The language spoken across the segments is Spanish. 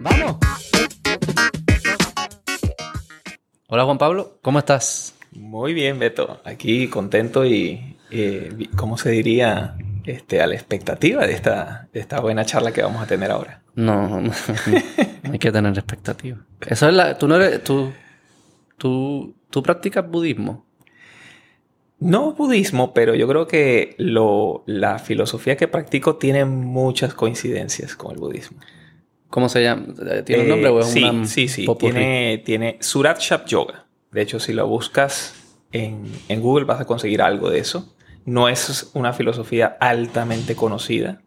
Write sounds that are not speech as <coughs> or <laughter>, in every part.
Vamos. Hola Juan Pablo, ¿cómo estás? Muy bien, Beto. Aquí contento y, eh, ¿cómo se diría? Este, a la expectativa de esta, de esta buena charla que vamos a tener ahora. No, no, <laughs> hay que tener expectativa. Eso es la. Tú no eres. Tú. Tú, tú practicas budismo. No budismo, pero yo creo que lo, la filosofía que practico tiene muchas coincidencias con el budismo. ¿Cómo se llama? ¿Tiene un Eh, nombre o es sí, una sí, sí. popurrí? Tiene, tiene Surat Shap Yoga. De hecho, si lo buscas en, en Google vas a conseguir algo de eso. No es una filosofía altamente conocida.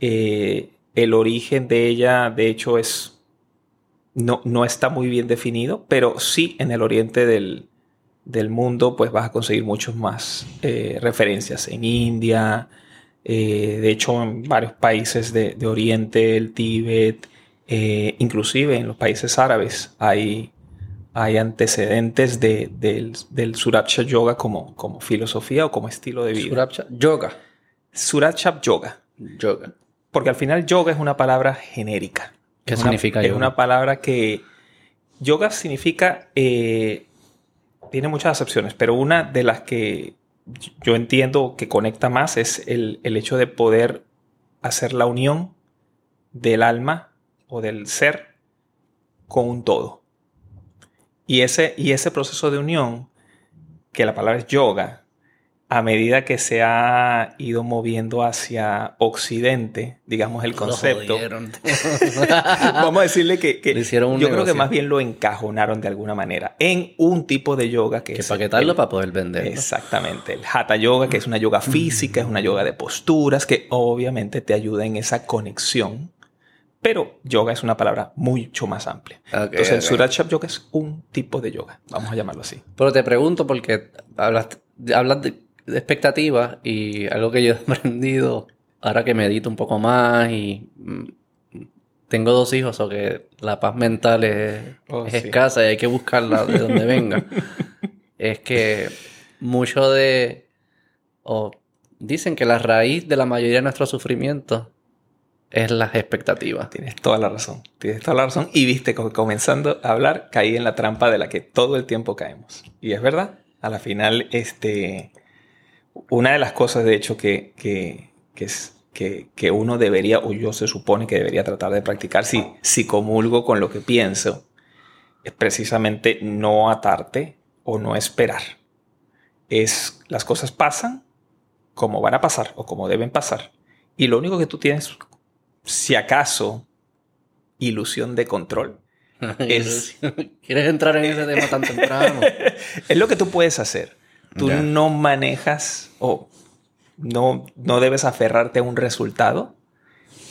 Eh, el origen de ella, de hecho, es no, no está muy bien definido, pero sí en el oriente del, del mundo, pues vas a conseguir muchos más eh, referencias. En India, eh, de hecho, en varios países de, de Oriente, el Tíbet, eh, inclusive en los países árabes hay, hay antecedentes de- del, del Suraksha Yoga como, como filosofía o como estilo de vida. Surapcha- Yoga. Suraksha Yoga. Yoga. Porque al final yoga es una palabra genérica. ¿Qué Es una- significa Es yoga? una palabra que... Yoga significa... eh, tiene muchas acepciones, pero una de las que yo entiendo que conecta más es el, el hecho de poder hacer la unión del alma o del ser con un todo. Y ese, y ese proceso de unión, que la palabra es yoga, a medida que se ha ido moviendo hacia Occidente, digamos el Lo concepto, jodieron. <laughs> vamos a decirle que, hicieron yo creo que más bien lo encajonaron de alguna manera en un tipo de yoga que, que es paquetarlo el- para poder venderlo. Exactamente, el Hatha Yoga, que es una yoga física, es una yoga de posturas, que obviamente te ayuda en esa conexión. Pero yoga es una palabra mucho más amplia. Entonces, el ok. Suraj Yoga es un tipo de yoga, vamos a llamarlo así. Pero te pregunto porque hablas, hablas de expectativas y algo que yo he <laughs> aprendido ahora que medito un poco más y mm, tengo dos hijos o que la paz mental es, Oh, es sí. escasa y hay que buscarla de donde venga. <laughs> es que mucho de... o dicen que la raíz de la mayoría de nuestros sufrimientos es las expectativas. Tienes toda la razón, tienes toda la razón. Y viste, co- comenzando a hablar, caí en la trampa de la que todo el tiempo caemos. Y es verdad, a la final, este, una de las cosas, de hecho, que, que, que, es, que, que uno debería, o yo se supone que debería tratar de practicar, si, si comulgo con lo que pienso, es precisamente no atarte o no esperar. Es, las cosas pasan como van a pasar o como deben pasar. Y lo único que tú tienes, si acaso, ilusión de control, <laughs> Es- ¿Quieres entrar en ese tema tan temprano? <laughs> es lo que tú puedes hacer. Tú no manejas o no, no debes aferrarte a un resultado.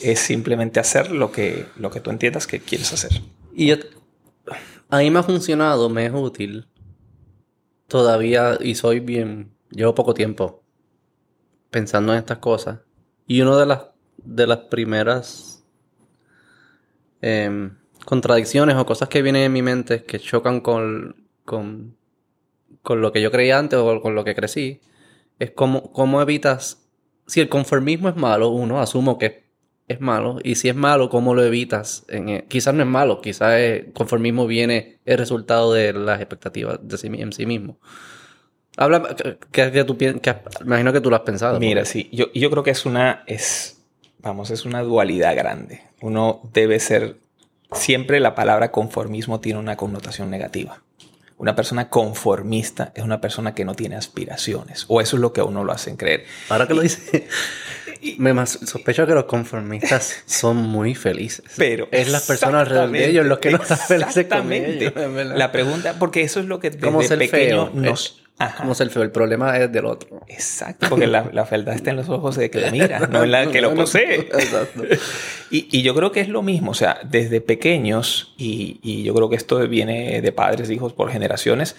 Es simplemente hacer lo que, lo que tú entiendas que quieres hacer. Y yo, a mí me ha funcionado, me es útil. Todavía, y soy bien, llevo poco tiempo pensando en estas cosas. Y una de las, de las primeras em, contradicciones o cosas que vienen en mi mente que chocan con, con, con lo que yo creía antes o con lo que crecí, es cómo, cómo evitas, si el conformismo es malo, uno asumo que es malo, y si es malo, ¿cómo lo evitas? En, eh, quizás no es malo, quizás el conformismo viene el resultado de las expectativas de sí, en sí mismo. Habla, que, que- tú que- imagino que tú lo has pensado. Mira, sí, yo, yo creo que es una, es, vamos, es una dualidad grande. Uno debe ser, siempre la palabra conformismo tiene una connotación negativa. Una persona conformista es una persona que no tiene aspiraciones, o eso es lo que a uno lo hacen creer. Ahora que lo dices, <laughs> me mas- sospecho que los conformistas <laughs> son muy felices. Pero es las personas alrededor de ellos los que no están felices con ellos. La pregunta, porque eso es lo que desde Como ser pequeño feo. nos... Es Ajá. como ser feo. El problema es del otro. Exacto, porque la, la fealdad está en los ojos de que la mira, no en la <laughs> que lo posee. Exacto. Y, y yo creo que es lo mismo, o sea, desde pequeños, y, y yo creo que esto viene de padres, hijos por generaciones,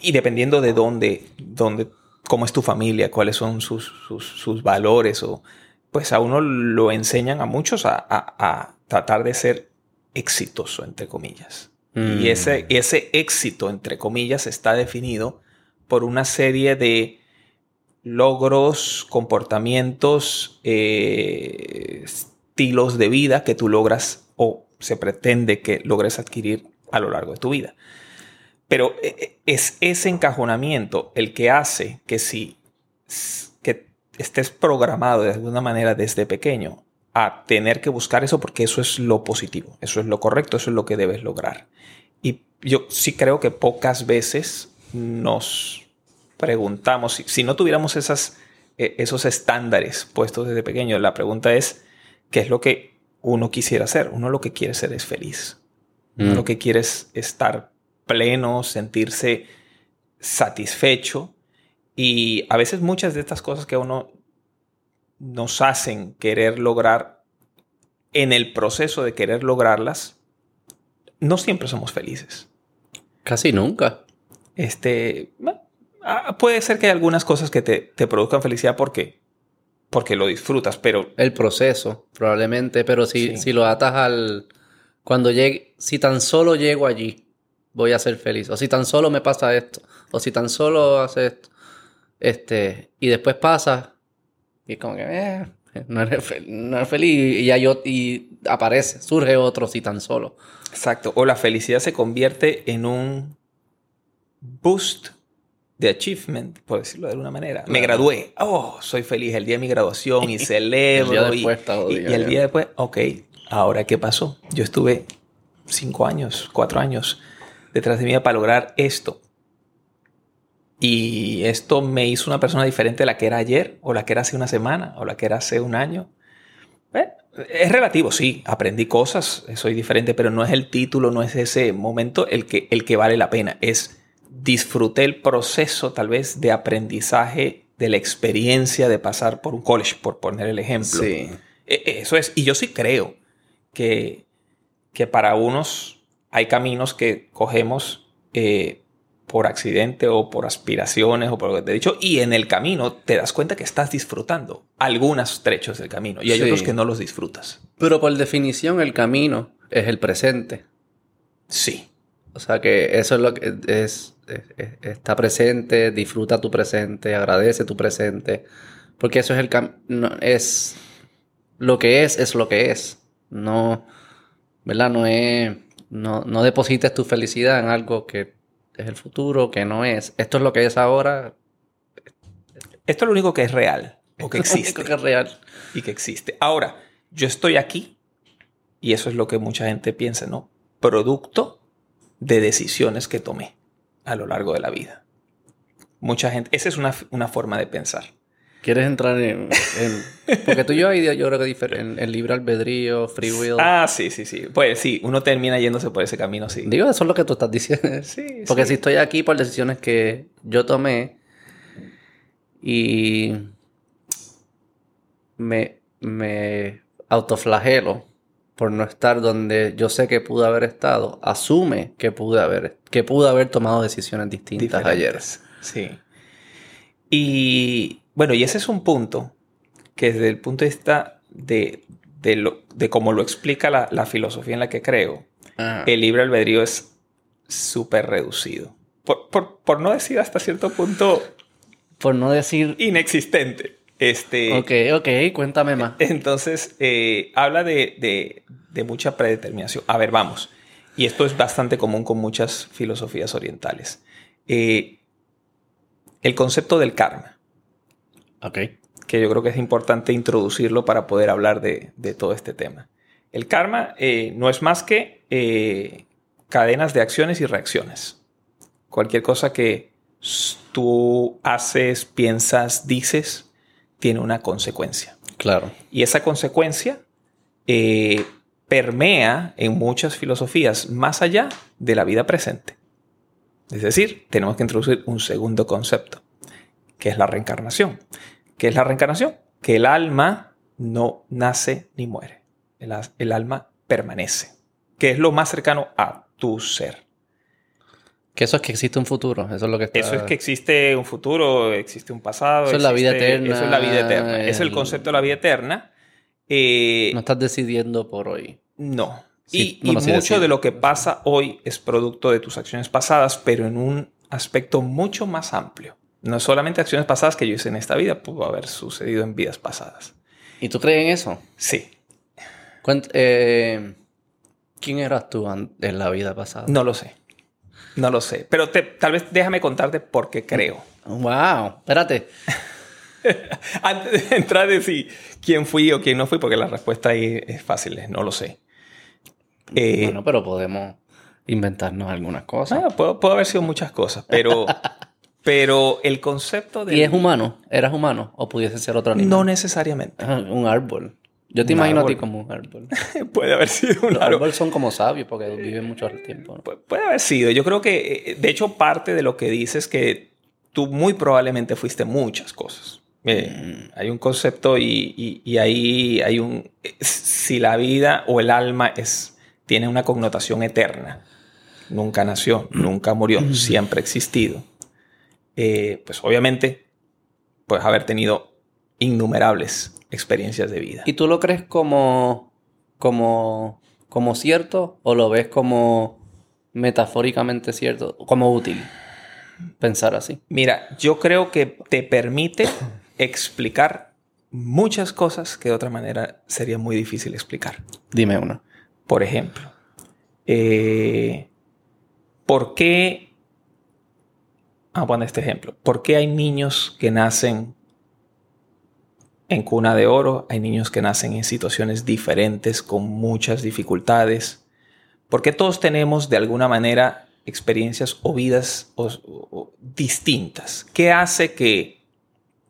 y dependiendo de dónde, dónde cómo es tu familia, cuáles son sus, sus, sus valores, o pues a uno lo enseñan a muchos a, a- a tratar de ser exitoso, entre comillas. Mm. Y ese, ese éxito, entre comillas, está definido por una serie de logros, comportamientos, eh, estilos de vida que tú logras o se pretende que logres adquirir a lo largo de tu vida. Pero eh, eh, es ese encajonamiento el que hace que si que estés programado de alguna manera desde pequeño a tener que buscar eso porque eso es lo positivo, eso es lo correcto, eso es lo que debes lograr. Y yo sí creo que pocas veces nos preguntamos, si, no tuviéramos esas, e, esos estándares puestos desde pequeño, la pregunta es, ¿qué es lo que uno quisiera hacer? Uno lo que quiere ser es feliz. Uno lo mm. que quiere es estar pleno, sentirse satisfecho. Y a veces muchas de estas cosas que uno nos hacen querer lograr, en el proceso de querer lograrlas, no siempre somos felices. Casi nunca. Este, puede ser que hay algunas cosas que te, produzcan felicidad porque, porque lo disfrutas, pero... El proceso, probablemente, pero si, si lo atas al... Cuando llegue, si tan solo llego allí, voy a ser feliz. O si tan solo me pasa esto. O si tan solo hace esto. Este, y después pasa, y como que, eh, no, eres feliz. Y, ya yo, y aparece, surge otro si tan solo. Exacto. O la felicidad se convierte en un boost de achievement, por decirlo de alguna manera. Me gradué. Oh, soy feliz el día de mi graduación y <laughs> celebro. y, y, el día después, ok, ahora qué pasó. Yo estuve cinco años, cuatro años detrás de mí para lograr esto. Y esto me hizo una persona diferente a la que era ayer, o la que era hace una semana, o la que era hace un año. Eh, es relativo, sí, aprendí cosas, soy diferente, pero no es el título, no es ese momento el que, el que vale la pena. Es disfruté el proceso tal vez de aprendizaje, de la experiencia de pasar por un college, por poner el ejemplo. Sí. E, e, eso es, y yo sí creo que, que para unos hay caminos que cogemos eh, por accidente o por aspiraciones o por lo que te he dicho, y en el camino te das cuenta que estás disfrutando algunos trechos del camino y hay otros que no los disfrutas. Pero por definición el camino es el presente. Sí. O sea que eso es lo que es, está presente, disfruta tu presente, agradece tu presente, porque eso es el camino, es lo que es, es lo que es. No, ¿verdad? No es, no, no deposites tu felicidad en algo que es el futuro, que no es. Esto es lo que es ahora. Esto es lo único que es real. O que existe. <laughs> Lo único que es real. Y que existe. Ahora, yo estoy aquí y eso es lo que mucha gente piensa, ¿no? Producto de decisiones que tomé a lo largo de la vida. Mucha gente, esa es una, una forma de pensar. ¿Quieres entrar en, <laughs> Porque tú y yo hay, yo creo que en, el libre albedrío, free will. Ah, sí, sí, sí. Pues sí, uno termina yéndose por ese camino, sí. Digo, eso es lo que tú estás diciendo. <laughs> Sí, Porque si estoy aquí por decisiones que yo tomé y me, me autoflagelo por no estar donde yo sé que pude haber estado, asume que pude haber, que pude haber tomado decisiones distintas ayer. Sí. Y bueno, y ese es un punto que desde el punto de vista de, lo, de cómo lo explica la, filosofía en la que creo, el libre albedrío es súper reducido. Por, no decir hasta cierto punto... Por no decir... Inexistente. Este, ok, ok, cuéntame más. Entonces, eh, habla de, mucha predeterminación. A ver, vamos. Y esto es bastante común con muchas filosofías orientales. Eh, el concepto del karma. Ok. Que yo creo que es importante introducirlo para poder hablar de, todo este tema. El karma eh, no es más que cadenas de acciones y reacciones. Cualquier cosa que tú haces, piensas, dices, tiene una consecuencia. Claro. Y esa consecuencia eh, permea en muchas filosofías más allá de la vida presente. Es decir, tenemos que introducir un segundo concepto, que es la reencarnación. ¿Qué es la reencarnación? Que el alma no nace ni muere. El, alma permanece, que es lo más cercano a tu ser. Que eso es que existe un futuro, eso es lo que Eso es que existe un futuro, existe un pasado. Eso es la vida eterna. Eso es la vida eterna. Es el concepto de la vida eterna. Eh, no estás decidiendo por hoy. No. y, mucho de lo que pasa hoy es producto de tus acciones pasadas, pero en un aspecto mucho más amplio. No solamente acciones pasadas que yo hice en esta vida, pudo haber sucedido en vidas pasadas. ¿Y tú crees en eso? Sí. Eh, ¿Quién eras tú en la vida pasada? No lo sé. No lo sé. Pero te- tal vez déjame contarte por qué creo. Wow, espérate. <laughs> Antes de entrar de si quién fui o quién no fui, porque la respuesta ahí es fácil, no lo sé. Eh, bueno, pero podemos inventarnos algunas cosas. bueno, puedo, puedo haber sido muchas cosas, pero, <laughs> pero el concepto de... ¿Y es humano? ¿Eras humano? ¿O pudiese ser otro animal? No necesariamente. Ah, un árbol. Yo te Un imagino a ti árbol. como un árbol. <laughs> Puede haber sido un Los árbol. árboles son como sabios porque viven mucho tiempo. ¿no? Pu- Puede haber sido. Yo creo que, eh, de hecho, parte de lo que dices es que tú muy probablemente fuiste muchas cosas. Eh, Hay un concepto y, y- y ahí hay un... eh, Si la vida o el alma es, tiene una connotación eterna, nunca nació, nunca murió, siempre ha existido, eh, pues obviamente puedes haber tenido innumerables experiencias de vida. ¿Y tú lo crees como, como, como cierto o lo ves como metafóricamente cierto? Como útil pensar así. Mira, yo creo que te permite <coughs> explicar muchas cosas que de otra manera sería muy difícil explicar. Dime una. Por ejemplo, eh, ¿por qué... Vamos a poner este ejemplo. ¿Por qué hay niños que nacen en cuna de oro? Hay niños que nacen en situaciones diferentes, con muchas dificultades. ¿Por qué todos tenemos de alguna manera experiencias o vidas o distintas? ¿Qué hace que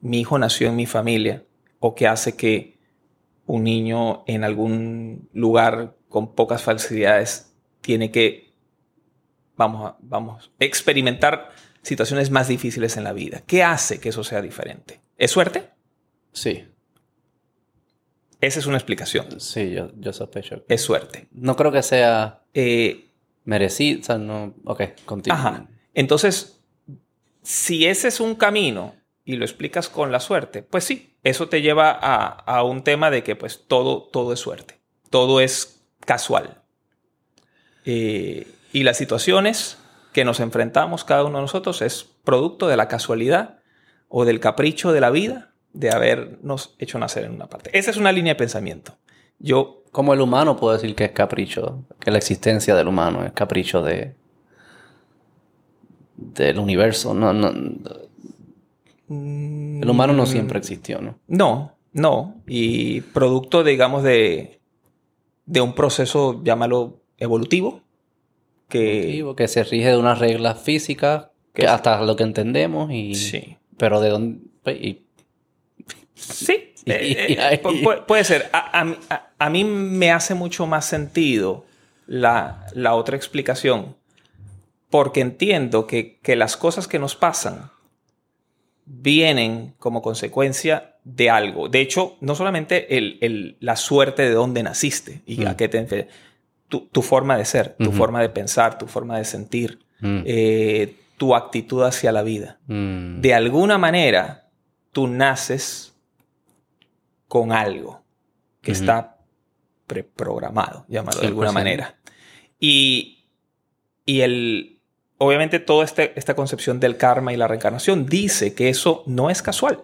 mi hijo nació en mi familia o qué hace que un niño en algún lugar con pocas facilidades tiene que, vamos, a, vamos, experimentar situaciones más difíciles en la vida. ¿Qué hace que eso sea diferente? ¿Es suerte? Sí, Esa es una explicación. sí, yo, yo sospecho. Es suerte. No creo que sea Eh, merecido. O sea, no. Ok, contigo. ajá. Entonces, si ese es un camino y lo explicas con la suerte, pues sí, eso te lleva a, a un tema de que pues todo, todo es suerte. Todo es casual. Eh, y las situaciones que nos enfrentamos cada uno de nosotros es producto de la casualidad o del capricho de la vida de habernos hecho nacer en una parte. Esa es una línea de pensamiento. Yo, Como el humano puedo decir que es capricho, que la existencia del humano es capricho de del universo. No, no, el humano no siempre existió, ¿no? No, no. Y producto, digamos, de, de un proceso, llámalo evolutivo, que... Digo, que se rige de unas reglas físicas que Que- hasta lo que entendemos y Sí. pero de dónde pues, y- Sí, <laughs> eh, eh, puede ser. A, a mí- a- a mí me hace mucho más sentido la, la otra explicación, porque entiendo que, que las cosas que nos pasan vienen como consecuencia de algo. De hecho, no solamente el- el- la suerte de dónde naciste y a Mm. qué te... Tu, tu forma de ser, tu forma de pensar, tu forma de sentir, Mm, eh, tu actitud hacia la vida mm, de alguna manera tú naces con algo que está preprogramado, llámalo de alguna 100%. manera. Y, y el, obviamente toda este- esta concepción del karma y la reencarnación dice que eso no es casual.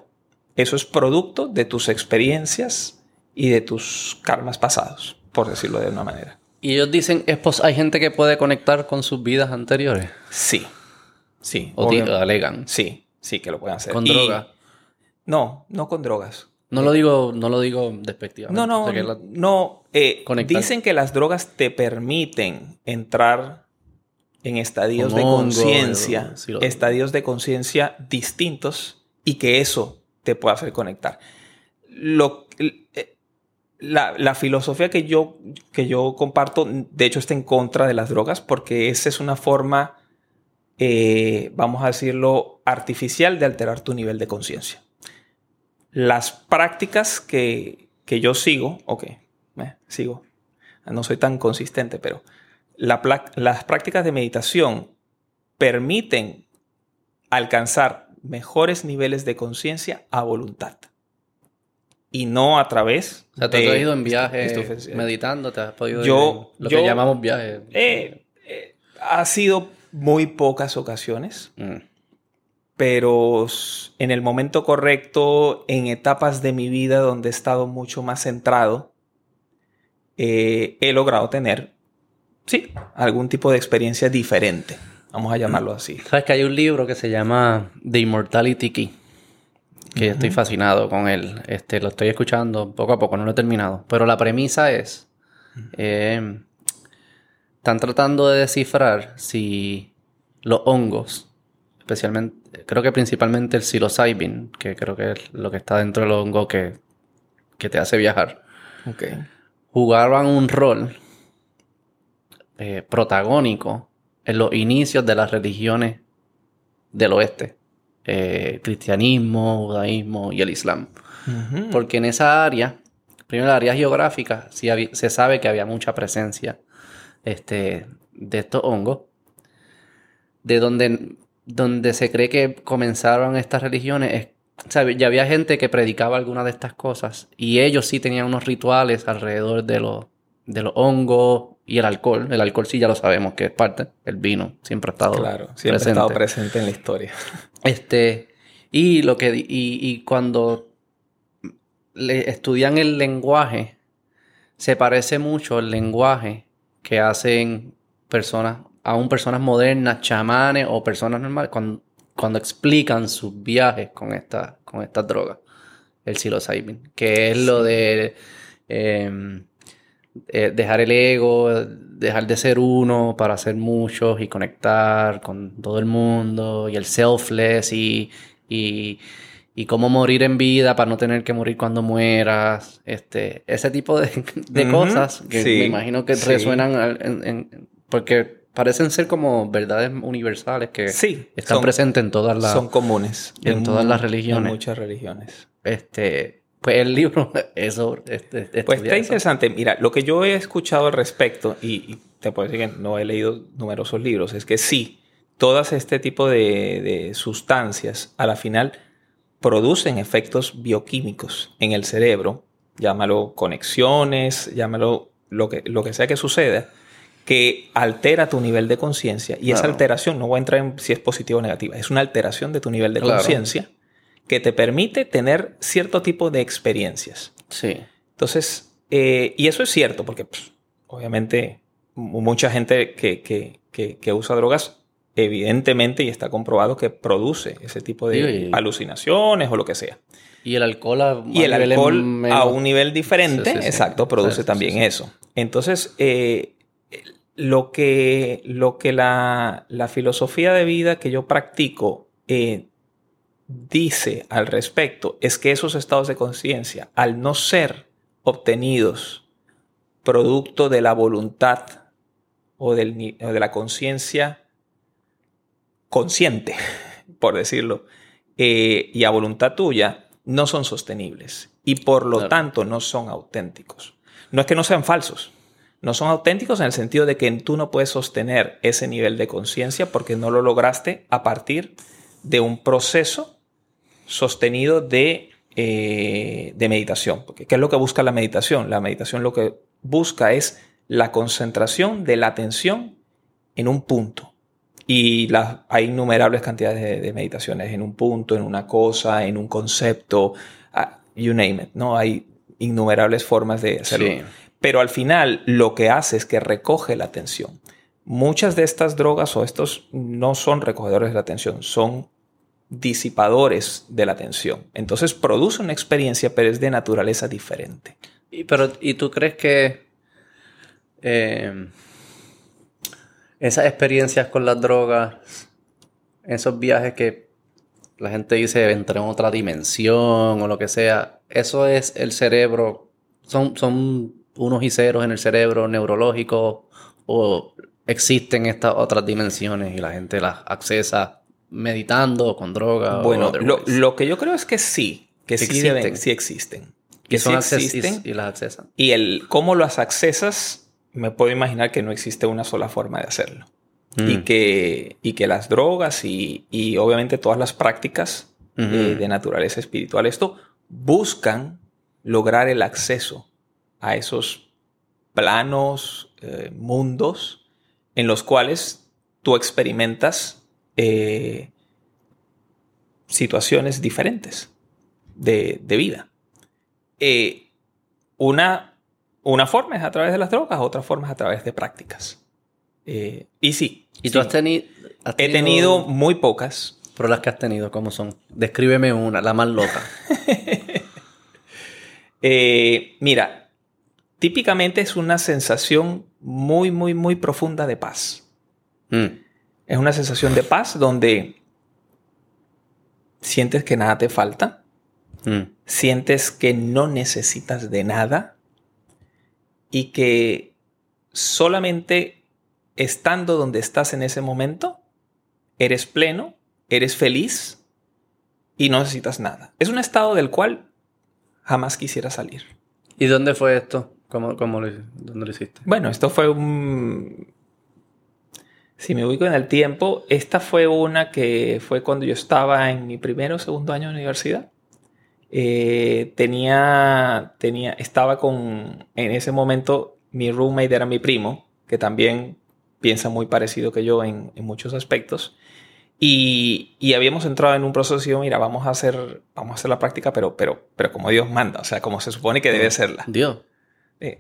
Eso es producto de tus experiencias y de tus karmas pasados, por decirlo de una manera. Y ellos dicen, es pos- hay gente que puede conectar con sus vidas anteriores. Sí, sí. O alegan. sí, sí que lo pueden hacer. Con Y- droga. No, no con drogas. No lo digo, no lo digo despectivamente. No, no, O sea, que la- no. eh, dicen que las drogas te permiten entrar en estadios de conciencia, sí, lo- estadios de conciencia distintos y que eso te puede hacer conectar. Lo, eh, la, la filosofía que yo, que yo comparto, de hecho, está en contra de las drogas porque esa es una forma, eh, vamos a decirlo, artificial de alterar tu nivel de conciencia las prácticas que, que yo sigo, ok, eh, sigo, no soy tan consistente, pero la las prácticas de meditación permiten alcanzar mejores niveles de conciencia a voluntad. Y no a través O sea, tú te has ido en viaje estufe- meditando, te has podido ir Yo- en lo yo- que llamamos viaje. Eh, eh, ha sido muy pocas ocasiones, Mm. Pero en el momento correcto, en etapas de mi vida donde he estado mucho más centrado, eh, he logrado tener, sí, algún tipo de experiencia diferente. Vamos a llamarlo así. Sabes que hay un libro que se llama The Immortality Key. Que estoy fascinado con él. Este, lo estoy escuchando poco a poco, no lo he terminado. Pero la premisa es. eh, están tratando de descifrar si los hongos, especialmente, creo que principalmente el psilocybin, que creo que es lo que está dentro del hongo que, que te hace viajar, jugaban un rol eh, protagónico en los inicios de las religiones del oeste. Eh, cristianismo, judaísmo y el islam. Porque en esa área, primero la área geográfica, sí se sabe que había mucha presencia este, de estos hongos. De donde, donde se cree que comenzaron estas religiones, es, o sea, ya había gente que predicaba algunas de estas cosas y ellos sí tenían unos rituales alrededor de los, de los hongos y el alcohol. El alcohol sí ya lo sabemos que es parte, el vino siempre ha estado Claro, siempre ha estado presente en la historia. <laughs> este, y lo que y, y cuando le estudian el lenguaje, se parece mucho el lenguaje que hacen personas, aún personas modernas, chamanes o personas normales, cuando, cuando explican sus viajes con esta, con estas drogas, el psilocybin, que es lo de em, eh, dejar el ego, dejar de ser uno para ser muchos y conectar con todo el mundo y el selfless y, y, y cómo morir en vida para no tener que morir cuando mueras. Este, ese tipo de, cosas que sí, me imagino que sí. resuenan al- en- en- porque parecen ser como verdades universales que Sí, están son- presentes en todas las... Son comunes. en todas las religiones. En muchas religiones. Este, pues el libro <laughs> es sobre este, Pues está eso. interesante. Mira, lo que yo he escuchado al respecto, y, y te puedo decir que no he leído numerosos libros, es que sí, todas este tipo de, de sustancias a la final producen efectos bioquímicos en el cerebro, llámalo conexiones, llámalo lo que, lo que sea que suceda, que altera tu nivel de conciencia. Y esa alteración, no voy a entrar en si es positiva o negativa, es una alteración de tu nivel de Claro. conciencia que te permite tener cierto tipo de experiencias. Sí. Entonces, eh, y eso es cierto, porque pues, obviamente mu- mucha gente que, que- que- que usa drogas, evidentemente, y está comprobado que produce ese tipo de alucinaciones o lo que sea. Y el alcohol a, Y el alcohol menos- a un nivel diferente, Sí, sí, sí. exacto, produce también eso. Entonces, eh, lo que, lo que la, la filosofía de vida que yo practico eh, dice al respecto es que esos estados de conciencia, al no ser obtenidos producto de la voluntad o, del o de la conciencia consciente, <laughs> por decirlo, eh, y a voluntad tuya, no son sostenibles y por lo Claro. tanto no son auténticos. No es que no sean falsos, no son auténticos en el sentido de que tú no puedes sostener ese nivel de conciencia porque no lo lograste a partir de un proceso sostenido de, eh, de meditación. Porque, ¿Qué es lo que busca la meditación? La meditación lo que busca es la concentración de la atención en un punto. Y la- hay innumerables cantidades de, de meditaciones en un punto, en una cosa, en un concepto, ah, you name it, ¿no? Hay innumerables formas de hacerlo. Sí. Pero al final lo que hace es que recoge la atención. Muchas de estas drogas o estos no son recogedores de la atención, son disipadores de la atención. Entonces produce una experiencia, pero es de naturaleza diferente. Y, pero, ¿y tú crees que eh, esas experiencias con las drogas, esos viajes que la gente dice entré en otra dimensión o lo que sea, eso es el cerebro, son, son unos y ceros en el cerebro neurológico o existen estas otras dimensiones y la gente las accesa meditando con droga Bueno, o lo, lo que yo creo es que sí, que sí, Existen. deben- sí existen. y, Que son sí acces- y- existen. y las accesan. Y el cómo las accesas, me puedo imaginar que no existe una sola forma de hacerlo. Y, Mm. que, y que las drogas y, y obviamente todas las prácticas eh, de naturaleza espiritual, esto buscan lograr el acceso a esos planos, eh, mundos, en los cuales tú experimentas eh, situaciones diferentes de, vida. Eh, una, una forma es a través de las drogas, otra forma es a través de prácticas. Y sí. ¿Y tú sí. has, teni- has He tenido muy pocas. Pero las que has tenido, ¿cómo son? Descríbeme una, la más loca. <laughs> Mira, típicamente es una sensación muy, muy, muy profunda de paz. Mm. Es una sensación de paz donde sientes que nada te falta, Mm. sientes que no necesitas de nada y que solamente estando donde estás en ese momento, eres pleno, eres feliz y no necesitas nada. Es un estado del cual jamás quisiera salir. ¿Y dónde fue esto? ¿Cómo, cómo lo, ¿Dónde lo hiciste? Bueno, esto fue un... Si me ubico en el tiempo, esta fue una que fue cuando yo estaba en mi primero o segundo año de universidad. Eh, tenía, tenía, estaba con, en ese momento, mi roommate era mi primo, que también piensa muy parecido que yo en, en muchos aspectos. Y, y habíamos entrado en un proceso mira, vamos a hacer, vamos a hacer la práctica, pero, pero, pero como Dios manda, o sea, como se supone que debe hacerla. Dios.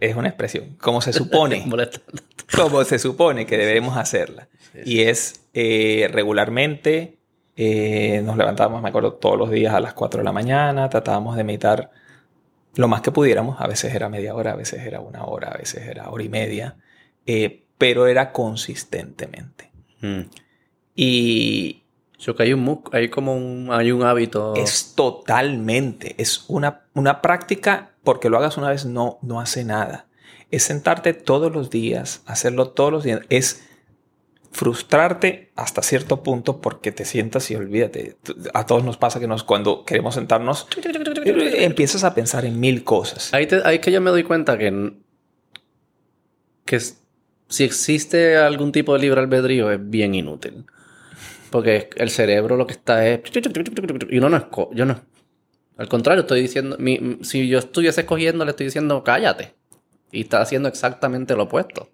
Es una expresión, como se supone <laughs> como se supone que debemos hacerla. Y es eh, regularmente, eh, nos levantábamos, me acuerdo, todos los días a las 4 de la mañana, tratábamos de meditar lo más que pudiéramos, a veces era media hora, a veces era una hora, a veces era hora y media, eh, pero era consistentemente. Mm. Y Yo que hay un hay como un, hay un hábito. es totalmente, es una, una práctica, porque lo hagas una vez no, no hace nada. Es sentarte todos los días, hacerlo todos los días, es frustrarte hasta cierto punto porque te sientas y olvídate. A todos nos pasa que nos, cuando queremos sentarnos, empiezas a pensar en mil cosas. Ahí, te- ahí que yo me doy cuenta que, que si existe algún tipo de libre albedrío es bien inútil. Porque el cerebro lo que está es... Y uno no es... Yo no... Al contrario, estoy diciendo... mi- si yo estuviese escogiendo, le estoy diciendo cállate. Y está haciendo exactamente lo opuesto.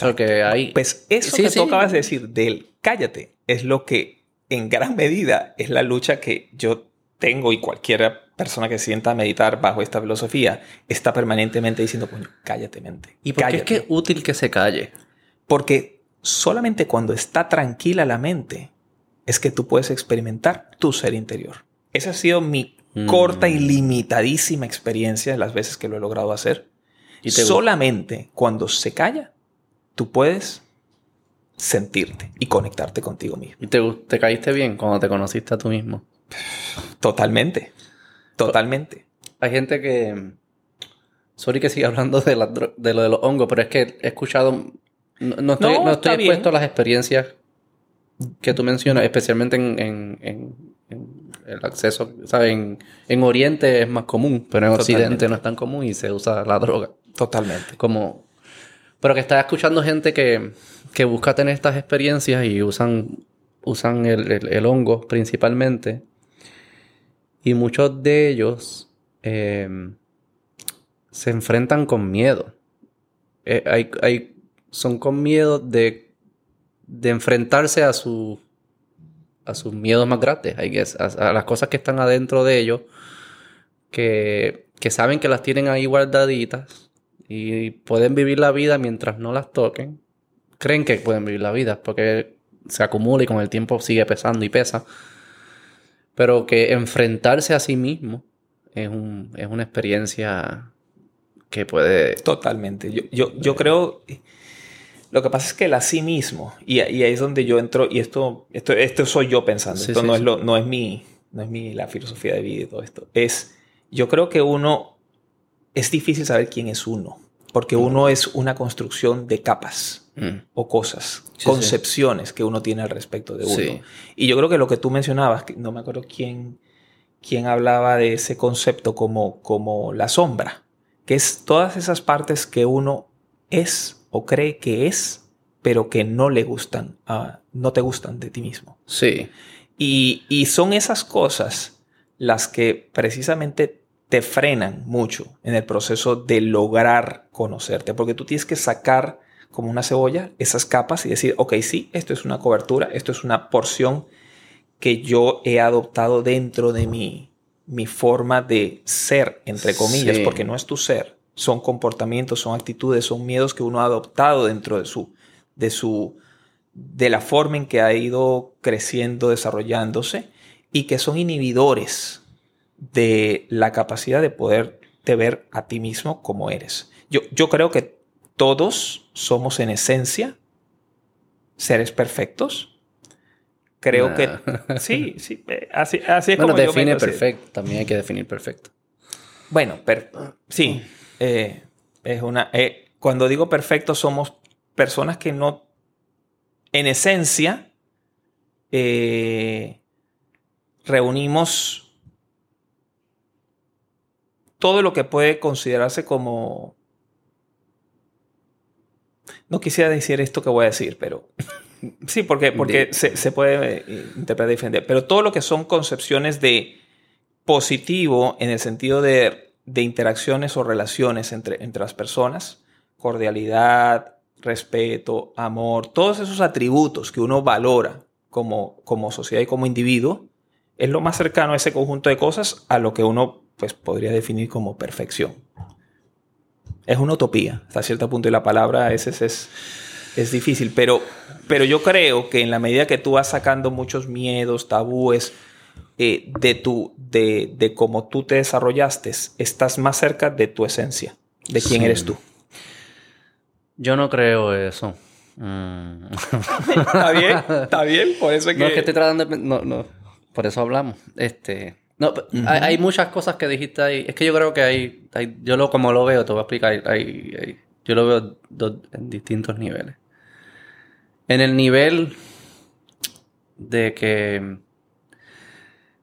Porque hay... Pues eso Sí, que sí. tú acabas de decir del cállate es lo que en gran medida es la lucha que yo tengo y cualquier persona que se sienta a meditar bajo esta filosofía está permanentemente diciendo, coño, cállate mente. ¿Y por qué es cállate". que es útil que se calle? Porque solamente cuando está tranquila la mente es que tú puedes experimentar tu ser interior. Esa ha sido mi Mm. corta y limitadísima experiencia de las veces que lo he logrado hacer. ¿Y te Solamente cuando se calla, tú puedes sentirte y conectarte contigo mismo. ¿Y te, te caíste bien cuando te conociste a tú mismo? Totalmente. Totalmente. Hay gente que. Sorry que siga hablando de, la de lo de los hongos, pero es que he escuchado. No, no estoy, No, bien. expuesto a las experiencias que tú mencionas, especialmente en, en- en- en el acceso. ¿sabes? En, en Oriente es más común, pero en Totalmente. Occidente no es tan común y se usa la droga. Totalmente. Como. Pero que estás escuchando gente que, que busca tener estas experiencias y usan, usan el, el- el hongo principalmente. Y muchos de ellos eh, se enfrentan con miedo. Eh, hay, hay- son con miedo de, de enfrentarse a, su, a sus miedos más grandes, a, a las cosas que están adentro de ellos, que, que saben que las tienen ahí guardaditas y pueden vivir la vida mientras no las toquen. Creen que pueden vivir la vida porque se acumula y con el tiempo sigue pesando y pesa. Pero que enfrentarse a sí mismo es, un- es una experiencia que puede... Totalmente. Yo, yo, yo creo. Lo que pasa es que el así mismo, y, y ahí es donde yo entro, y esto, esto, esto soy yo pensando, Sí, esto sí, no, sí. Es lo, no es mi, no es mi la filosofía de vida y todo esto. Es, yo creo que uno, es difícil saber quién es uno, porque uno es una construcción de capas Mm, o cosas, concepciones que uno tiene al respecto de uno. Y yo creo que lo que tú mencionabas, que no me acuerdo quién, quién hablaba de ese concepto como, como la sombra, que es todas esas partes que uno es o cree que es, pero que no le gustan, ah, no te gustan de ti mismo. Sí. Y, y son esas cosas las que precisamente te frenan mucho en el proceso de lograr conocerte, porque tú tienes que sacar como una cebolla, esas capas y decir, ok, sí, esto es una cobertura, esto es una porción que yo he adoptado dentro de mi, mi forma de ser, entre comillas, Sí. porque no es tu ser, son comportamientos, son actitudes, son miedos que uno ha adoptado dentro de su, de su, de la forma en que ha ido creciendo, desarrollándose y que son inhibidores de la capacidad de poderte ver a ti mismo como eres. Yo, yo creo que todos somos en esencia seres perfectos. Creo Nah. que <laughs> sí, sí, eh, así, así es Bueno, como yo me define perfecto. También hay que definir perfecto. Bueno, per- sí, eh, es una. eh, cuando digo perfecto, somos personas que no, en esencia, eh, reunimos todo lo que puede considerarse como. No quisiera decir esto que voy a decir, pero <laughs> sí, porque, porque se, se puede interpretar y defender. Pero todo lo que son concepciones de positivo en el sentido de, de interacciones o relaciones entre, entre las personas, cordialidad, respeto, amor, todos esos atributos que uno valora como, como sociedad y como individuo, es lo más cercano a ese conjunto de cosas a lo que uno pues, podría definir como perfección. Es una utopía, hasta cierto punto, y la palabra a veces es, es difícil, pero, pero yo creo que en la medida que tú vas sacando muchos miedos, tabúes, eh, de, tu, de, de cómo tú te desarrollaste, estás más cerca de tu esencia, de quién Sí. eres tú. Yo no creo eso. Mm. <laughs> Está bien, está bien, por eso es que... No, es que estoy tratando de... No, no. Por eso hablamos. Este... No, hay, hay muchas cosas que dijiste ahí. Es que yo creo que hay... hay- yo lo como lo veo, te voy a explicar. hay- hay- yo lo veo dos- en distintos niveles. En el nivel de que...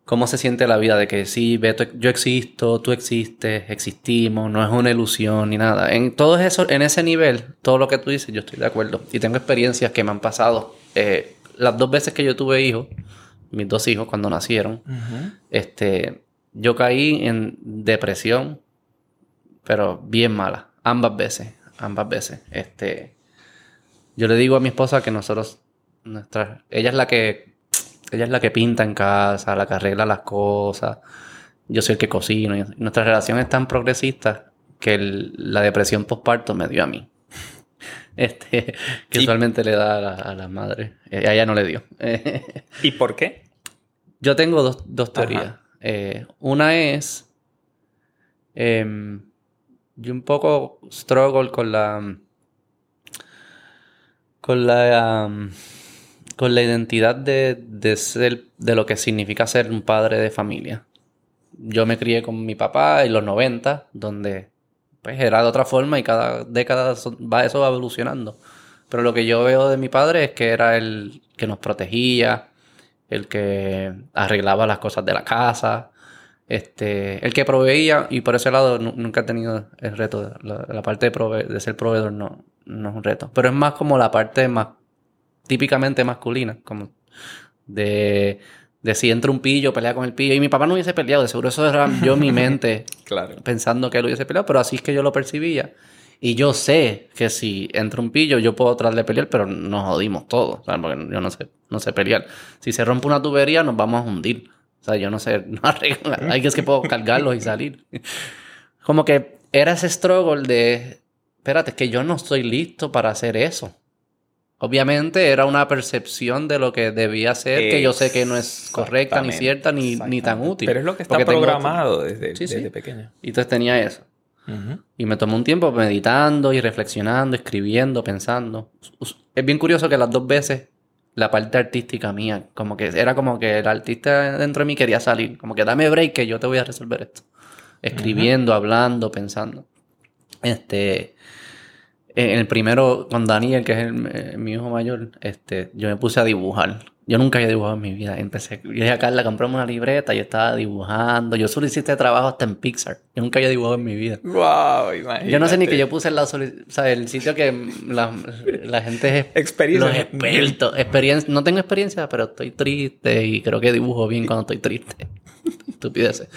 ¿Cómo se siente la vida? De que sí, Beto, yo existo, tú existes, existimos, no es una ilusión ni nada. En todo eso, en ese nivel, todo lo que tú dices, yo estoy de acuerdo. Y tengo experiencias que me han pasado. Eh, las dos veces que yo tuve hijos, mis dos hijos cuando nacieron, este, yo caí en depresión, pero bien mala, ambas veces, ambas veces. Este, yo le digo a mi esposa que nosotros, nuestra, ella es la que, ella es la que pinta en casa, la que arregla las cosas. Yo soy el que cocino. nuestra relación es tan progresista que el- la depresión postparto me dio a mí. <laughs> Este, que usualmente le da a, la- a las madres. Eh, a ella no le dio. <laughs> ¿Y por qué? Yo tengo dos, dos teorías. Eh, una es. em, yo un poco struggle con la. Con la. am, con la identidad de, de ser. de lo que significa ser un padre de familia. Yo me crié con mi papá en los 90, donde pues era de otra forma y cada década va, eso va evolucionando. Pero lo que yo veo de mi padre es que era el que nos protegía, el que arreglaba las cosas de la casa, este, el que proveía, y por ese lado nu- nunca he tenido el reto, la, la parte de, prove- de ser proveedor no, no es un reto, pero es más como la parte más típicamente masculina, como de, de si entra un pillo, pelea con el pillo, y mi papá no hubiese peleado, de seguro eso era <laughs> yo mi mente Claro. pensando que él hubiese peleado, pero así es que yo lo percibía. Y yo sé que si entra un pillo, yo puedo tratar de pelear, pero nos jodimos todos, ¿sabes? Porque yo no sé, no sé pelear. Si se rompe una tubería, nos vamos a hundir. O sea, yo no sé, <laughs> no arreglo. Hay que es que puedo cargarlos y salir. Como que era ese struggle de, espérate, es que yo no estoy listo para hacer eso. Obviamente era una percepción de lo que debía ser, que yo sé que no es correcta, ni cierta, ni, ni tan útil. Pero es lo que está tengo- programado desde, Sí, sí. pequeño. Y entonces tenía eso. Y me tomó un tiempo meditando y reflexionando, escribiendo, pensando. Es bien curioso que las dos veces la parte artística mía, como que era como que el artista dentro de mí quería salir, como que dame break que yo te voy a resolver esto. Escribiendo, hablando, pensando. Este, en el primero con Daniel, que es el- eh, mi hijo mayor, este, yo me puse a dibujar. Yo nunca había dibujado en mi vida. Empecé, yo dije a Carla, compramos una libreta, yo estaba dibujando. Yo solo hiciste trabajo hasta en Pixar. Yo nunca había dibujado en mi vida. Wow, imagínate. Yo no sé ni que yo puse soli- o sea, el sitio que la, la gente es Experiencia. los expertos. Experiencia, no tengo experiencia, pero estoy triste y creo que dibujo bien cuando estoy triste. <laughs> Estupideces.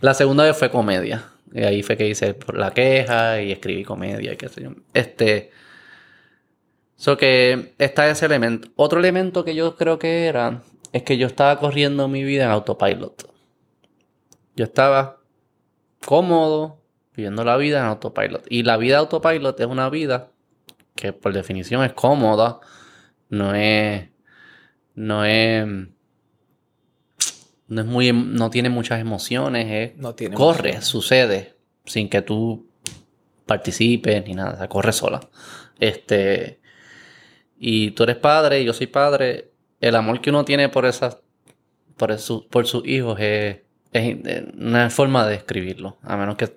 La segunda vez fue comedia. Y ahí fue que hice la queja y escribí comedia y qué sé yo. Este. So que está ese elemento. Otro elemento que yo creo que era es que yo estaba corriendo mi vida en autopilot. Yo estaba cómodo viviendo la vida en autopilot. Y la vida autopilot es una vida que por definición es cómoda, no es no es no es muy no tiene muchas emociones, es No tiene corre, emociones. sucede sin que tú participes ni nada, o sea, corre sola. Este y tú eres padre yo soy padre, el amor que uno tiene por esas por su- por sus hijos es, es eh, no hay forma de describirlo, a menos que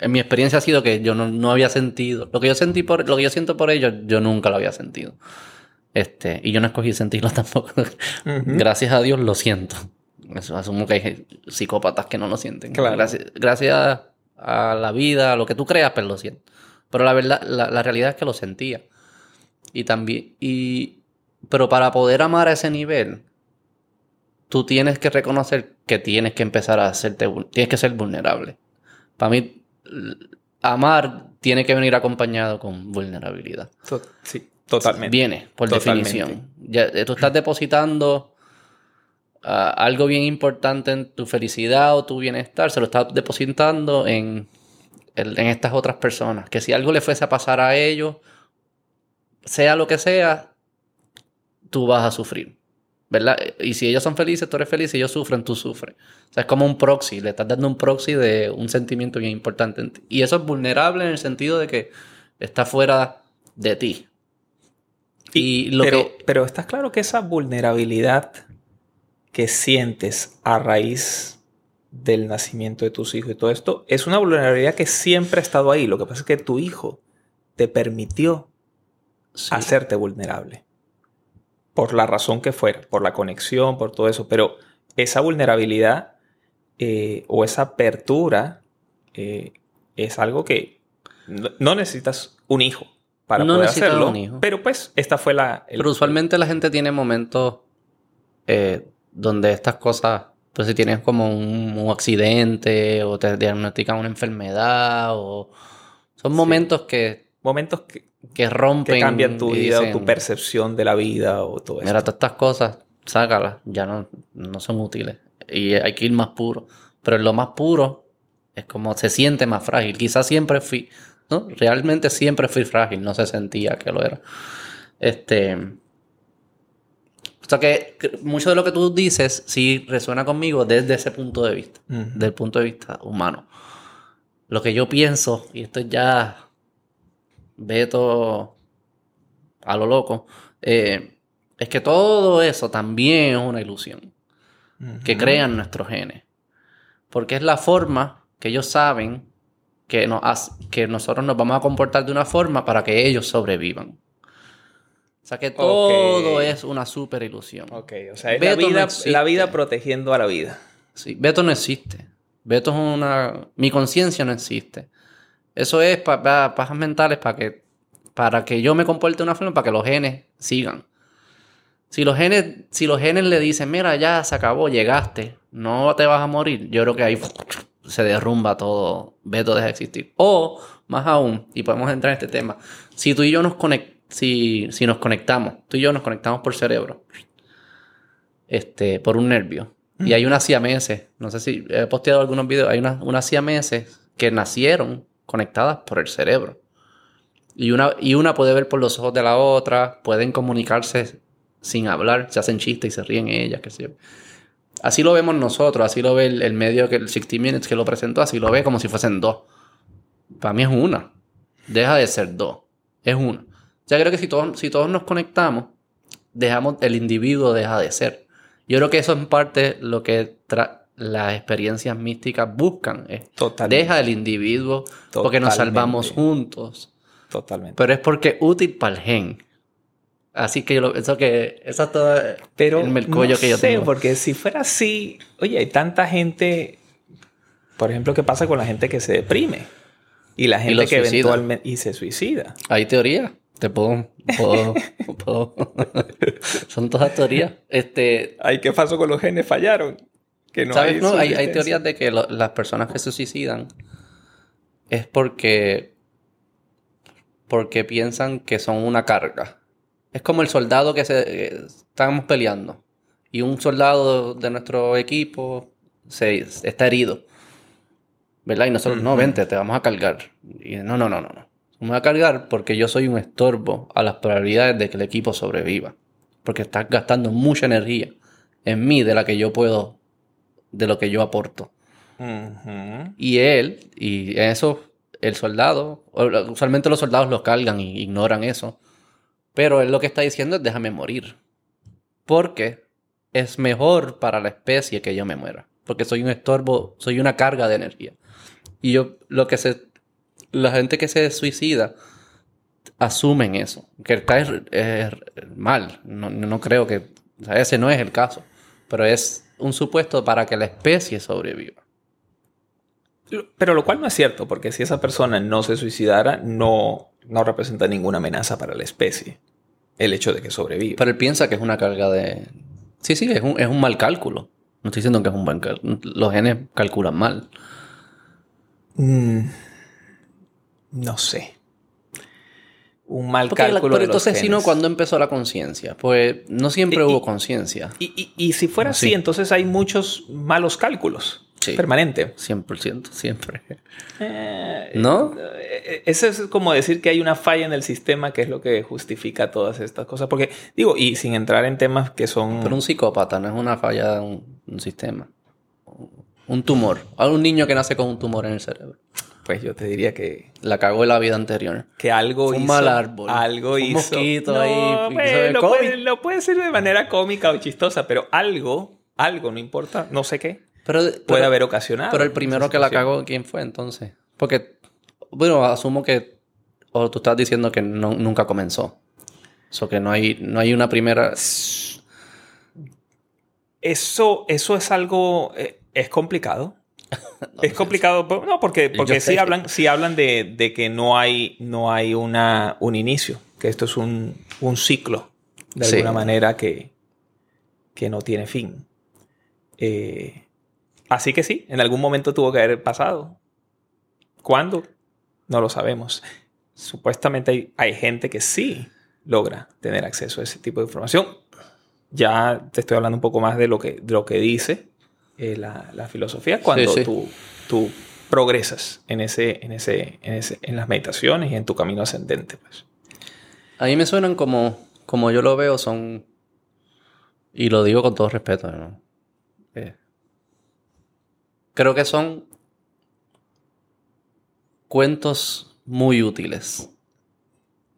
en mi experiencia ha sido que yo no, no había sentido. Lo que yo sentí por, lo que yo siento por ellos, yo nunca lo había sentido. Este, y yo no escogí sentirlo <laughs> tampoco. Gracias a Dios lo siento. Eso, asumo que hay psicópatas que no lo sienten. Claro. Gracias, gracias a la vida, a lo que tú creas, pues lo siento. Pero la verdad, la, la realidad es que lo sentía. Y también, y, pero para poder amar a ese nivel, tú tienes que reconocer que tienes que empezar a hacerte, tienes que ser vulnerable. Para mí, amar tiene que venir acompañado con vulnerabilidad. Sí, totalmente. Viene, por Totalmente. definición. Ya, eh, tú estás depositando ah, algo bien importante en tu felicidad o tu bienestar, se lo estás depositando en, en estas otras personas. Que si algo le fuese a pasar a ellos, sea lo que sea, tú vas a sufrir. ¿Verdad? Y si ellos son felices, tú eres feliz. Si ellos sufren, tú sufres. O sea, es como un proxy. Le estás dando un proxy de un sentimiento bien importante en ti. Y eso es vulnerable en el sentido de que está fuera de ti. Y lo pero, que... pero estás claro que esa vulnerabilidad que sientes a raíz del nacimiento de tus hijos y todo esto es una vulnerabilidad que siempre ha estado ahí. Lo que pasa es que tu hijo te permitió Sí. hacerte vulnerable. Por la razón que fuera, por la conexión, por todo eso. Pero esa vulnerabilidad eh, o esa apertura eh, es algo que no necesitas un hijo para No poder hacerlo. un hijo. Pero pues esta fue la... el- Pero usualmente la gente tiene momentos eh, donde estas cosas, pues si tienes como un, un accidente o te diagnostican una enfermedad o son momentos que, momentos que, que rompen que cambian tu vida o tu percepción de la vida o todo eso. Mira, todas estas cosas, sácalas, ya no, no son útiles. Y hay que ir más puro. Pero en lo más puro es como se siente más frágil. Quizás siempre fui, ¿no? Realmente siempre fui frágil, no se sentía que lo era. Este. O sea que, mucho de lo que tú dices sí resuena conmigo desde ese punto de vista, Ujú. desde el punto de vista humano. Lo que yo pienso, y esto ya veto a lo loco, eh, es que todo eso también es una ilusión que crean nuestros genes. Porque es la forma que ellos saben que, nos hace- que nosotros nos vamos a comportar de una forma para que ellos sobrevivan. O sea que todo es una super ilusión. Ok, o sea, es no la vida protegiendo a la vida. Sí, Beto no existe. Beto es una... Mi conciencia no existe. Eso es para pajas mentales para que, para que yo me comporte de una forma para que los genes sigan. Si los genes, si los genes le dicen, mira, ya se acabó, llegaste, no te vas a morir, yo creo que ahí se derrumba todo, Beto deja de existir. O, más aún, y podemos entrar en este tema, si tú y yo nos conectamos, si, si nos conectamos, tú y yo nos conectamos por cerebro, este, por un nervio, y hay unas siameses, no sé si he posteado algunos videos, hay unas, unas siameses que nacieron conectadas por el cerebro. Y una, y una puede ver por los ojos de la otra, pueden comunicarse sin hablar, se hacen chistes y se ríen ellas, qué sé yo. Así lo vemos nosotros, así lo ve el, el medio que el 60 Minutes que lo presentó, así lo ve como si fuesen dos. Para mí es una. Deja de ser dos. Es una. Ya creo que si todos, si todos nos conectamos, dejamos, el individuo deja de ser. Yo creo que eso en parte lo que las experiencias místicas buscan. Es Totalmente. deja el individuo porque nos salvamos juntos. Totalmente. Pero es porque es útil para el gen. Así que yo lo, eso que eso es todo Pero el no que yo sé, tengo. porque si fuera así, oye, hay tanta gente, por ejemplo, ¿qué pasa con la gente que se deprime? Y la gente que suicida. eventualmente y se suicida. Hay teorías. Te puedo, puedo- <laughs> puedo- Son todas teorías. Este, Ay, ¿qué pasó con los genes? Fallaron. Que no ¿sabes? No, hay, hay teorías de que lo- las personas que se suicidan es porque porque piensan que son una carga. Es como el soldado que se eh, estamos peleando y un soldado de nuestro equipo se está herido. ¿Verdad? Y nosotros, no, vente, te vamos a cargar. Y no, no, no, no, no. Me voy a cargar porque yo soy un estorbo a las probabilidades de que el equipo sobreviva. Porque estás gastando mucha energía en mí de la que yo puedo, de lo que yo aporto. Y él, y eso, el soldado, usualmente los soldados los cargan y ignoran eso. Pero él lo que está diciendo es déjame morir. Porque es mejor para la especie que yo me muera. Porque soy un estorbo, soy una carga de energía. Y yo, lo que se, la gente que se suicida, asumen eso. Que está mal. No, creo que, ese no es el caso. Pero es un supuesto para que la especie sobreviva. Pero lo cual no es cierto, porque si esa persona no se suicidara, no, no representa ninguna amenaza para la especie. El hecho de que sobreviva. Pero él piensa que es una carga de, Sí, sí, es un, es un mal cálculo. No estoy diciendo que es un buen cálculo. Los genes calculan mal. Mm, no sé. Un mal cálculo. Pero entonces, si no, ¿cuándo empezó la conciencia? Pues no siempre hubo conciencia. Y, y, si fuera así, entonces hay muchos malos cálculos. Permanente. 100%, siempre. Eh, ¿No? Eh, eso es como decir que hay una falla en el sistema que es lo que justifica todas estas cosas. Porque, digo, y sin entrar en temas que son... Pero un psicópata no es una falla de un, sistema. Un tumor. Hay un niño que nace con un tumor en el cerebro. Pues yo te diría que... La cagó en la vida anterior. Que algo un mal árbol. Algo un mosquito ahí. Pues, lo, puede, lo puede ser de manera cómica o chistosa, pero algo, algo, no importa, no sé qué, pero, puede haber ocasionado. Pero el primero que la cagó, ¿quién fue entonces? Porque, bueno, asumo que, o tú estás diciendo que nunca comenzó. O que no hay, no hay una primera... Eso, eso es algo, eh, es complicado. <laughs> es complicado, no, porque, porque sí hablan, sí hablan de, que no hay, no hay una, un inicio, que esto es un, ciclo, de alguna manera, que, que no tiene fin. Eh, Así que sí, en algún momento tuvo que haber pasado. ¿Cuándo? No lo sabemos. Supuestamente hay, gente que sí logra tener acceso a ese tipo de información. Ya te estoy hablando un poco más de lo que, lo que dice eh, la, filosofía cuando Tú, tú, progresas en, ese, en, ese, en, ese, en las meditaciones y en tu camino ascendente. Pues. A mí me suenan como, como yo lo veo, son, y lo digo con todo respeto, ¿no? Eh, creo que son cuentos muy útiles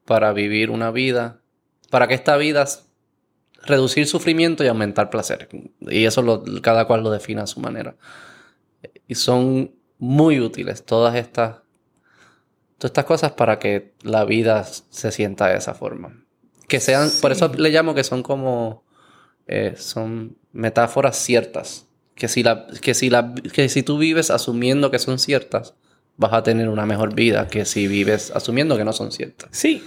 para vivir una vida, para que esta vida reducir sufrimiento y aumentar placer. Y eso lo, cada cual lo define a su manera. Y son muy útiles todas estas, todas estas cosas para que la vida se sienta de esa forma. Que sean, por eso le llamo que son como, eh, son metáforas ciertas que si, la, que, si la, que si tú vives asumiendo que son ciertas, vas a tener una mejor vida que si vives asumiendo que no son ciertas. Sí.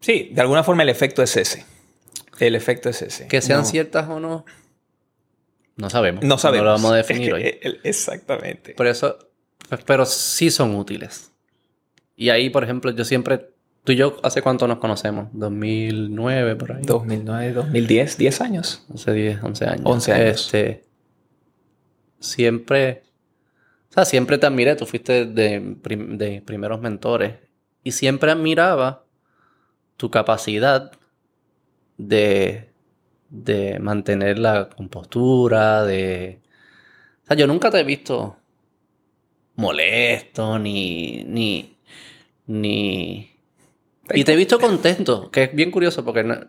Sí, de alguna forma el efecto es ese. El efecto es ese. Que sean ciertas o no, no sabemos. No sabemos. No lo vamos a definir hoy. Exactamente. Por eso, pero sí son útiles. Y ahí, por ejemplo, yo siempre Tú y yo, ¿hace cuánto nos conocemos? 2009, por ahí. 2009, 2010, 10 años. Hace 10, 11 años. 11 años. Este, siempre, o sea, siempre te admiré, tú fuiste de, de primeros mentores y siempre admiraba tu capacidad de, de mantener la compostura, de... O sea, yo nunca te he visto molesto, ni... ni... ni... Y te he visto contento, que es bien curioso porque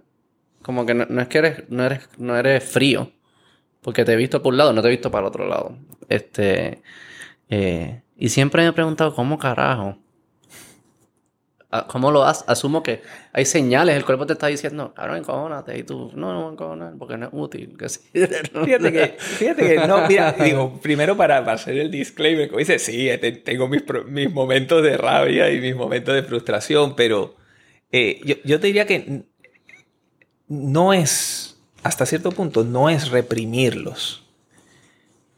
como que no, es que eres, no eres, no eres frío, porque te he visto por un lado, no te he visto para el otro lado. Este. Eh, y siempre me he preguntado, ¿cómo carajo? Ah, ¿Cómo lo haces? Asumo que hay señales, el cuerpo te está diciendo, claro, encónate, y tú, no, no encojonar, porque no es útil. <laughs> fíjate, que, fíjate que, no, mira, digo, primero para, hacer el disclaimer, como dice, sí, tengo mis, mis, momentos de rabia y mis momentos de frustración, pero eh, yo, yo te diría que no es hasta cierto punto no es reprimirlos.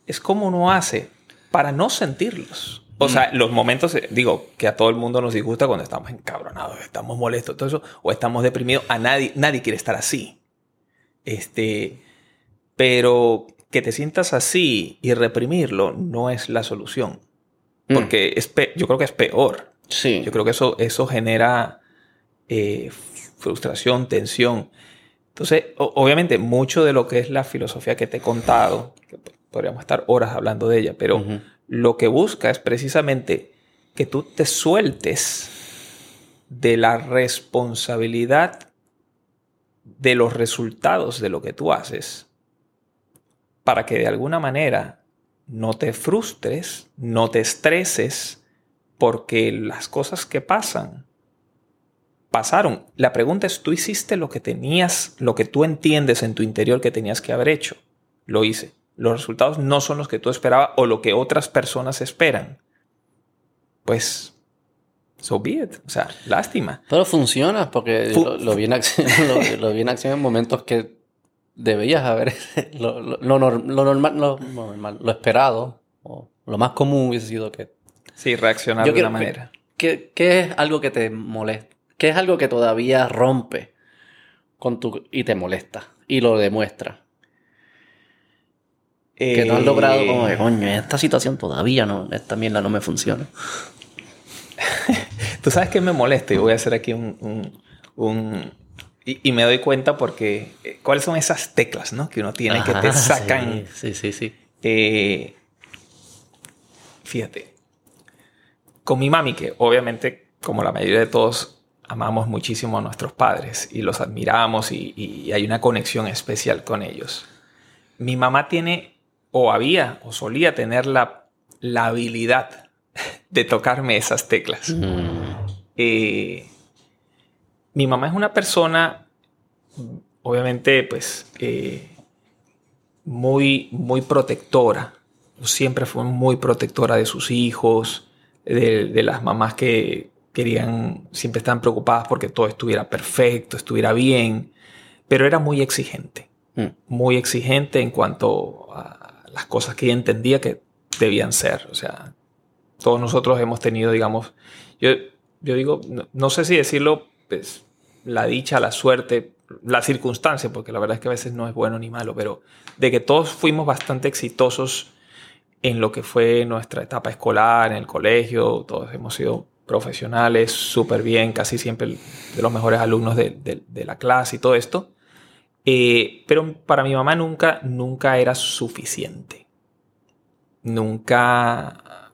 Es como uno hace para no sentirlos. O sea, los momentos, eh, digo, que a todo el mundo nos disgusta cuando estamos encabronados, estamos molestos, todo eso, o estamos deprimidos, a nadie, nadie quiere estar así. Este, pero que te sientas así y reprimirlo no es la solución. Mm. Porque es pe- yo creo que es peor. Sí. Yo creo que eso, eso genera eh, frustración, tensión. Entonces, obviamente, mucho de lo que es la filosofía que te he contado, que podríamos estar horas hablando de ella, pero lo que busca es precisamente que tú te sueltes de la responsabilidad de los resultados de lo que tú haces para que de alguna manera no te frustres, no te estreses, porque las cosas que pasan pasaron. La pregunta es, ¿tú hiciste lo que tenías, lo que tú entiendes en tu interior que tenías que haber hecho? Lo hice. Los resultados no son los que tú esperabas o lo que otras personas esperan. Pues, so be it. O sea, lástima. Pero funciona porque Fu- lo, lo vi en acción, <laughs> lo, lo vi en acción en momentos que debías haber <laughs> lo, lo- lo nor- lo normal, normal, lo esperado o lo más común hubiese sido que Sí, reaccionar de quiero- una manera. ¿Qué, qué es algo que te molesta? ¿Qué es algo que todavía rompe con tu y te molesta y lo demuestra? Que no has logrado como Eh, que, coño, esta situación todavía no, esta mierda no me funciona. <laughs> Tú sabes que me molesta y voy a hacer aquí un... un- un- y, y me doy cuenta porque... eh, ¿Cuáles son esas teclas, no? Que uno tiene que te sacan... Sí, sí, sí. sí. Eh, fíjate, con mi mami, que obviamente, como la mayoría de todos, amamos muchísimo a nuestros padres y los admiramos y, y hay una conexión especial con ellos. Mi mamá tiene, o había, o solía tener la, la habilidad <laughs> de tocarme esas teclas. Mm, Eh, mi mamá es una persona, obviamente, pues, eh, muy, muy protectora. Siempre fue muy protectora de sus hijos, de, de las mamás que querían, siempre estaban preocupadas porque todo estuviera perfecto, estuviera bien, pero era muy exigente. mm. Muy exigente en cuanto a las cosas que ella entendía que debían ser. O sea, todos nosotros hemos tenido, digamos, yo, yo digo, no, no sé si decirlo, pues, la dicha, la suerte, la circunstancia, porque la verdad es que a veces no es bueno ni malo, pero de que todos fuimos bastante exitosos en lo que fue nuestra etapa escolar, en el colegio, todos hemos sido profesionales, súper bien, casi siempre de los mejores alumnos de, de- de la clase y todo esto. Eh, pero para mi mamá nunca, nunca era suficiente. Nunca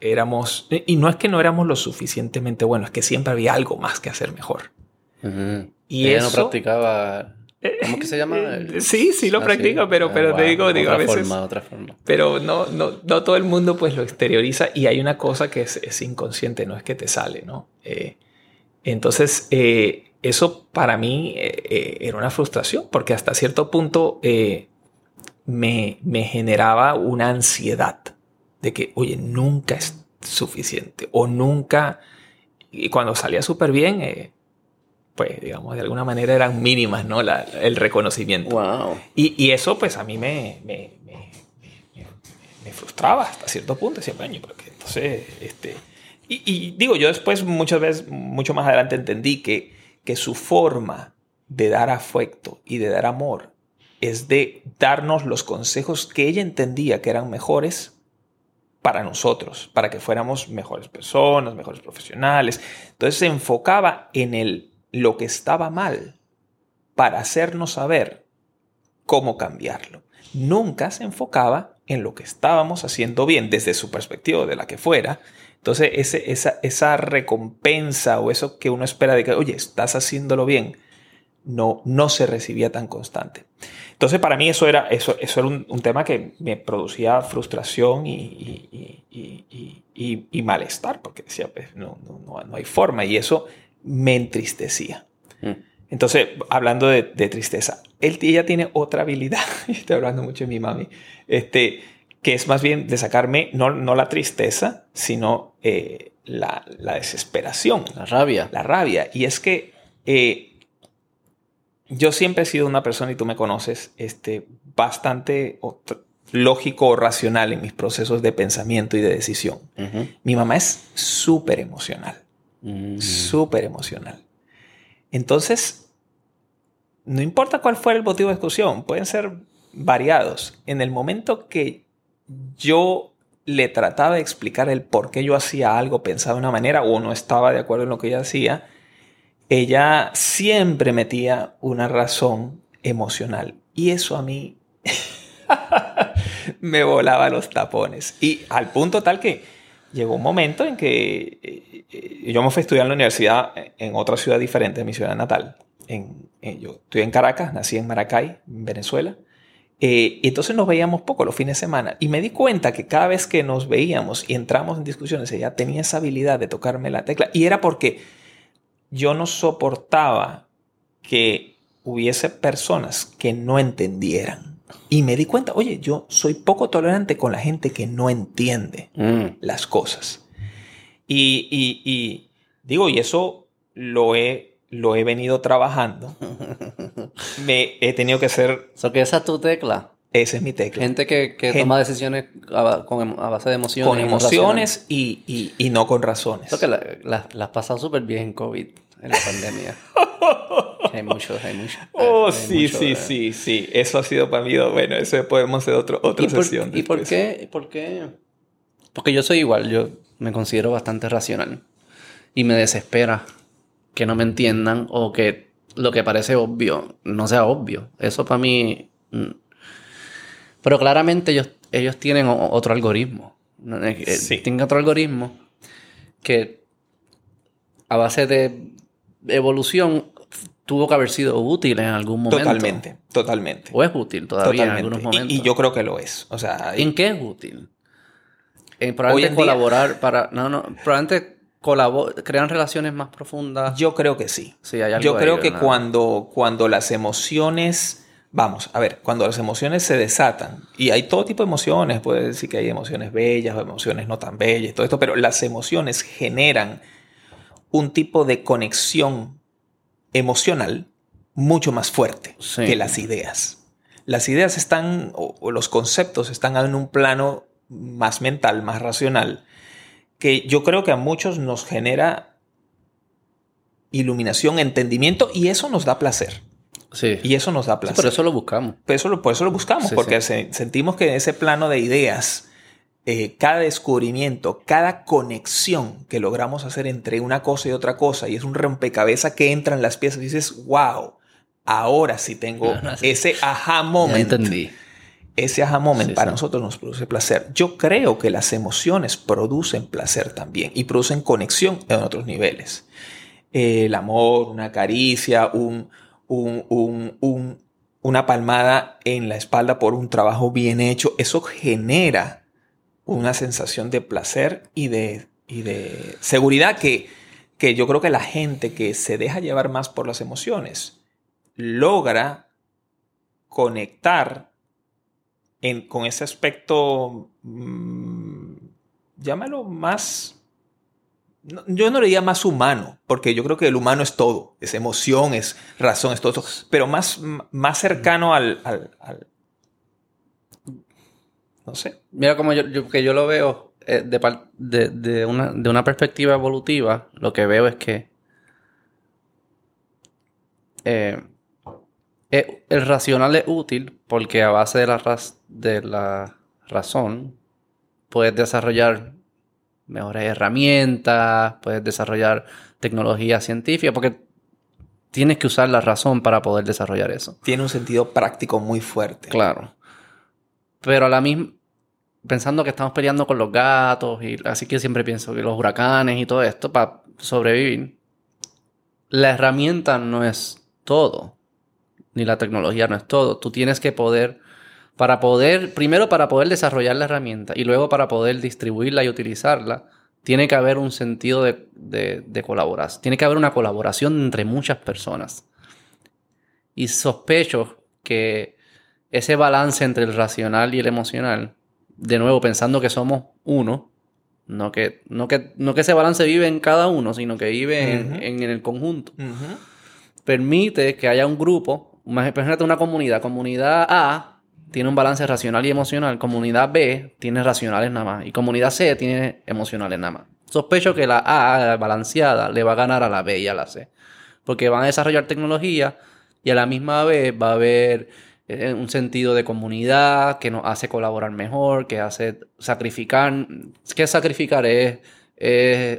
éramos... Y no es que no éramos lo suficientemente buenos, es que siempre había algo más que hacer mejor. Y Ella no practicaba. ¿Cómo que se llama? Eh, sí, sí lo Ah, practica, pero- pero te digo- digo, a otra veces- Forma, otra forma. Pero no, no, no todo el mundo pues lo exterioriza y hay una cosa que es, es inconsciente, no es que te sale, ¿no? Eh, entonces, eh, eso para mí eh, eh, era una frustración porque hasta cierto punto eh, me, me generaba una ansiedad de que, oye, nunca es suficiente o nunca... Y cuando salía súper bien, eh, pues digamos, de alguna manera eran mínimas, ¿no? La- el reconocimiento. Wow. Y, y eso, pues, a mí me, me, me- me- frustraba hasta cierto punto. Decía, "Coño, pero que entonces, este... Y, y digo, yo después, muchas veces, mucho más adelante entendí que, que su forma de dar afecto y de dar amor es de darnos los consejos que ella entendía que eran mejores para nosotros, para que fuéramos mejores personas, mejores profesionales. Entonces se enfocaba en el, lo que estaba mal para hacernos saber cómo cambiarlo. Nunca se enfocaba en lo que estábamos haciendo bien desde su perspectiva, de la que fuera. Entonces, ese- esa, esa recompensa o eso que uno espera de que, oye, estás haciéndolo bien, no, no se recibía tan constante. Entonces, para mí eso era, eso, eso era un, un tema que me producía frustración y, y- y- y- malestar, porque decía, pues, no, no- no hay forma. Y eso me entristecía. Mm. Entonces, hablando de, de tristeza, él, ella tiene otra habilidad, <laughs> y estoy hablando mucho de mi mami, este, que es más bien de sacarme no, no la tristeza, sino eh, la, la desesperación, La rabia. la rabia. Y es que eh, yo siempre he sido una persona, y tú me conoces, este, bastante, lógico o racional en mis procesos de pensamiento y de decisión. Mi mamá es súper emocional. Mm. Súper emocional. Entonces, no importa cuál fuera el motivo de discusión, pueden ser variados. En el momento que yo le trataba de explicar el por qué yo hacía algo, pensaba de una manera o no estaba de acuerdo en lo que ella hacía, ella siempre metía una razón emocional. Y eso a mí <laughs> me volaba los tapones. Y al punto tal que llegó un momento en que eh, yo me fui a estudiar en la universidad en otra ciudad diferente de mi ciudad natal. En, en- yo estoy en Caracas, nací en Maracay, en Venezuela. Eh, y entonces nos veíamos poco los fines de semana. Y me di cuenta que cada vez que nos veíamos y entramos en discusiones, ella tenía esa habilidad de tocarme la tecla. Y era porque yo no soportaba que hubiese personas que no entendieran. Y me di cuenta, oye, yo soy poco tolerante con la gente que no entiende Mm. las cosas. Y, y- y digo, y eso lo he, lo he venido trabajando. <laughs> Me he tenido que ser, So que esa es tu tecla. esa es mi tecla. Gente que, que Gente- toma decisiones a, con em- a base de emociones. con emociones y, y- y no con razones. Eso que la, la- la has pasado súper bien en COVID, en la <laughs> pandemia. <laughs> hay mucho, hay mucho. Oh, hay sí, mucho, sí, eh. sí, sí. Eso ha sido para mí, bueno, eso podemos hacer otro, otra ¿Y por, sesión. ¿Y por qué? ¿Por qué? Porque yo soy igual, yo me considero bastante racional. Y me desespera que no me entiendan o que lo que parece obvio no sea obvio. Eso para mí... mm. Pero claramente ellos, ellos tienen otro algoritmo. eh, Sí. Tienen otro algoritmo que a base de evolución tuvo que haber sido útil en algún momento. Totalmente, totalmente. O es útil todavía en algunos momentos. Y, yo creo que lo es. O sea, ¿En qué es útil? En probablemente en día- colaborar para... No, no. Probablemente crean relaciones más profundas. yo creo que sí. Sí, hay algo Yo ahí, creo que cuando, cuando las emociones, vamos, a ver, cuando las emociones se desatan, y hay todo tipo de emociones, puede decir que hay emociones bellas o emociones no tan bellas, todo esto, pero las emociones generan un tipo de conexión emocional mucho más fuerte Sí. que las ideas. Las ideas están, o, o los conceptos están en un plano más mental, más racional, que yo creo que a muchos nos genera iluminación, entendimiento, y eso nos da placer. Sí. Y eso nos da Sí, placer. por eso lo buscamos. Por eso lo, por eso lo buscamos, Sí, porque se- sentimos que en ese plano de ideas, eh, cada descubrimiento, cada conexión que logramos hacer entre una cosa y otra cosa, y es un rompecabezas que entran las piezas y dices, wow, ahora sí tengo sí. ese aha moment. entendí. Ese aha moment Sí, para sí. nosotros nos produce placer. Yo creo que las emociones producen placer también y producen conexión en otros niveles. El amor, una caricia, un- un- un- una palmada en la espalda por un trabajo bien hecho, eso genera una sensación de placer y de, y de seguridad que, que yo creo que la gente que se deja llevar más por las emociones logra conectar en- con ese aspecto, mm, llámalo más, yo no le diría más humano, porque yo creo que el humano es todo, es emoción, es razón, es todo, pero más, más cercano al- al- no sé, Mira como yo, yo- que yo lo veo eh, de, de, de una, de una perspectiva evolutiva, lo que veo es que eh, eh, el racional es útil porque a base de la, raz- de la razón puedes desarrollar mejores herramientas, puedes desarrollar tecnología científica, porque tienes que usar la razón para poder desarrollar eso. tiene un sentido práctico muy fuerte. Claro. Pero a la misma, pensando que estamos peleando con los gatos, y así que siempre pienso que los huracanes y todo esto para sobrevivir, la herramienta no es todo, ni la tecnología no es todo. Tú tienes que poder, para poder, primero para poder desarrollar la herramienta y luego para poder distribuirla y utilizarla, tiene que haber un sentido de, de, de colaboración. Tiene que haber una colaboración entre muchas personas. Y sospecho que ese balance entre el racional y el emocional, de nuevo pensando que somos uno, no que, no que, no que ese balance vive en cada uno, sino que vive en- en, en el conjunto, permite que haya un grupo, imagínate una comunidad, comunidad A tiene un balance racional y emocional, comunidad B tiene racionales nada más. Y comunidad C tiene emocionales nada más. Sospecho que la A balanceada le va a ganar a la B y a la C, porque van a desarrollar tecnología y a la misma vez va a haber un sentido de comunidad que nos hace colaborar mejor, que hace sacrificar. ¿Qué sacrificar? Es,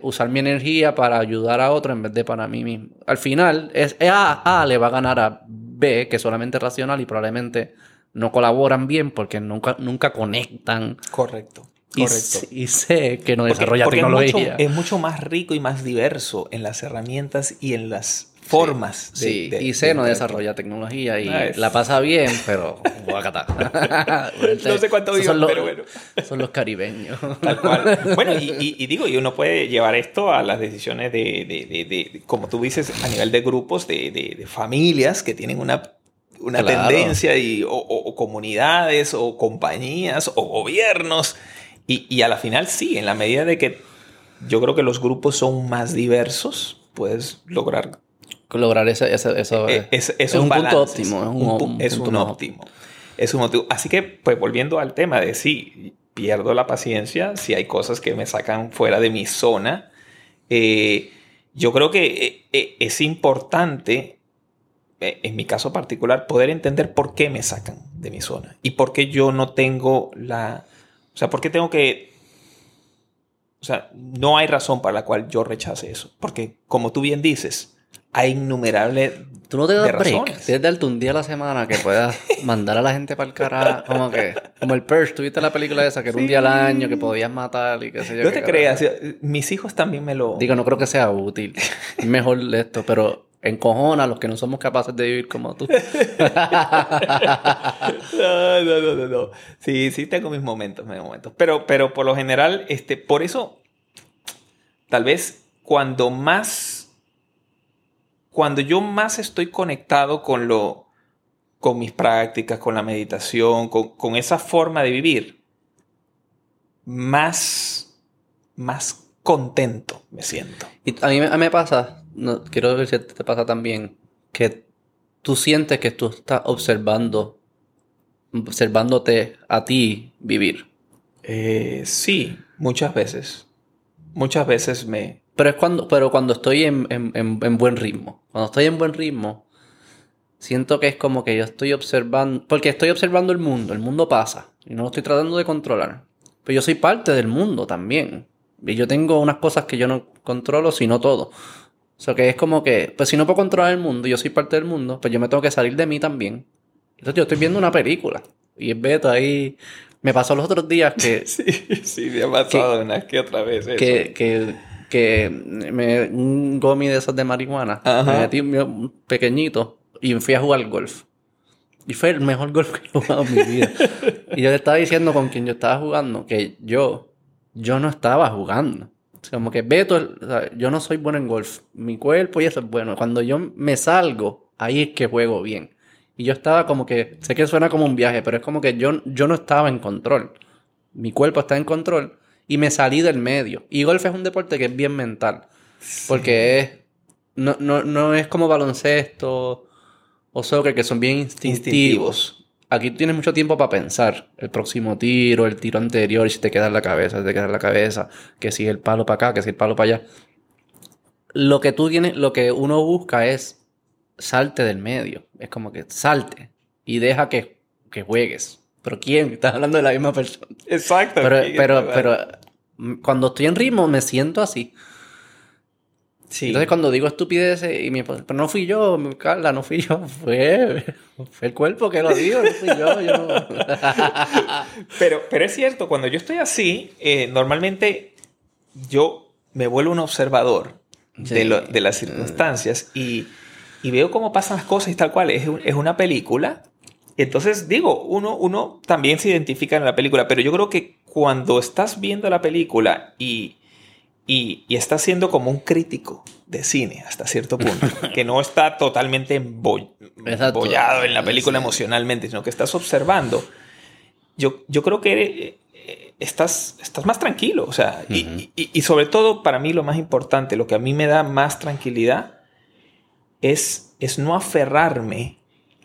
usar mi energía para ayudar a otro en vez de para mí mismo. Al final, es, A, A le va a ganar a B, que es solamente racional y probablemente no colaboran bien porque nunca, nunca conectan. Correcto. Y, Correcto. y sé que no desarrolla tecnología. Es mucho, es mucho, más rico y más diverso en las herramientas y en las formas. Sí, de, sí. De, y sé no desarrolla tecnología y nice. la pasa bien, pero <laughs> no sé cuánto viven, pero bueno. Son los caribeños. Tal cual. Bueno, y, y, y, digo, y uno puede llevar esto a las decisiones de, de como tú dices, a nivel de grupos, de, familias que tienen una una claro. tendencia y, o, o, comunidades o compañías o gobiernos. Y, y, a la final sí, en la medida de que yo creo que los grupos son más diversos, puedes lograr... Lograr ese, ese, eso es, es, es, un, balance, punto óptimo. Es un, un, es óptimo. Es un óptimo. Así que, pues volviendo al tema de sí, pierdo la paciencia si hay cosas que me sacan fuera de mi zona. Eh, yo creo que eh, es importante en mi caso particular, poder entender por qué me sacan de mi zona y por qué yo no tengo la... O sea, por qué tengo que... O sea, no hay razón para la cual yo rechace eso. Porque, como tú bien dices, hay innumerables... Tú no te das break. Tienes darte un día a la semana que puedas <laughs> mandar a la gente para el carajo. Como que... Como el Purge. ¿Tuviste la película esa? Que era sí. un día al año que podías matar y qué sé yo. No te creas. Mis hijos también me lo... Digo, no creo que sea útil. <laughs> Mejor esto, pero encojona a los que no somos capaces de vivir como tú. <laughs> no, no, no, no, no. Sí, sí tengo mis momentos, mis momentos. Pero, pero por lo general, este, por eso, tal vez cuando más, cuando yo más estoy conectado con lo, con mis prácticas, con la meditación, con, con esa forma de vivir, más, más contento me siento. Y a mí, a mí me pasa, no, quiero ver si te pasa también, que tú sientes que tú estás observando, observándote a ti vivir. Eh, sí, muchas veces. Muchas veces me... Pero es cuando, pero cuando estoy en, en, en, en buen ritmo. Cuando estoy en buen ritmo, siento que es como que yo estoy observando, porque estoy observando el mundo, el mundo pasa, y no lo estoy tratando de controlar. Pero yo soy parte del mundo también. Y yo tengo unas cosas que yo no controlo, sino todo. O sea, que es como que, pues si no puedo controlar el mundo, yo soy parte del mundo, pues yo me tengo que salir de mí también. Entonces yo estoy viendo una película. Y es Beto ahí. Me pasó los otros días que. <laughs> sí, sí, me ha pasado que, una que otra vez. Eso. Que, que, que me, un gomi de esos de marihuana. Ajá. Me metí un pequeñito y fui a jugar golf. Y fue el mejor <laughs> golf que he jugado en mi vida. y yo le estaba diciendo con quien yo estaba jugando que yo yo no estaba jugando. Como que Beto, o sea, yo no soy bueno en golf. Mi cuerpo y eso es bueno. Cuando yo me salgo, ahí es que juego bien. Y yo estaba como que, sé que suena como un viaje, pero es como que yo, yo no estaba en control. Mi cuerpo está en control y me salí del medio. Y golf es un deporte que es bien mental. Porque es, no, no, no es como baloncesto o soccer, que son bien instintivos. instintivos aquí tienes mucho tiempo para pensar. El próximo tiro, el tiro anterior, si te queda en la cabeza, si te queda en la cabeza, que si el palo para acá, que si el palo para allá. Lo que tú tienes, lo que uno busca es salte del medio. Es como que salte y deja que, que juegues. Pero ¿quién? Estás hablando de la misma persona. Exacto. Pero, pero, pero cuando estoy en ritmo me siento así. Sí. Entonces cuando digo estupideces y mi esposa, pero no fui yo, Carla, no fui yo, <laughs> fue, fue el cuerpo que lo dijo, no fui yo. yo no. <laughs> pero, pero es cierto, cuando yo estoy así, eh, normalmente yo me vuelvo un observador sí. de, lo, de, las circunstancias y, y, veo cómo pasan las cosas y tal cual. Es, es una película. Entonces digo, uno, uno también se identifica en la película, pero yo creo que cuando estás viendo la película y y, y está siendo como un crítico de cine hasta cierto punto, <laughs> que no está totalmente embollado en la película sí. emocionalmente, sino que estás observando. Yo, yo creo que eh, estás, estás más tranquilo, o sea, uh -huh. y, y, y, sobre todo para mí lo más importante, lo que a mí me da más tranquilidad es, es no aferrarme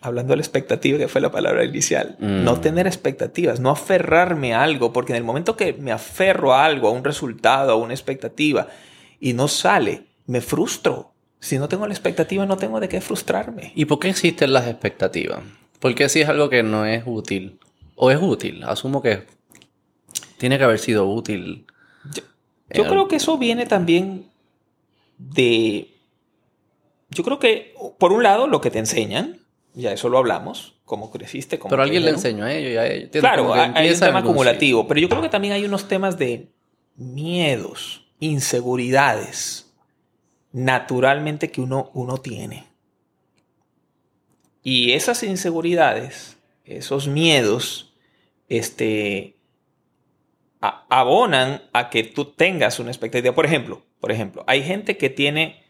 hablando de la expectativa, que fue la palabra inicial, Mm. no tener expectativas, no aferrarme a algo, porque en el momento que me aferro a algo, a un resultado, a una expectativa, y no sale, me frustro. Si no tengo la expectativa, no tengo de qué frustrarme. ¿Y por qué existen las expectativas? Porque si es algo que no es útil, o es útil, asumo que tiene que haber sido útil. Yo creo que eso viene también de... Yo creo que, por un lado, lo que te enseñan, ya eso lo hablamos, cómo creciste, cómo Pero alguien le enseñó a ellos y a. Claro, hay un tema acumulativo, pero yo creo que también hay unos temas de miedos, inseguridades, naturalmente que uno, uno tiene. Y esas inseguridades, esos miedos, este, a- abonan a que tú tengas una expectativa. Por ejemplo, por ejemplo, hay gente que tiene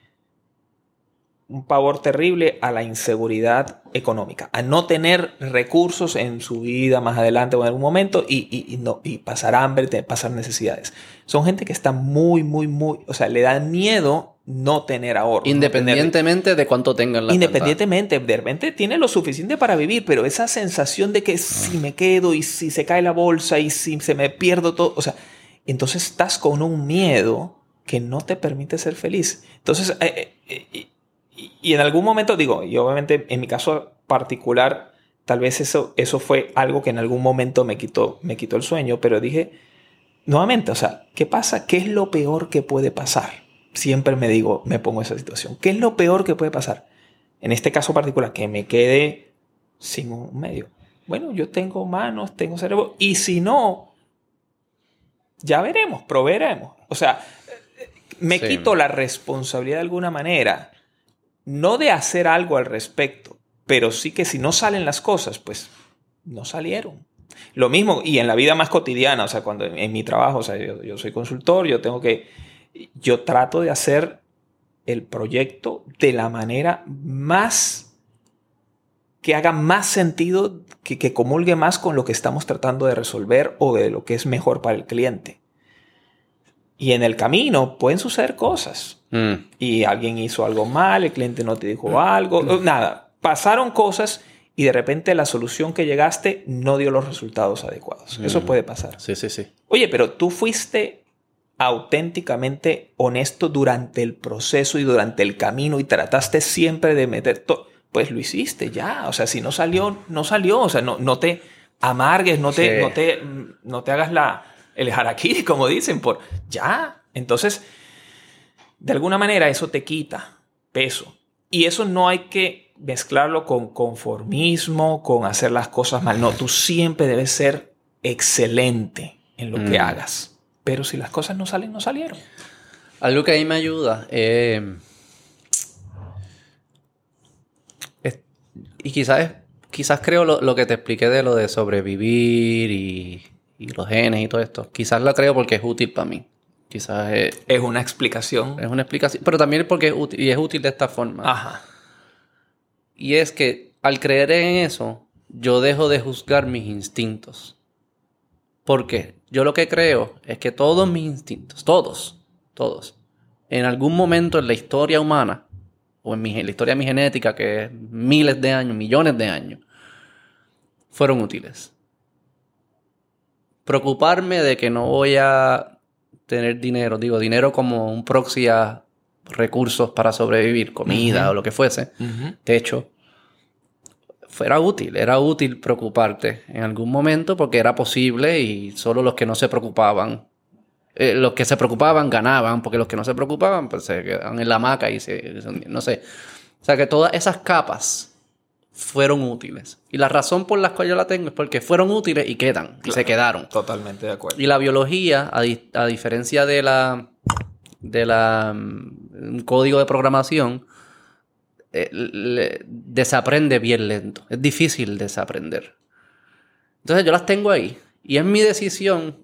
un pavor terrible a la inseguridad económica, a no tener recursos en su vida más adelante o en algún momento y, y- y no, y pasar hambre, pasar necesidades. Son gente que está muy, muy, muy, o sea, le da miedo no tener ahorro. no tener- Independientemente de cuánto tengan la Independientemente, de repente tiene lo suficiente para vivir, pero esa sensación de que si me quedo y si se cae la bolsa y si se me pierdo todo, o sea, entonces estás con un miedo que no te permite ser feliz. Entonces, eh, eh, y, en algún momento, digo, y obviamente en mi caso particular, tal vez eso, eso fue algo que en algún momento me quitó, me quitó el sueño, pero dije, nuevamente, o sea, ¿qué pasa? ¿Qué es lo peor que puede pasar? Siempre me digo, me pongo en esa situación. ¿Qué es lo peor que puede pasar? En este caso particular, que me quede sin un medio. Bueno, yo tengo manos, tengo cerebro, y si no, ya veremos, proveeremos. O sea, me Sí. quito la responsabilidad de alguna manera, no de hacer algo al respecto, pero sí que si no salen las cosas, pues no salieron. Lo mismo, y en la vida más cotidiana, o sea, cuando en, mi trabajo, o sea, yo, yo soy consultor, yo tengo que, yo trato de hacer el proyecto de la manera más que haga más sentido, que, que comulgue más con lo que estamos tratando de resolver o de lo que es mejor para el cliente. Y en el camino pueden suceder cosas. Mm. Y alguien hizo algo mal, el cliente no te dijo algo, nada. Pasaron cosas y de repente la solución que llegaste no dio los resultados adecuados. Eso Mm. puede pasar. Sí, sí, sí. Oye, pero tú fuiste auténticamente honesto durante el proceso y durante el camino y trataste siempre de meter todo. Pues lo hiciste ya. O sea, si no salió, no salió. O sea, no, no te amargues, no te, Sí. no te, no te hagas la, el harakiri, como dicen, por ya. Entonces, de alguna manera eso te quita peso. Y eso no hay que mezclarlo con conformismo, con hacer las cosas mal. No, tú siempre debes ser excelente en lo que Mm. hagas. Pero si las cosas no salen, no salieron. Algo que ahí me ayuda eh, es- y quizás, quizás creo lo, lo que te expliqué de lo de sobrevivir y, y los genes y todo esto. Quizás lo creo porque es útil para mí. Quizás es, Es una explicación. es una explicación, pero también porque es útil y es útil de esta forma. Ajá. Y es que al creer en eso, yo dejo de juzgar mis instintos. ¿Por qué? Yo lo que creo es que todos mis instintos, todos, todos, en algún momento en la historia humana, o en, mi, en la historia de mi genética, que es miles de años, millones de años, fueron útiles. Preocuparme de que no voy a tener dinero, digo, dinero como un proxy a recursos para sobrevivir, comida o lo que fuese, techo, fuera útil. Era útil preocuparte en algún momento porque era posible y solo los que no se preocupaban, eh, los que se preocupaban ganaban, porque los que no se preocupaban pues se quedaban en la hamaca y se, no sé. O sea que todas esas capas fueron útiles. Y la razón por la cual yo la tengo es porque fueron útiles y quedan, y se quedaron. Totalmente de acuerdo. Y la biología, a, di- a diferencia de la de la mm, código de programación, eh, le- desaprende bien lento. Es difícil desaprender. Entonces yo las tengo ahí. Y es mi decisión,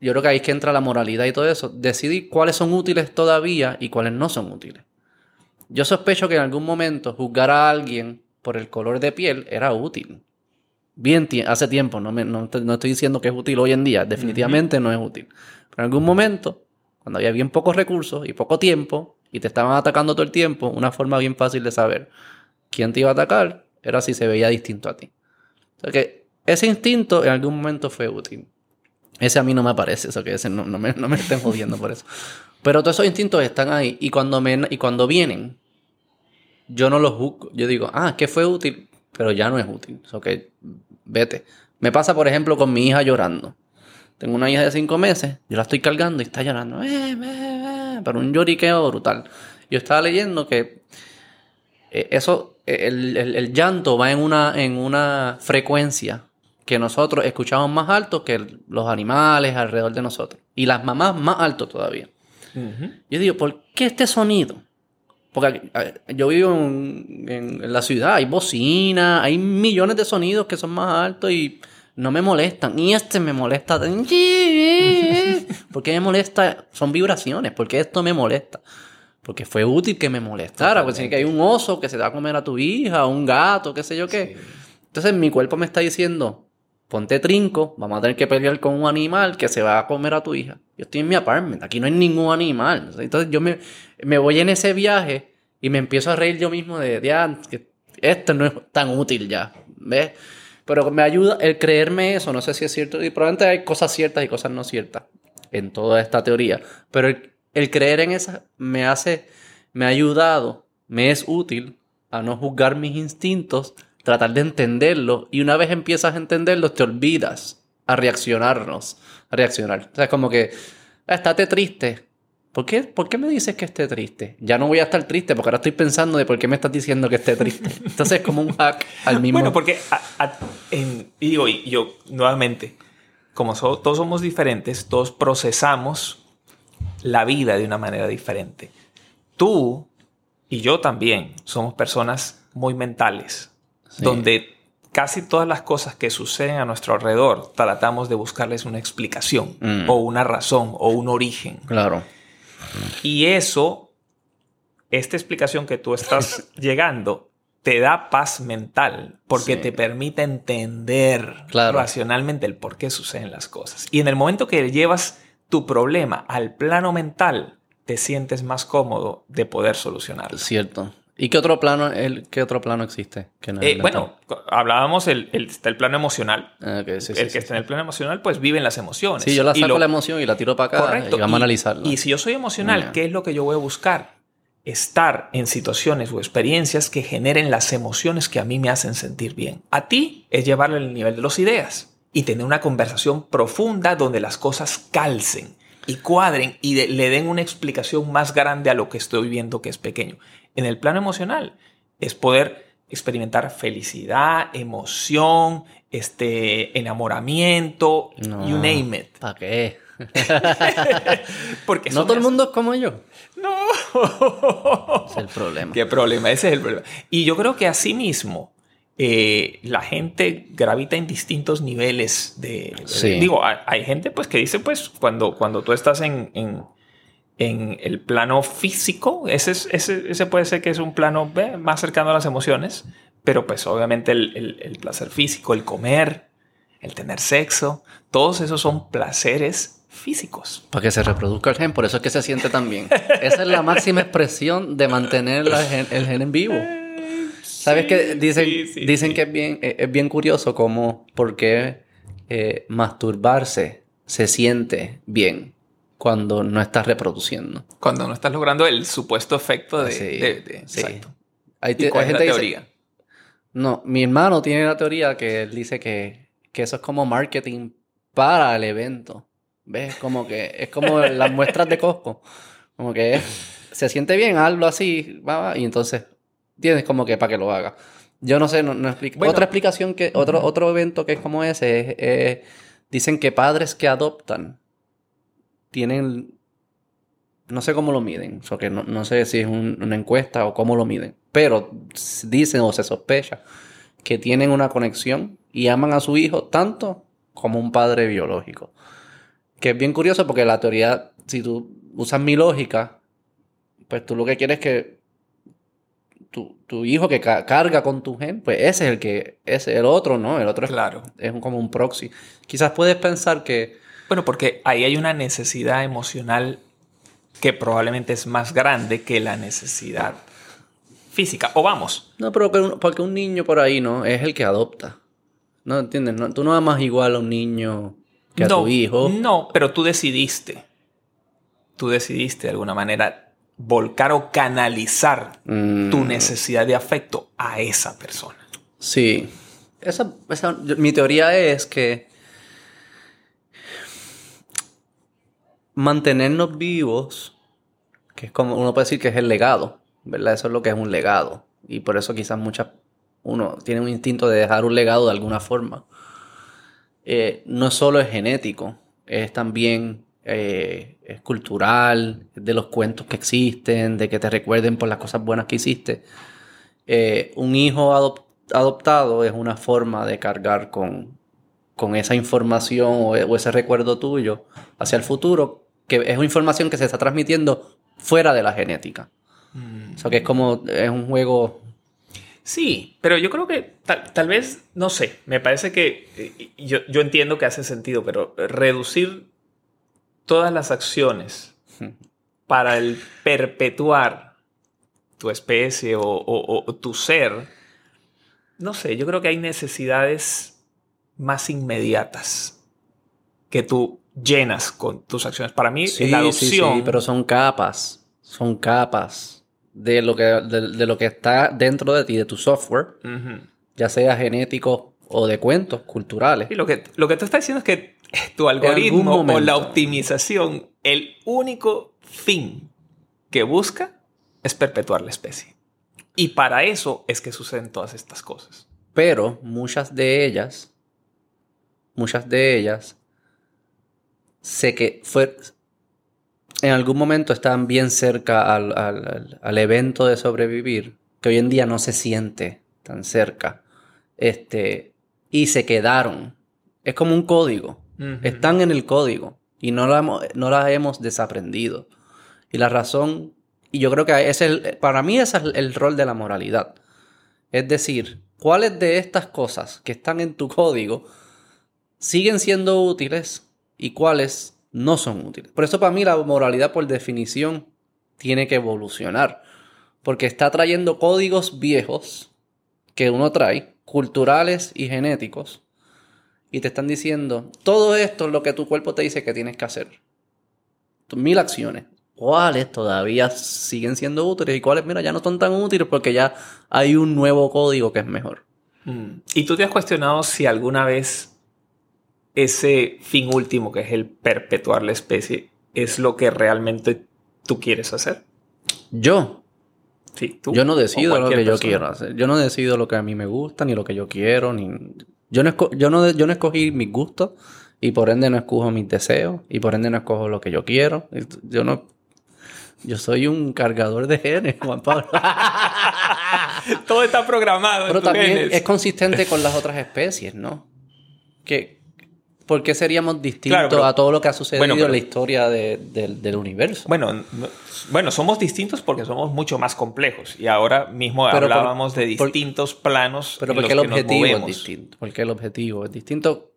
yo creo que ahí es que entra la moralidad y todo eso, decidir cuáles son útiles todavía y cuáles no son útiles. Yo sospecho que en algún momento juzgar a alguien por el color de piel era útil. Bien tie- hace tiempo, no, me- no no estoy diciendo que es útil hoy en día, definitivamente no es útil. Pero en algún momento, cuando había bien pocos recursos y poco tiempo, y te estaban atacando todo el tiempo, una forma bien fácil de saber quién te iba a atacar era si se veía distinto a ti. O sea que ese instinto en algún momento fue útil. Ese a mí no me parece, eso que ese no, no, me, no me estén jodiendo por eso. Pero todos esos instintos están ahí y cuando, me, y cuando vienen, yo no los busco. Yo digo, ah, que fue útil, pero ya no es útil. O que vete. Me pasa, por ejemplo, con mi hija llorando. Tengo una hija de cinco meses, yo la estoy cargando y está llorando. Eh, eh, pero un lloriqueo brutal. Yo estaba leyendo que eh, eso, el, el, llanto va en una, en una frecuencia que nosotros escuchamos más alto que los animales alrededor de nosotros. Y las mamás más alto todavía. Yo digo, ¿por qué este sonido? Porque yo vivo en, la ciudad, hay bocina, hay millones de sonidos que son más altos y no me molestan. Y este me molesta. ¿Por qué me molesta? Son vibraciones. ¿Por qué esto me molesta? Porque fue útil que me molestara. Porque si que hay un oso que se va a comer a tu hija, un gato, qué sé yo qué. Entonces mi cuerpo me está diciendo, ponte trinco, vamos a tener que pelear con un animal que se va a comer a tu hija. Yo estoy en mi apartment, aquí no hay ningún animal. Entonces yo me, me voy en ese viaje y me empiezo a reír yo mismo de, de que esto no es tan útil ya, ¿ves? Pero me ayuda el creerme eso, no sé si es cierto, y probablemente hay cosas ciertas y cosas no ciertas en toda esta teoría, pero el, creer en esa me hace, me ha ayudado, me es útil a no juzgar mis instintos tratar de entenderlo y una vez empiezas a entenderlo te olvidas a reaccionarnos, a reaccionar. O sea, es como que, ah, estate triste. ¿Por qué, ¿Por qué me dices que esté triste? Ya no voy a estar triste porque ahora estoy pensando de por qué me estás diciendo que esté triste. <laughs> Entonces es como un hack al mismo. Bueno, porque, y digo, y yo nuevamente, como todos somos diferentes, todos procesamos la vida de una manera diferente. Tú y yo también somos personas muy mentales donde casi todas las cosas que suceden a nuestro alrededor tratamos de buscarles una explicación mm. o una razón o un origen. Claro. Y eso, esta explicación que tú estás <laughs> llegando, te da paz mental porque te permite entender racionalmente el por qué suceden las cosas. Y en el momento que llevas tu problema al plano mental, te sientes más cómodo de poder solucionarlo. Cierto. ¿Y qué otro plano, el, qué otro plano existe? Eh, bueno, hablábamos, el, el, está el plano emocional. Ah, el que está en el plano emocional, pues vive en las emociones. Sí, yo la saco la emoción y la tiro para acá y vamos a analizarla. Y si yo soy emocional, ¿qué es lo que yo voy a buscar? Estar en situaciones o experiencias que generen las emociones que a mí me hacen sentir bien. A ti es llevarle el nivel de las ideas y tener una conversación profunda donde las cosas calcen y cuadren y le den una explicación más grande a lo que estoy viendo que es pequeño en el plano emocional es poder experimentar felicidad, emoción, este, enamoramiento, you name it. ¿Para qué? <laughs> Porque no todo el mundo es como yo. No. es el problema. ¿Qué problema? Ese es el problema. Y yo creo que así mismo eh, la gente gravita en distintos niveles de... Digo, hay, gente pues que dice pues cuando, cuando tú estás en en el plano físico, ese, ese, ese puede ser que es un plano más cercano a las emociones, pero pues obviamente el, placer físico, el comer, el tener sexo, todos esos son placeres físicos. Para que se reproduzca el gen, por eso es que se siente tan bien. Esa es la máxima expresión de mantener el gen en vivo. ¿Sabes qué? Dicen, dicen que es bien, es bien curioso cómo, por qué eh, masturbarse se siente bien cuando no estás reproduciendo. Cuando no estás logrando el supuesto efecto de... Sí, Exacto. Hay, gente teoría? no, mi hermano tiene la teoría que él dice que, eso es como marketing para el evento. ¿Ves? Como que es como las muestras de Costco. Como que se siente bien, hazlo así, va, y entonces tienes como que para que lo haga. Yo no sé, no, no Otra explicación que, otro, otro evento que es como ese, es, dicen que padres que adoptan tienen, no sé cómo lo miden, o que no, sé si es una encuesta o cómo lo miden, pero dicen o se sospecha que tienen una conexión y aman a su hijo tanto como un padre biológico. Que es bien curioso porque la teoría, si tú usas mi lógica, pues tú lo que quieres es que tu, hijo que carga con tu gen, pues ese es el que, ese, el otro, ¿no? El otro es, claro. es como un proxy. Quizás puedes pensar que bueno, porque ahí hay una necesidad emocional que probablemente es más grande que la necesidad física. O vamos. No, pero que un- porque un niño por ahí, ¿no? Es el que adopta. ¿No entiendes? No, tú no amas igual a un niño que a no, tu hijo. No, pero tú decidiste. Tú decidiste de alguna manera volcar o canalizar Mm, tu necesidad de afecto a esa persona. Sí. Esa, esa- mi teoría es que mantenernos vivos, que es como uno puede decir que es el legado, ¿verdad? Eso es lo que es un legado. Y por eso quizás muchas, uno tiene un instinto de dejar un legado de alguna forma. Eh, no solo es genético, es también eh, cultural, de los cuentos que existen, de que te recuerden por las cosas buenas que hiciste. Eh, un hijo adop- adoptado es una forma de cargar con, con esa información o ese recuerdo tuyo hacia el futuro, que es una información que se está transmitiendo fuera de la genética. O sea que es como, es un juego... Sí, pero yo creo que tal, tal vez, no sé, me parece que eh, yo, yo entiendo que hace sentido, pero reducir todas las acciones para el perpetuar tu especie o, o- o tu ser, no sé, yo creo que hay necesidades más inmediatas que tú llenas con tus acciones. Para mí, Sí, la sí, adopción... sí, pero son capas, son capas de lo que, de, de lo que está dentro de ti, de tu software, ya sea genético o de cuentos culturales. Y lo que, lo que te está diciendo es que <laughs> tu algoritmo o la optimización, el único fin que busca es perpetuar la especie. Y para eso es que suceden todas estas cosas. Pero muchas de ellas, muchas de ellas, sé que fue, en algún momento estaban bien cerca al, al- al- evento de sobrevivir, que hoy en día no se siente tan cerca, este, y se quedaron. Es como un código. Están en el código y no la, hemos- no las hemos desaprendido. Y la razón, y yo creo que ese es el- para mí ese es el rol de la moralidad. Es decir, ¿cuáles de estas cosas que están en tu código siguen siendo útiles y cuáles no son útiles? Por eso para mí la moralidad por definición tiene que evolucionar. Porque está trayendo códigos viejos que uno trae, culturales y genéticos, y te están diciendo, todo esto es lo que tu cuerpo te dice que tienes que hacer. Mil acciones. ¿Cuáles todavía siguen siendo útiles y cuáles, mira, ya no son tan útiles porque ya hay un nuevo código que es mejor? Mm. ¿Y tú te has cuestionado si alguna vez ese fin último, que es el perpetuar la especie, es lo que realmente tú quieres hacer? Yo, Sí, tú. yo no decido lo que yo quiero hacer. Yo no decido lo que a mí me gusta, ni lo que yo quiero, ni... Yo no, yo no, yo no escogí mis gustos y por ende no escojo mis deseos y por ende no escojo lo que yo quiero. Yo no... Yo soy un cargador de genes, <laughs> Juan Pablo. Todo está programado. Pero también genes. es consistente con las otras especies, ¿no? Que, ¿Por qué seríamos distintos Claro, pero- a todo lo que ha sucedido bueno, pero- en la historia de- del- del universo? Bueno, no- bueno, somos distintos porque somos mucho más complejos. Y ahora mismo Pero por- hablábamos de por- distintos planos Pero porque el objetivo es distinto. Porque el objetivo es distinto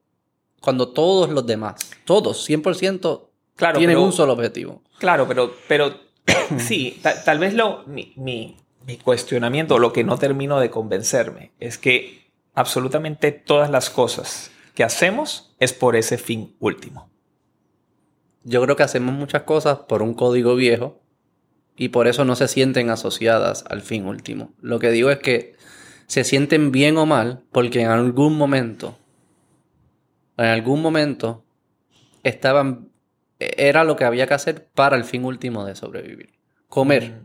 cuando todos los demás, todos, 100%, Claro, tienen un solo objetivo. Claro, pero, pero <coughs> sí, ta- tal vez lo, mi, mi- mi cuestionamiento, lo que no termino de convencerme, es que absolutamente todas las cosas que hacemos es por ese fin último. Yo creo que hacemos muchas cosas por un código viejo y por eso no se sienten asociadas al fin último. Lo que digo es que se sienten bien o mal porque en algún momento, en algún momento, estaban, era lo que había que hacer para el fin último de sobrevivir. Comer.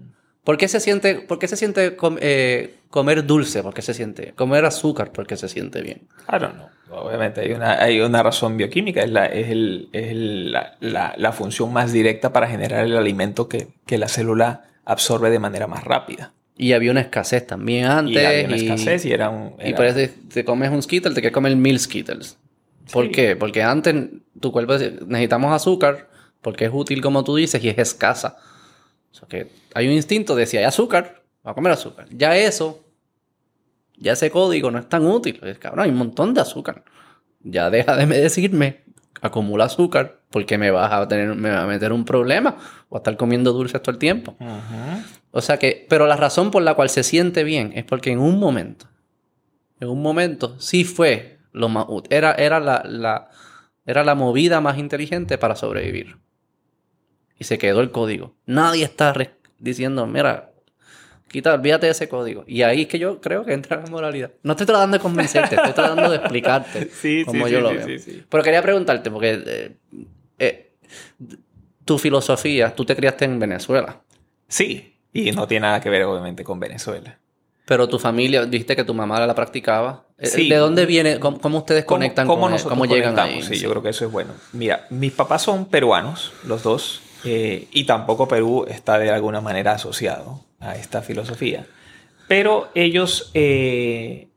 ¿Por qué se siente, por qué se siente com- eh, comer dulce? ¿Por qué se siente? Comer azúcar porque se siente bien. Claro, no. Obviamente hay una, hay una razón bioquímica, es, la, es, el- es el- la, la- la función más directa para generar el alimento que, que la célula absorbe de manera más rápida. Y había una escasez también antes. Y había una y- escasez y era un... Y parece te comes un Skittle, te quieres comer mil Skittles. ¿Por Sí. qué? Porque antes tu cuerpo decía, necesitamos azúcar porque es útil como tú dices y es escasa. O sea que hay un instinto de si hay azúcar, va a comer azúcar. Ya eso, ya ese código no es tan útil. Es, cabrón, hay un montón de azúcar. Ya deja de me- decirme, acumula azúcar porque me vas a tener, me va a meter un problema o a estar comiendo dulces todo el tiempo. O sea que, pero la razón por la cual se siente bien es porque en un momento, en un momento sí fue lo más útil. Era, era, la, la, era la movida más inteligente para sobrevivir. Y se quedó el código. Nadie está diciendo, mira, quita, olvídate de ese código. Y ahí es que yo creo que entra la moralidad. No estoy tratando de convencerte, estoy tratando de explicarte <laughs> sí, cómo sí, yo sí, lo veo. Pero quería preguntarte, porque eh, eh, tu filosofía, tú te criaste en Venezuela. Sí, y no tiene nada que ver obviamente con Venezuela. Pero tu familia, dijiste que tu mamá la practicaba. Eh, Sí. ¿De dónde viene? ¿Cómo, cómo ustedes ¿Cómo- conectan cómo con él? nosotros ¿Cómo llegan ahí? Sí, yo creo que eso es bueno. Mira, mis papás son peruanos, los dos, eh, y tampoco Perú está de alguna manera asociado a esta filosofía. Pero ellos eh,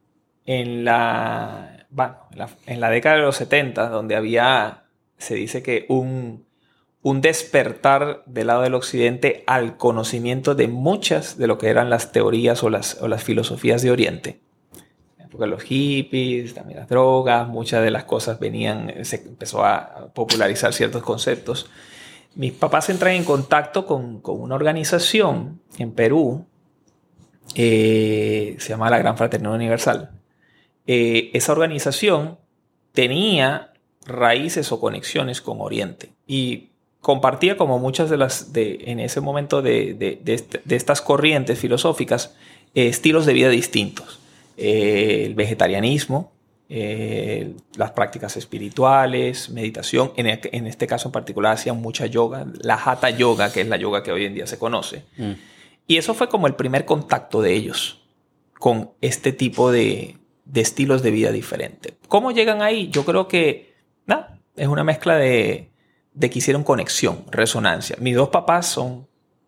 en, la, bueno, en, la, década de los 70, donde había, se dice que un, un despertar del lado del occidente al conocimiento de muchas de lo que eran las teorías o las, o las filosofías de Oriente porque los hippies, también las drogas, muchas de las cosas venían, se empezó a popularizar ciertos conceptos. Mis papás entran en contacto con, con una organización en Perú, eh, se llama la Gran Fraternidad Universal. Eh, esa organización tenía raíces o conexiones con Oriente y compartía como muchas de las, de, en ese momento de, de, de, este- estas corrientes filosóficas, eh, estilos de vida distintos eh, el vegetarianismo, eh, las prácticas espirituales, meditación. En, e- en este caso en particular hacían mucha yoga, la hatha yoga, que es la yoga que hoy en día se conoce. Mm. Y eso fue como el primer contacto de ellos con este tipo de, de estilos de vida diferente. ¿Cómo llegan ahí? Yo creo que nada, es una mezcla de, de que hicieron conexión, resonancia. Mis dos papás son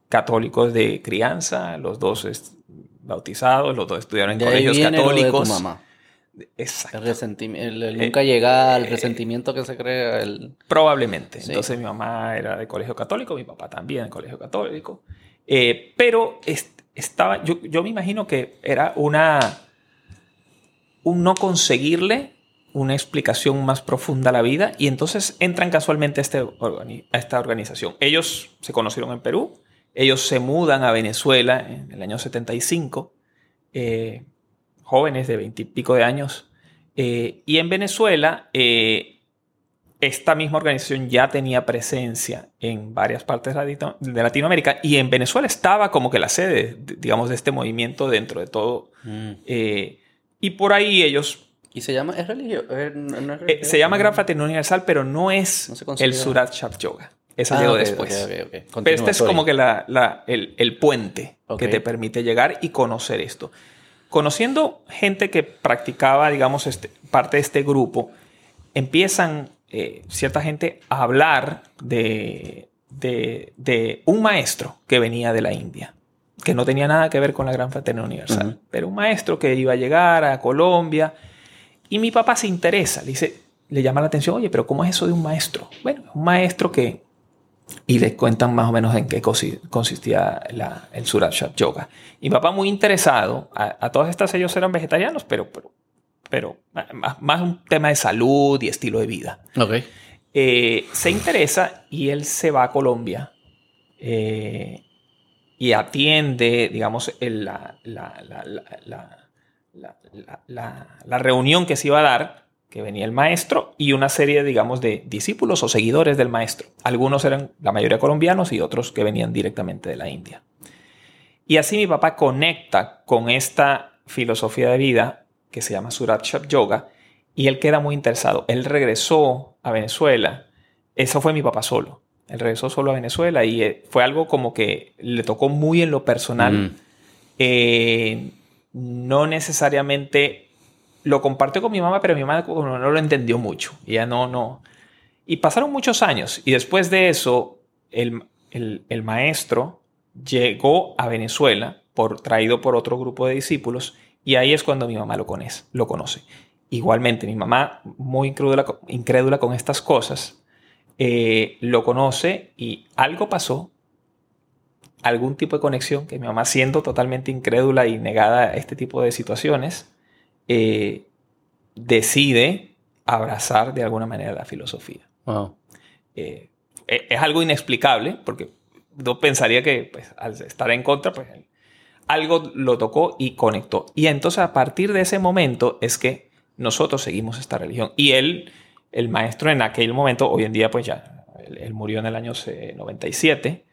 católicos de crianza, los dos bautizados, los dos estudiaron en colegios viene lo de tu católicos. mamá. Exacto. El resentimiento, el, el nunca llegar, el eh, resentimiento que se crea, el... Probablemente. Sí. Entonces mi mamá era de colegio católico, mi papá también de colegio católico. Eh, pero est- estaba, yo, yo me imagino que era una, un no conseguirle una explicación más profunda a la vida y entonces entran casualmente a, este a esta organización. Ellos se conocieron en Perú, ellos se mudan a Venezuela en el año 75, eh, jóvenes de veintipico de años, eh, y en Venezuela eh, esta misma organización ya tenía presencia en varias partes de Latino- de Latinoamérica y en Venezuela estaba como que la sede, de- digamos, de este movimiento dentro de todo. Mm. eh, y por ahí ellos ¿Y se llama? ¿Es? ¿Es- no es eh, religioso? se llama Gran Fraternidad Universal, pero no es No el Surat Shab Yoga. Ese Ah, llegó ok, después. ok, ok, ok. Pero Continúa, este es sorry. como que la- la- el, el puente que te permite llegar y conocer esto. Conociendo gente que practicaba, digamos, este, parte de este grupo, empiezan eh, cierta gente a hablar de, de- de un maestro que venía de la India, que no tenía nada que ver con la Gran Fraternidad Universal, pero un maestro que iba a llegar a Colombia y mi papá se interesa, le dice, le llama la atención, oye, pero ¿cómo es eso de un maestro? Bueno, un maestro que y les cuentan más o menos en qué consi- consistía la- el Surat Shab Yoga. Y mi papá muy interesado, a, a todas estas ellos eran vegetarianos, pero, pero, pero más, más un tema de salud y estilo de vida. Ok. Eh, se interesa y él se va a Colombia eh, y atiende, digamos, el- la- la- la reunión que se iba a dar, que venía el maestro y una serie, digamos, de discípulos o seguidores del maestro. Algunos eran la mayoría colombianos y otros que venían directamente de la India. Y así mi papá conecta con esta filosofía de vida que se llama Surat Shab Yoga y él queda muy interesado. Él regresó a Venezuela. Eso fue mi papá solo. Él regresó solo a Venezuela y eh, fue algo como que le tocó muy en lo personal. Mm. Eh, no necesariamente lo compartió con mi mamá, pero mi mamá no, lo entendió mucho. Ella no, no. Y pasaron muchos años y después de eso, el, el- el maestro llegó a Venezuela, por, traído por otro grupo de discípulos, y ahí es cuando mi mamá lo conoce. Lo conoce. Igualmente, mi mamá, muy incrédula, incrédula con estas cosas, eh, lo conoce y algo pasó, algún tipo de conexión, que mi mamá siendo totalmente incrédula y negada a este tipo de situaciones, eh, decide abrazar de alguna manera la filosofía. Wow. Eh, e- es algo inexplicable porque no pensaría que pues, al estar en contra, pues algo lo tocó y conectó. Y entonces a partir de ese momento es que nosotros seguimos esta religión. Y él, el maestro en aquel momento, hoy en día pues ya, él, murió en el año 97.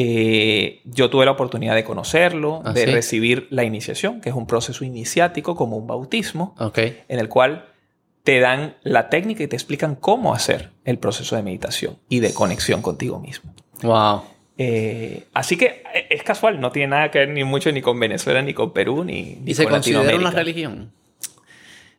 Eh, yo tuve la oportunidad de conocerlo, ¿Ah, de sí? recibir la iniciación, que es un proceso iniciático como un bautismo, en el cual te dan la técnica y te explican cómo hacer el proceso de meditación y de conexión contigo mismo. Wow. Eh, así que eh, es casual, no tiene nada que ver ni mucho ni con Venezuela, ni con Perú, ni, ni ¿Y se con considera una religión?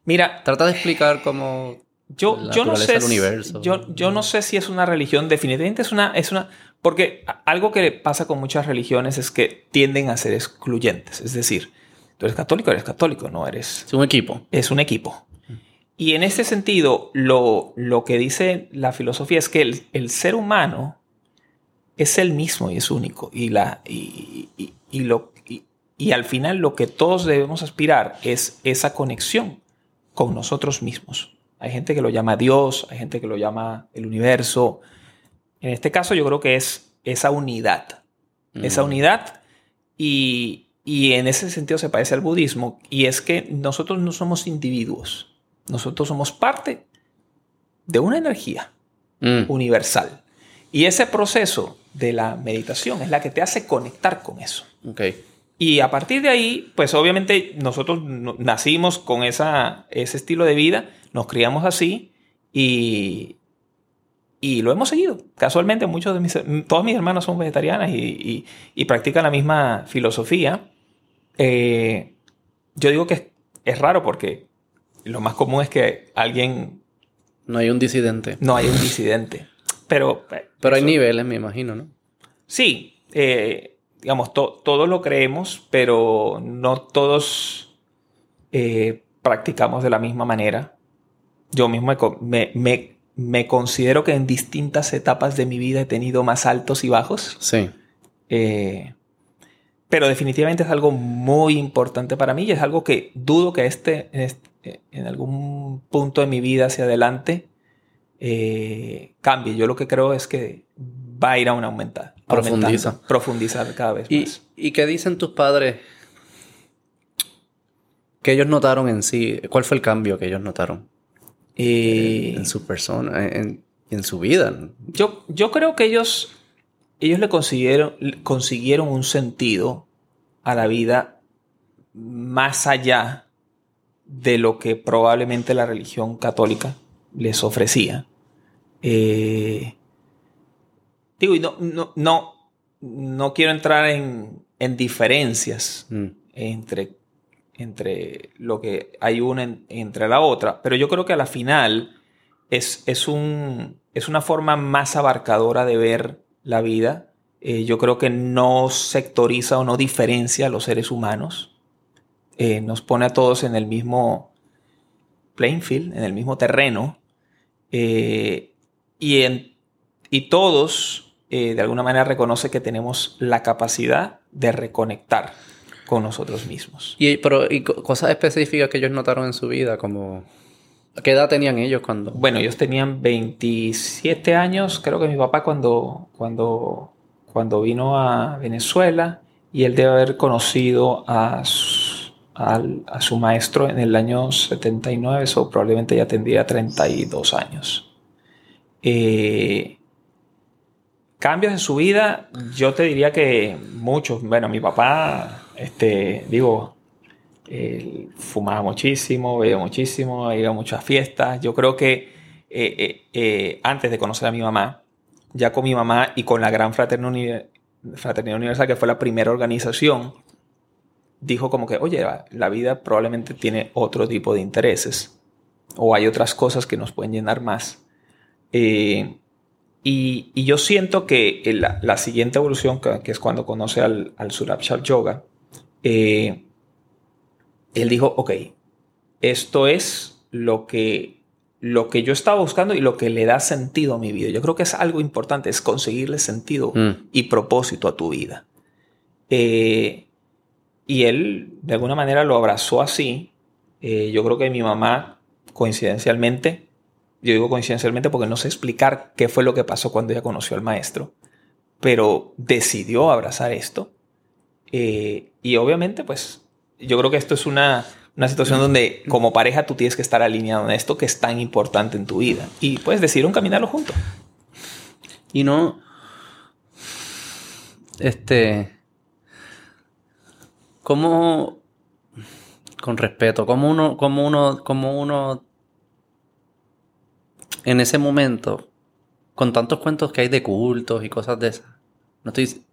Mira, Trata de explicar cómo... yo, la yo no sé. del si- universo. Yo, yo no sé si es una religión. Definitivamente es una, es una. Porque algo que pasa con muchas religiones es que tienden a ser excluyentes. Es decir, tú eres católico, eres católico, no eres. Es un equipo. Es un equipo. Y en este sentido, lo, lo que dice la filosofía es que el, el ser humano es el mismo y es único. Y, la, y, y- y lo, y, y al final lo que todos debemos aspirar es esa conexión con nosotros mismos. Hay gente que lo llama Dios, hay gente que lo llama el universo. En este caso yo creo que es esa unidad. Esa Mm. unidad y, y en ese sentido se parece al budismo y es que nosotros no somos individuos. Nosotros somos parte de una energía Mm. universal. Y ese proceso de la meditación es la que te hace conectar con eso. Ok. Y a partir de ahí, pues obviamente nosotros no- nacimos con esa, ese estilo de vida, nos criamos así y, y lo hemos seguido. Casualmente, muchos de mis, todas mis hermanas son vegetarianas y, y- y practican la misma filosofía. Eh, yo digo que es, es raro porque lo más común es que alguien No hay un disidente. no hay un disidente. Pero, eh, Pero hay eso- niveles, me imagino, ¿no? Sí, eh, digamos, to- todos lo creemos, pero no todos eh, practicamos de la misma manera. Yo mismo me, me- me- me considero que en distintas etapas de mi vida he tenido más altos y bajos, Sí. eh, pero definitivamente es algo muy importante para mí y es algo que dudo que este, en, este- en algún punto de mi vida hacia adelante eh, cambie. Yo lo que creo es que va a ir a un aumentar. Profundiza. profundizar cada vez ¿Y, más. ¿Y qué dicen tus padres que ellos notaron en sí? ¿Cuál fue el cambio que ellos notaron Eh, en su persona, en, en su vida? yo, yo creo que ellos, ellos le consiguieron, consiguieron un sentido a la vida más allá de lo que probablemente la religión católica les ofrecía. Eh, digo, y no, no, no, no quiero entrar en, en diferencias Mm. entre, entre lo que hay una en- entre la otra, pero yo creo que a la final es, es, un, es una forma más abarcadora de ver la vida. Eh, yo creo que no sectoriza o no diferencia a los seres humanos. Eh, nos pone a todos en el mismo playing field, en el mismo terreno. Eh, y, en, y todos, de alguna manera, reconoce que tenemos la capacidad de reconectar con nosotros mismos. Y, pero, y co- cosas específicas que ellos notaron en su vida, como... ¿Qué edad tenían ellos cuando...? Bueno, ellos tenían 27 años, creo que mi papá cuando, cuando, cuando vino a Venezuela y él debe haber conocido a su, a su maestro en el año 79, eso probablemente ya tendría 32 años. Eh, cambios en su vida, yo te diría que muchos. Bueno, mi papá, este, digo, él fumaba muchísimo, bebía muchísimo, iba a muchas fiestas. Yo creo que eh, eh, eh, antes de conocer a mi mamá, ya con mi mamá y con la Gran Fraternidad, Uni- Fraternidad Universal, que fue la primera organización, dijo como que, oye, la, vida probablemente tiene otro tipo de intereses o hay otras cosas que nos pueden llenar más. Eh, y, y yo siento que eh, la, la siguiente evolución, que, que es cuando conoce al, al Surabhya Yoga, eh, él dijo, ok, esto es lo que, lo que yo estaba buscando y lo que le da sentido a mi vida. Yo creo que es algo importante, es conseguirle sentido Mm. y propósito a tu vida. Eh, y él, de alguna manera, lo abrazó así. Eh, yo creo que mi mamá, coincidencialmente, yo digo coincidencialmente porque no sé explicar qué fue lo que pasó cuando ella conoció al maestro, pero decidió abrazar esto. Eh, y obviamente, pues, yo creo que esto es una, una situación donde como pareja tú tienes que estar alineado en esto que es tan importante en tu vida. Y pues decidieron caminarlo juntos. Y no. Este. ¿Cómo. Con respeto, ¿cómo uno. Cómo uno. Cómo uno. En ese momento. Con tantos cuentos que hay de cultos y cosas de esas. No estoy.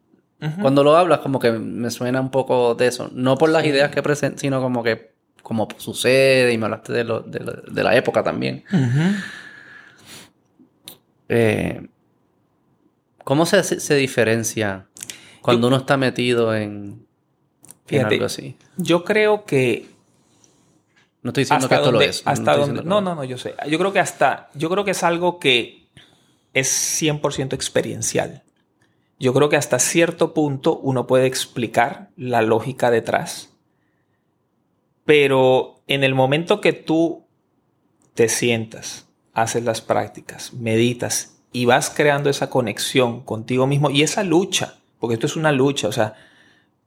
Cuando lo hablas, como que me suena un poco de eso. No por las ideas que presento, sino como que. Como sucede, y me hablaste de, lo, de, de la época también. eh, ¿Cómo se, se diferencia cuando uno está metido en, fíjate, algo así? Yo creo que. No estoy diciendo que esto lo es. Hasta no, no, no, no, yo sé. Yo creo que hasta. Yo creo que es algo que es 100% experiencial. Yo creo que hasta cierto punto uno puede explicar la lógica detrás. Pero en el momento que tú te sientas, haces las prácticas, meditas y vas creando esa conexión contigo mismo y esa lucha, porque esto es una lucha, o sea,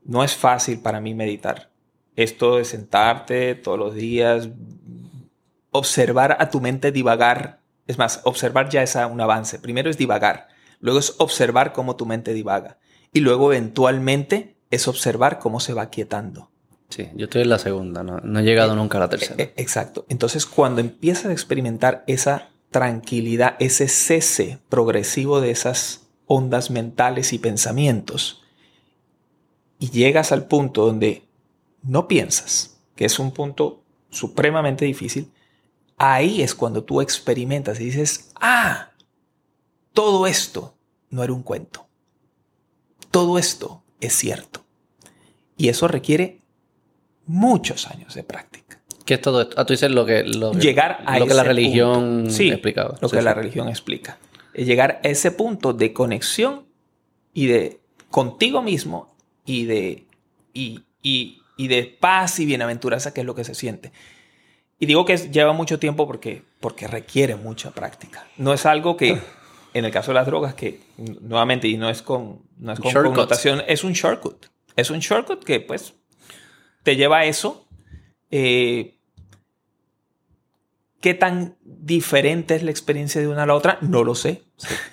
no es fácil para mí meditar. Esto de sentarte todos los días, observar a tu mente divagar, es más, observar ya es un avance. Primero es divagar, luego es observar cómo tu mente divaga y luego eventualmente es observar cómo se va quietando. Sí, yo estoy en la segunda, no, no he llegado nunca a la tercera. E, exacto. Entonces, cuando empiezas a experimentar esa tranquilidad, ese cese progresivo de esas ondas mentales y pensamientos. Y llegas al punto donde no piensas, que es un punto supremamente difícil, ahí es cuando tú experimentas y dices, ah, todo esto no era un cuento. Todo esto es cierto. Y eso requiere muchos años de práctica. ¿Qué es todo esto? Ah, tú dices lo que, lo llegar a lo que la religión explicaba. Lo que la religión explica. Es llegar a ese punto de conexión y de contigo mismo y de, y, de paz y bienaventuranza, que es lo que se siente. Y digo que lleva mucho tiempo porque, porque requiere mucha práctica. No es algo que, <laughs> en el caso de las drogas, que nuevamente, y no es con, no es con connotación, es un shortcut. Es un shortcut que pues te lleva a eso. Eh, ¿Qué tan diferente es la experiencia de una a la otra? No lo sé.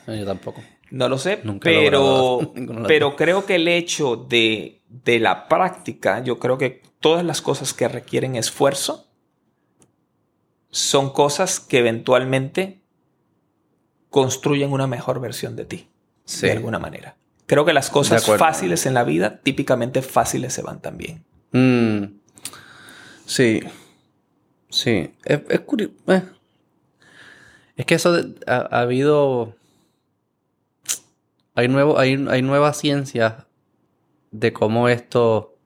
yo tampoco. No lo sé, pero, <laughs> pero creo que el hecho de, de la práctica, yo creo que todas las cosas que requieren esfuerzo son cosas que eventualmente construyen una mejor versión de ti, de alguna manera. Creo que las cosas fáciles en la vida, típicamente fáciles se van también. Mm. Sí, Sí, es, curioso. Eh. Es que eso ha, habido. Hay, nuevo, hay, hay nuevas ciencias de cómo esto.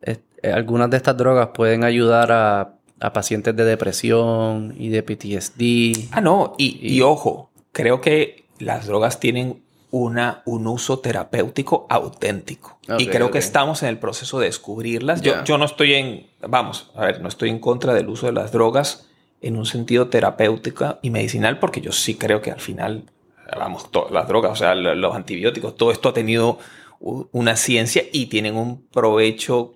Eh, algunas de estas drogas pueden ayudar a, pacientes de depresión y de PTSD. Ah, no, y, y ojo, creo que las drogas tienen una, un uso terapéutico auténtico. y creo que estamos en el proceso de descubrirlas. Yo, yo no estoy en, vamos, a ver, no estoy en contra del uso de las drogas en un sentido terapéutico y medicinal, porque yo sí creo que al final, vamos, todas las drogas, o sea, los antibióticos, todo esto ha tenido una ciencia y tienen un provecho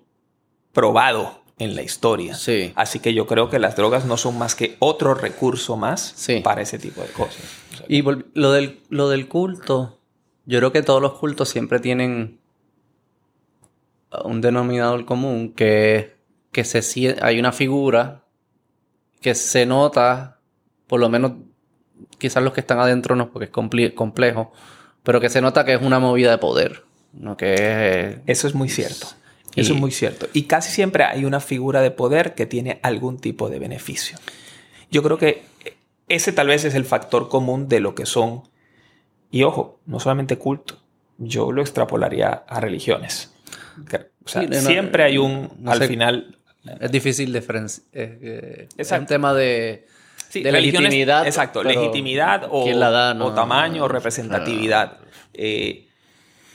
probado en la historia. Sí. Así que yo creo que las drogas no son más que otro recurso más para ese tipo de cosas. y lo del, lo del culto, yo creo que todos los cultos siempre tienen un denominador común que, que se, hay una figura que se nota, por lo menos quizás los que están adentro no, porque es complejo, pero que se nota que es una movida de poder. ¿no? Que Eso es muy cierto. Eso es muy cierto. Y casi siempre hay una figura de poder que tiene algún tipo de beneficio. Yo creo que ese tal vez es el factor común de lo que son y ojo, no solamente culto, yo lo extrapolaría a religiones. O sea, siempre hay un, al final... Es difícil diferenciar. Eh, es un tema de, de legitimidad. Exacto, legitimidad o, o tamaño o representatividad. Eh,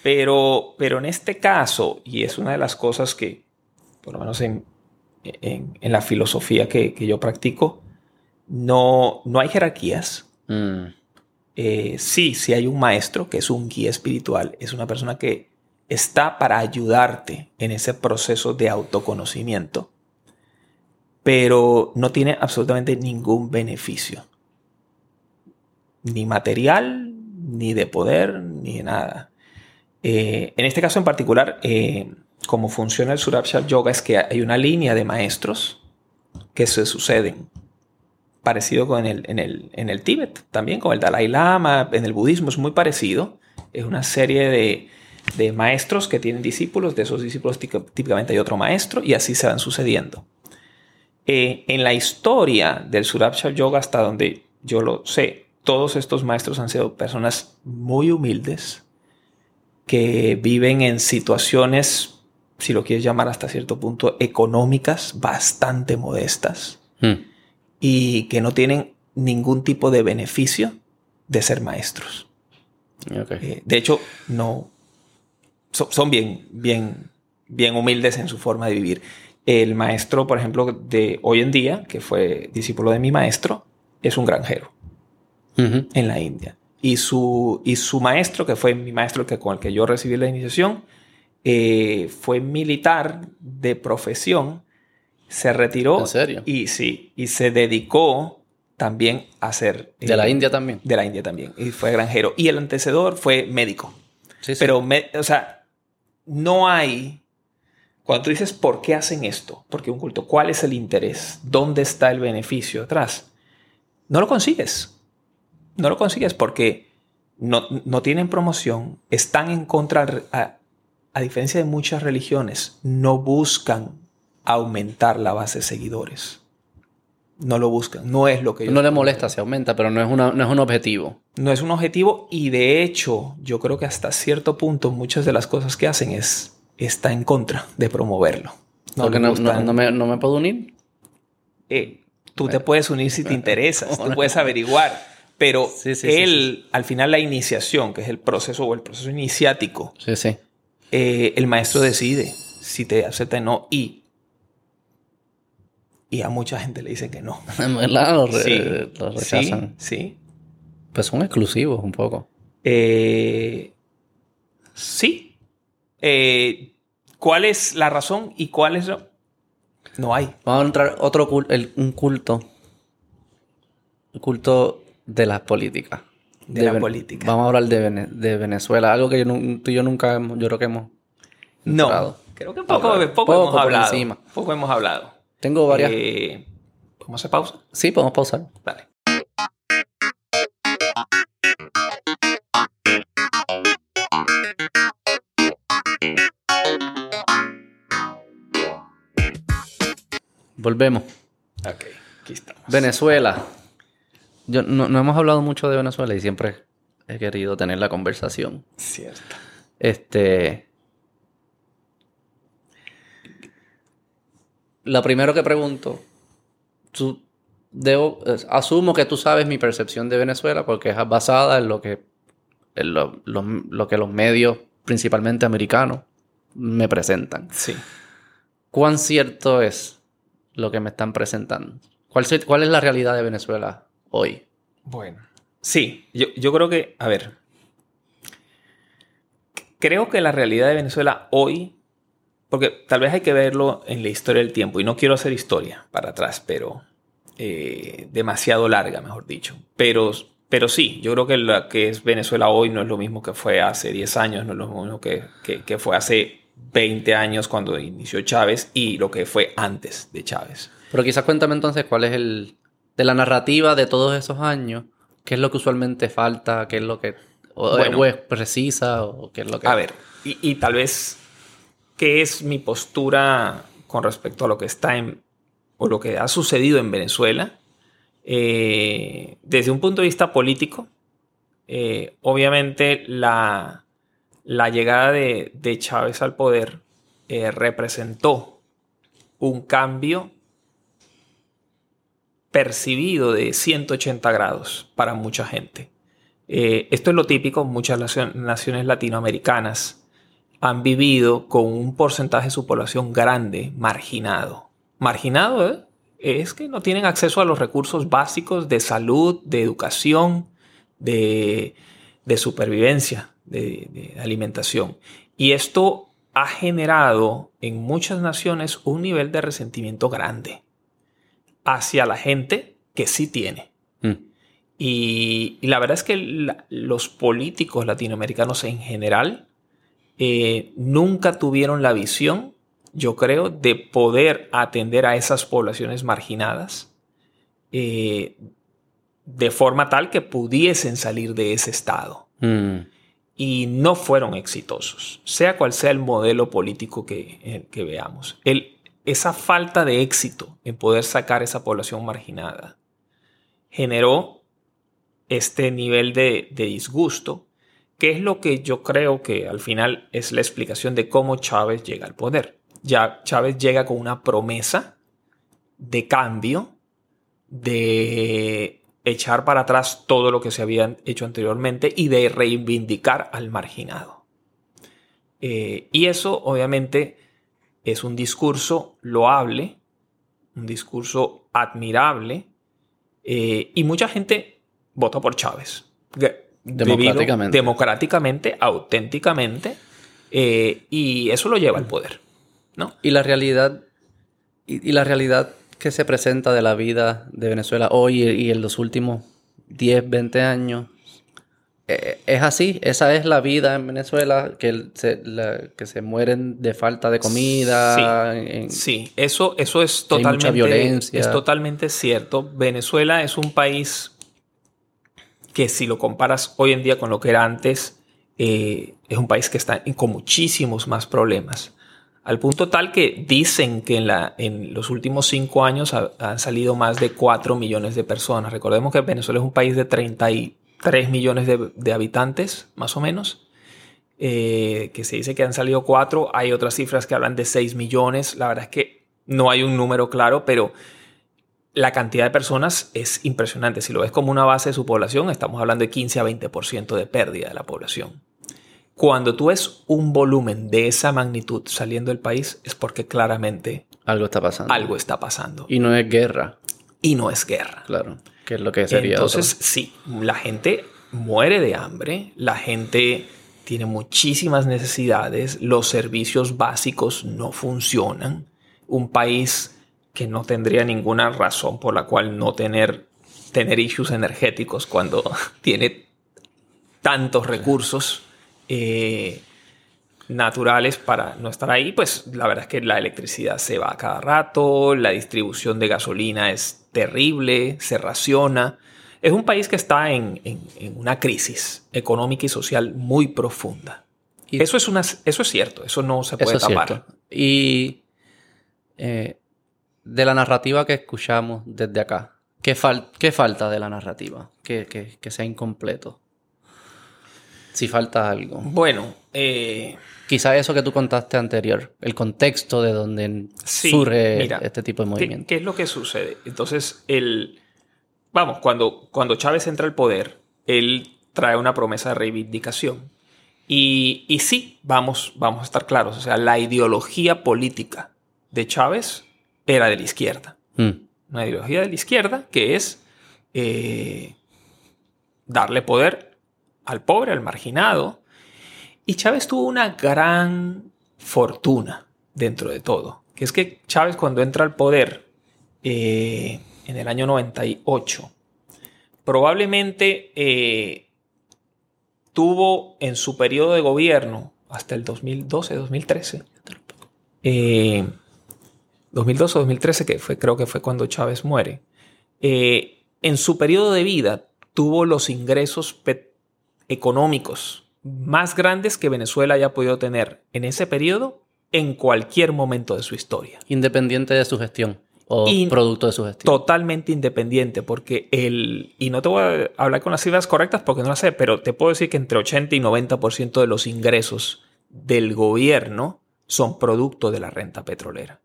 pero, pero en este caso, y es una de las cosas que, por lo menos en, en, la filosofía que, que, yo practico, no, no hay jerarquías. Mm Eh, sí, sí hay un maestro que es un guía espiritual, es una persona que está para ayudarte en ese proceso de autoconocimiento, pero no tiene absolutamente ningún beneficio, ni material, ni de poder, ni de nada. Eh, en este caso en particular, eh, como funciona el Surabsha Yoga es que hay una línea de maestros que se suceden. Parecido con el, en, el, en el Tíbet, también con el Dalai Lama, en el budismo es muy parecido. Es una serie de, de maestros que tienen discípulos, de esos discípulos típicamente hay otro maestro y así se van sucediendo. Eh, en la historia del Surabsha Yoga, hasta donde yo lo sé, todos estos maestros han sido personas muy humildes que viven en situaciones, si lo quieres llamar hasta cierto punto, económicas bastante modestas hmm. y que no tienen ningún tipo de beneficio de ser maestros. Eh, de hecho, no, son bien, bien, bien humildes en su forma de vivir. El maestro, por ejemplo, de hoy en día, que fue discípulo de mi maestro, es un granjero en la India. Y su, y su maestro, que fue mi maestro que, con el que yo recibí la iniciación, eh, fue militar de profesión, se retiró. ¿En serio? Y sí, y se dedicó también a ser... ¿De la eh, India también? De la India también. Y fue granjero. Y el antecedor fue médico. Sí, sí. Pero, o sea, no hay... Cuando tú dices, ¿por qué hacen esto? ¿Por qué un culto? ¿Cuál es el interés? ¿Dónde está el beneficio atrás? No lo consigues. No lo consigues porque no, tienen promoción, están en contra, a, a diferencia de muchas religiones, no buscan aumentar la base de seguidores no lo buscan. No es lo que No le molesta si aumenta, pero no es, no es un objetivo. No es un objetivo y de hecho yo creo que hasta cierto punto muchas de las cosas que hacen es está en contra de promoverlo. No Porque no, me, puedo unir. Eh, tú te puedes unir si te interesas, tú <laughs> puedes averiguar. Pero él, al final la iniciación, que es el proceso o el proceso iniciático, eh, el maestro decide si te acepta o no. Y y a mucha gente le dicen que no. <laughs> verdad? Lo, rechazan. Sí, Pues son exclusivos un poco. Eh, sí. Eh, ¿Cuál es la razón y cuál es No hay. Vamos a entrar otro culto, un culto. El culto de la política. De, la política. Vamos a hablar de, Venezuela. Algo que tú y yo nunca, yo creo que hemos... No. Creo que poco, poco, hemos hablado. Encima. Poco hemos hablado. Tengo varias. Eh, ¿Podemos hacer pausa? Sí, podemos pausar. Vale. Volvemos. Ok, aquí estamos. Venezuela. Yo, no, no, hemos hablado mucho de Venezuela y siempre he querido tener la conversación. Cierto. Este. lo primero que pregunto, tú, debo, asumo que tú sabes mi percepción de Venezuela porque es basada en lo que, lo, que los medios, principalmente americanos, me presentan. Sí. ¿Cuán cierto es lo que me están presentando? ¿Cuál, cuál es la realidad de Venezuela hoy? Bueno, sí, yo, yo creo que, a ver, creo que la realidad de Venezuela hoy porque tal vez hay que verlo en la historia del tiempo, y no quiero hacer historia para atrás, pero eh, demasiado larga, mejor dicho. Pero, pero sí, yo creo que lo que es Venezuela hoy no es lo mismo que fue hace 10 años, no es lo mismo que, que, fue hace 20 años cuando inició Chávez y lo que fue antes de Chávez. Pero quizás cuéntame entonces cuál es el... de la narrativa de todos esos años, qué es lo que usualmente falta, qué es lo que... O, es precisa, o qué es lo que... A ver, y, y tal vez qué es mi postura con respecto a lo que está en o lo que ha sucedido en Venezuela. Eh, desde un punto de vista político, eh, obviamente la, la llegada de, Chávez al poder eh, representó un cambio percibido de 180 grados para mucha gente. esto es lo típico, muchas naciones latinoamericanas han vivido con un porcentaje de su población grande marginado. Marginado ¿eh? es que no tienen acceso a los recursos básicos de salud, de educación, de, supervivencia, de, alimentación. Y esto ha generado en muchas naciones un nivel de resentimiento grande hacia la gente que sí tiene. Mm. Y, la verdad es que los políticos latinoamericanos en general eh, nunca tuvieron la visión, yo creo, de poder atender a esas poblaciones marginadas eh, de forma tal que pudiesen salir de ese estado. Mm. Y no fueron exitosos, sea cual sea el modelo político que, eh, que veamos. El, esa falta de éxito en poder sacar esa población marginada generó este nivel de, disgusto, que es lo que yo creo que al final es la explicación de cómo Chávez llega al poder. Ya Chávez llega con una promesa de cambio, de echar para atrás todo lo que se había hecho anteriormente y de reivindicar al marginado. Eh, y eso obviamente es un discurso loable, un discurso admirable, eh, y mucha gente vota por Chávez. Democráticamente. democráticamente, auténticamente, eh, y eso lo lleva al poder. ¿no? Y la realidad, y, la realidad que se presenta de la vida de Venezuela hoy y en los últimos 10, 20 años, es así, esa es la vida en Venezuela, que se, que se mueren de falta de comida. Sí, eso, eso es totalmente, violencia. es totalmente cierto. Venezuela es un país que si lo comparas hoy en día con lo que era antes, eh, es un país que está con muchísimos más problemas. Al punto tal que dicen que en, la, en los últimos cinco años han salido más de 4 millones de personas. Recordemos que Venezuela es un país de 33 millones de, habitantes, más o menos. Eh, que se dice que han salido 4. Hay otras cifras que hablan de 6 millones. La verdad es que no hay un número claro, pero la cantidad de personas es impresionante. Si lo ves como una base de su población, estamos hablando de 15 a 20% de pérdida de la población. Cuando tú ves un volumen de esa magnitud saliendo del país, es porque claramente algo está pasando. Algo está pasando. Y no es guerra. Y no es guerra. Claro, es lo que sería. Entonces, sí, la gente muere de hambre, la gente tiene muchísimas necesidades, los servicios básicos no funcionan. Un país que no tendría ninguna razón por la cual no tener, tener issues energéticos cuando <laughs> tiene tantos recursos eh, naturales para no estar ahí, pues la verdad es que la electricidad se va a cada rato, la distribución de gasolina es terrible, se raciona. Es un país que está en, una crisis económica y social muy profunda. Y eso, es una, eso es cierto, eso no se puede tapar. Y eh, de la narrativa que escuchamos desde acá? ¿Qué, falta de la narrativa? Que, sea incompleto. Si falta algo. Bueno, eh... quizá eso que tú contaste anterior, el contexto de donde surge este tipo de movimiento. ¿qué, es lo que sucede? Entonces, el, vamos, cuando, cuando Chávez entra al poder, él trae una promesa de reivindicación. Y, y sí, vamos, vamos a estar claros, o sea, la ideología política de Chávez era de la izquierda. Mm. Una ideología de la izquierda que es eh, darle poder al pobre, al marginado. Y Chávez tuvo una gran fortuna dentro de todo. Que es que Chávez cuando entra al poder eh, en el año 98, probablemente eh, tuvo en su periodo de gobierno hasta el 2012-2013 2012 o 2013, que fue, creo que fue cuando Chávez muere, eh, en su periodo de vida tuvo los ingresos económicos más grandes que Venezuela haya podido tener en ese periodo en cualquier momento de su historia. Independiente de su gestión o producto de su gestión. Totalmente independiente, porque el. Y no te voy a hablar con las cifras correctas porque no las sé, pero te puedo decir que entre 80 y 90% de los ingresos del gobierno son producto de la renta petrolera.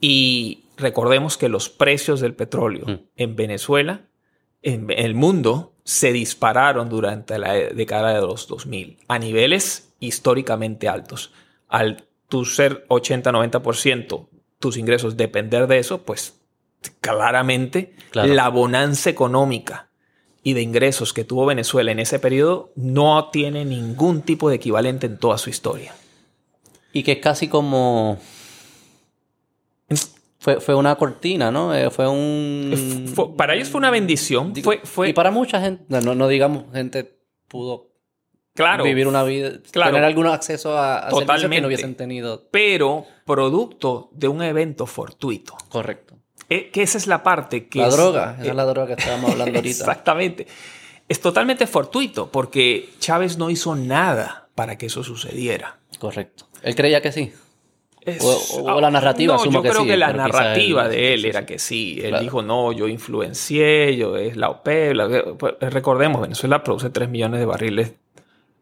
Y recordemos que los precios del petróleo mm. en Venezuela, en el mundo, se dispararon durante la década de los 2000 a niveles históricamente altos. Al tu ser 80-90% tus ingresos depender de eso, pues claramente la bonanza económica y de ingresos que tuvo Venezuela en ese periodo no tiene ningún tipo de equivalente en toda su historia. Y que es casi como... Fue, fue una cortina, ¿no? Eh, fue un... Fue- para ellos fue una bendición. Fue, fue Y para mucha gente, no, no digamos, gente pudo claro, vivir una vida, Claro. tener algún acceso a, a que no hubiesen tenido. pero producto de un evento fortuito. Correcto. Eh, que esa es la parte que la es- droga, esa eh, es la droga que estábamos hablando <laughs> ahorita. Exactamente. Es totalmente fortuito porque Chávez no hizo nada para que eso sucediera. Correcto. Él creía que sí. Es- O- o la narrativa, No, yo que creo sí, que la narrativa él- de él era que sí. Él Claro. dijo, no, yo influencié, yo es la OPEP. la- pues, recordemos, Venezuela produce 3 millones de barriles.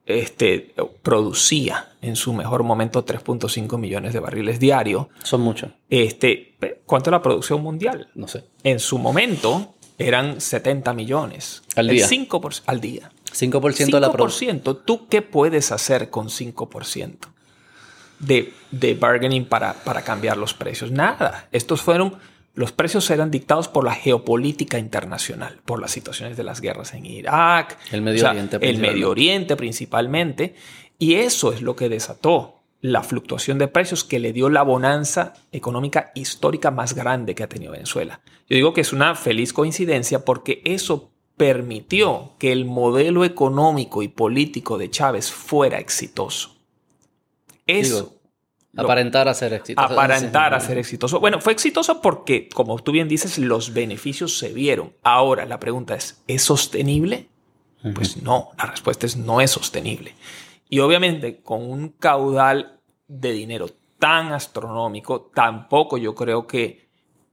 Este, producía en su mejor momento 3.5 millones de barriles diarios. Son muchos. Este, ¿Cuánto es la producción mundial? No sé. En su momento eran 70 millones. Al El día. 5% al día. 5%, de la producción. 5%. ¿Tú qué puedes hacer con 5% de, de bargaining para, para cambiar los precios? Nada. Estos fueron, los precios eran dictados por la geopolítica internacional, por las situaciones de las guerras en Irak, El Medio o sea, Oriente el. Medio Oriente principalmente. Y eso es lo que desató la fluctuación de precios que le dio la bonanza económica histórica más grande que ha tenido Venezuela. Yo digo que es una feliz coincidencia porque eso permitió que el modelo económico y político de Chávez fuera exitoso. Eso. Digo, aparentar a ser exitoso. aparentar a ser exitoso. Bueno, fue exitoso porque, como tú bien dices, los beneficios se vieron. Ahora, la pregunta es, ¿es sostenible? Pues no, la respuesta es no es sostenible. Y obviamente con un caudal de dinero tan astronómico, tampoco yo creo que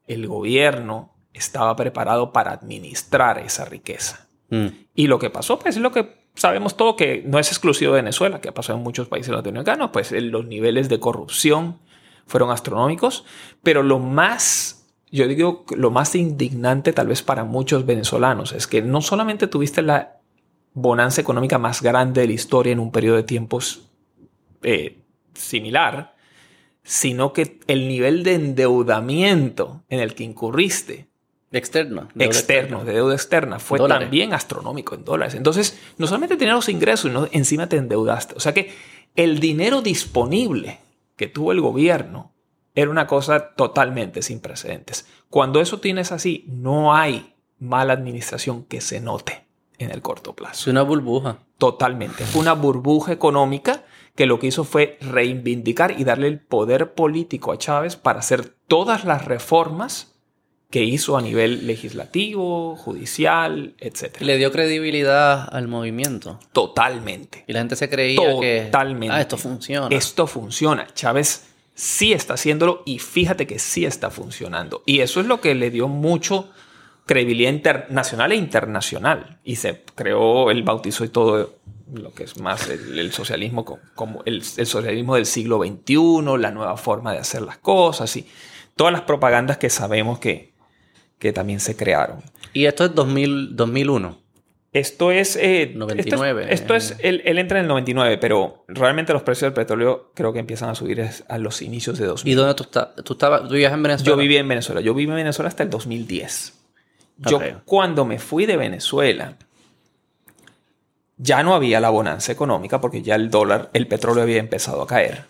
el gobierno estaba preparado para administrar esa riqueza. Mm. Y lo que pasó, pues es lo que sabemos todo, que no es exclusivo de Venezuela, que ha pasado en muchos países latinoamericanos, pues eh, los niveles de corrupción fueron astronómicos, pero lo más, yo digo, lo más indignante tal vez para muchos venezolanos es que no solamente tuviste la bonanza económica más grande de la historia en un periodo de tiempos eh, similar, sino que el nivel de endeudamiento en el que incurriste Externo. deuda externo, externa. de deuda externa, fue Dólares. también astronómico en dólares. Entonces, no solamente tenías los ingresos, sino encima te endeudaste. O sea que el dinero disponible que tuvo el gobierno era una cosa totalmente sin precedentes. Cuando eso tienes así, no hay mala administración que se note en el corto Es plazo. una burbuja. Totalmente. Fue una burbuja económica que lo que hizo fue reivindicar y darle el poder político a Chávez para hacer todas las reformas que hizo a nivel legislativo, judicial, etc. Le dio credibilidad al movimiento. Totalmente. Y la gente se creía que. Totalmente. Ah, esto funciona. Esto funciona. Chávez sí está haciéndolo y fíjate que sí está funcionando. Y eso es lo que le dio mucho credibilidad internacional e internacional. Y se creó, él bautizó y todo lo que es más el, el socialismo co- como el, el socialismo del siglo XXI, la nueva forma de hacer las cosas y todas las propagandas que sabemos que, que también se crearon. Y esto es 2000, 2001. Esto es... eh, 99. Esto es, esto es- él, él entra en el 99, pero realmente los precios del petróleo creo que empiezan a subir a los inicios de 2000. ¿Y dónde tú estás? ¿Tú, estabas, tú vivías en Venezuela? Yo viví en Venezuela. Yo viví en Venezuela hasta el 2010. Yo cuando me fui de Venezuela, ya no había la bonanza económica porque ya el dólar, el petróleo había empezado a caer.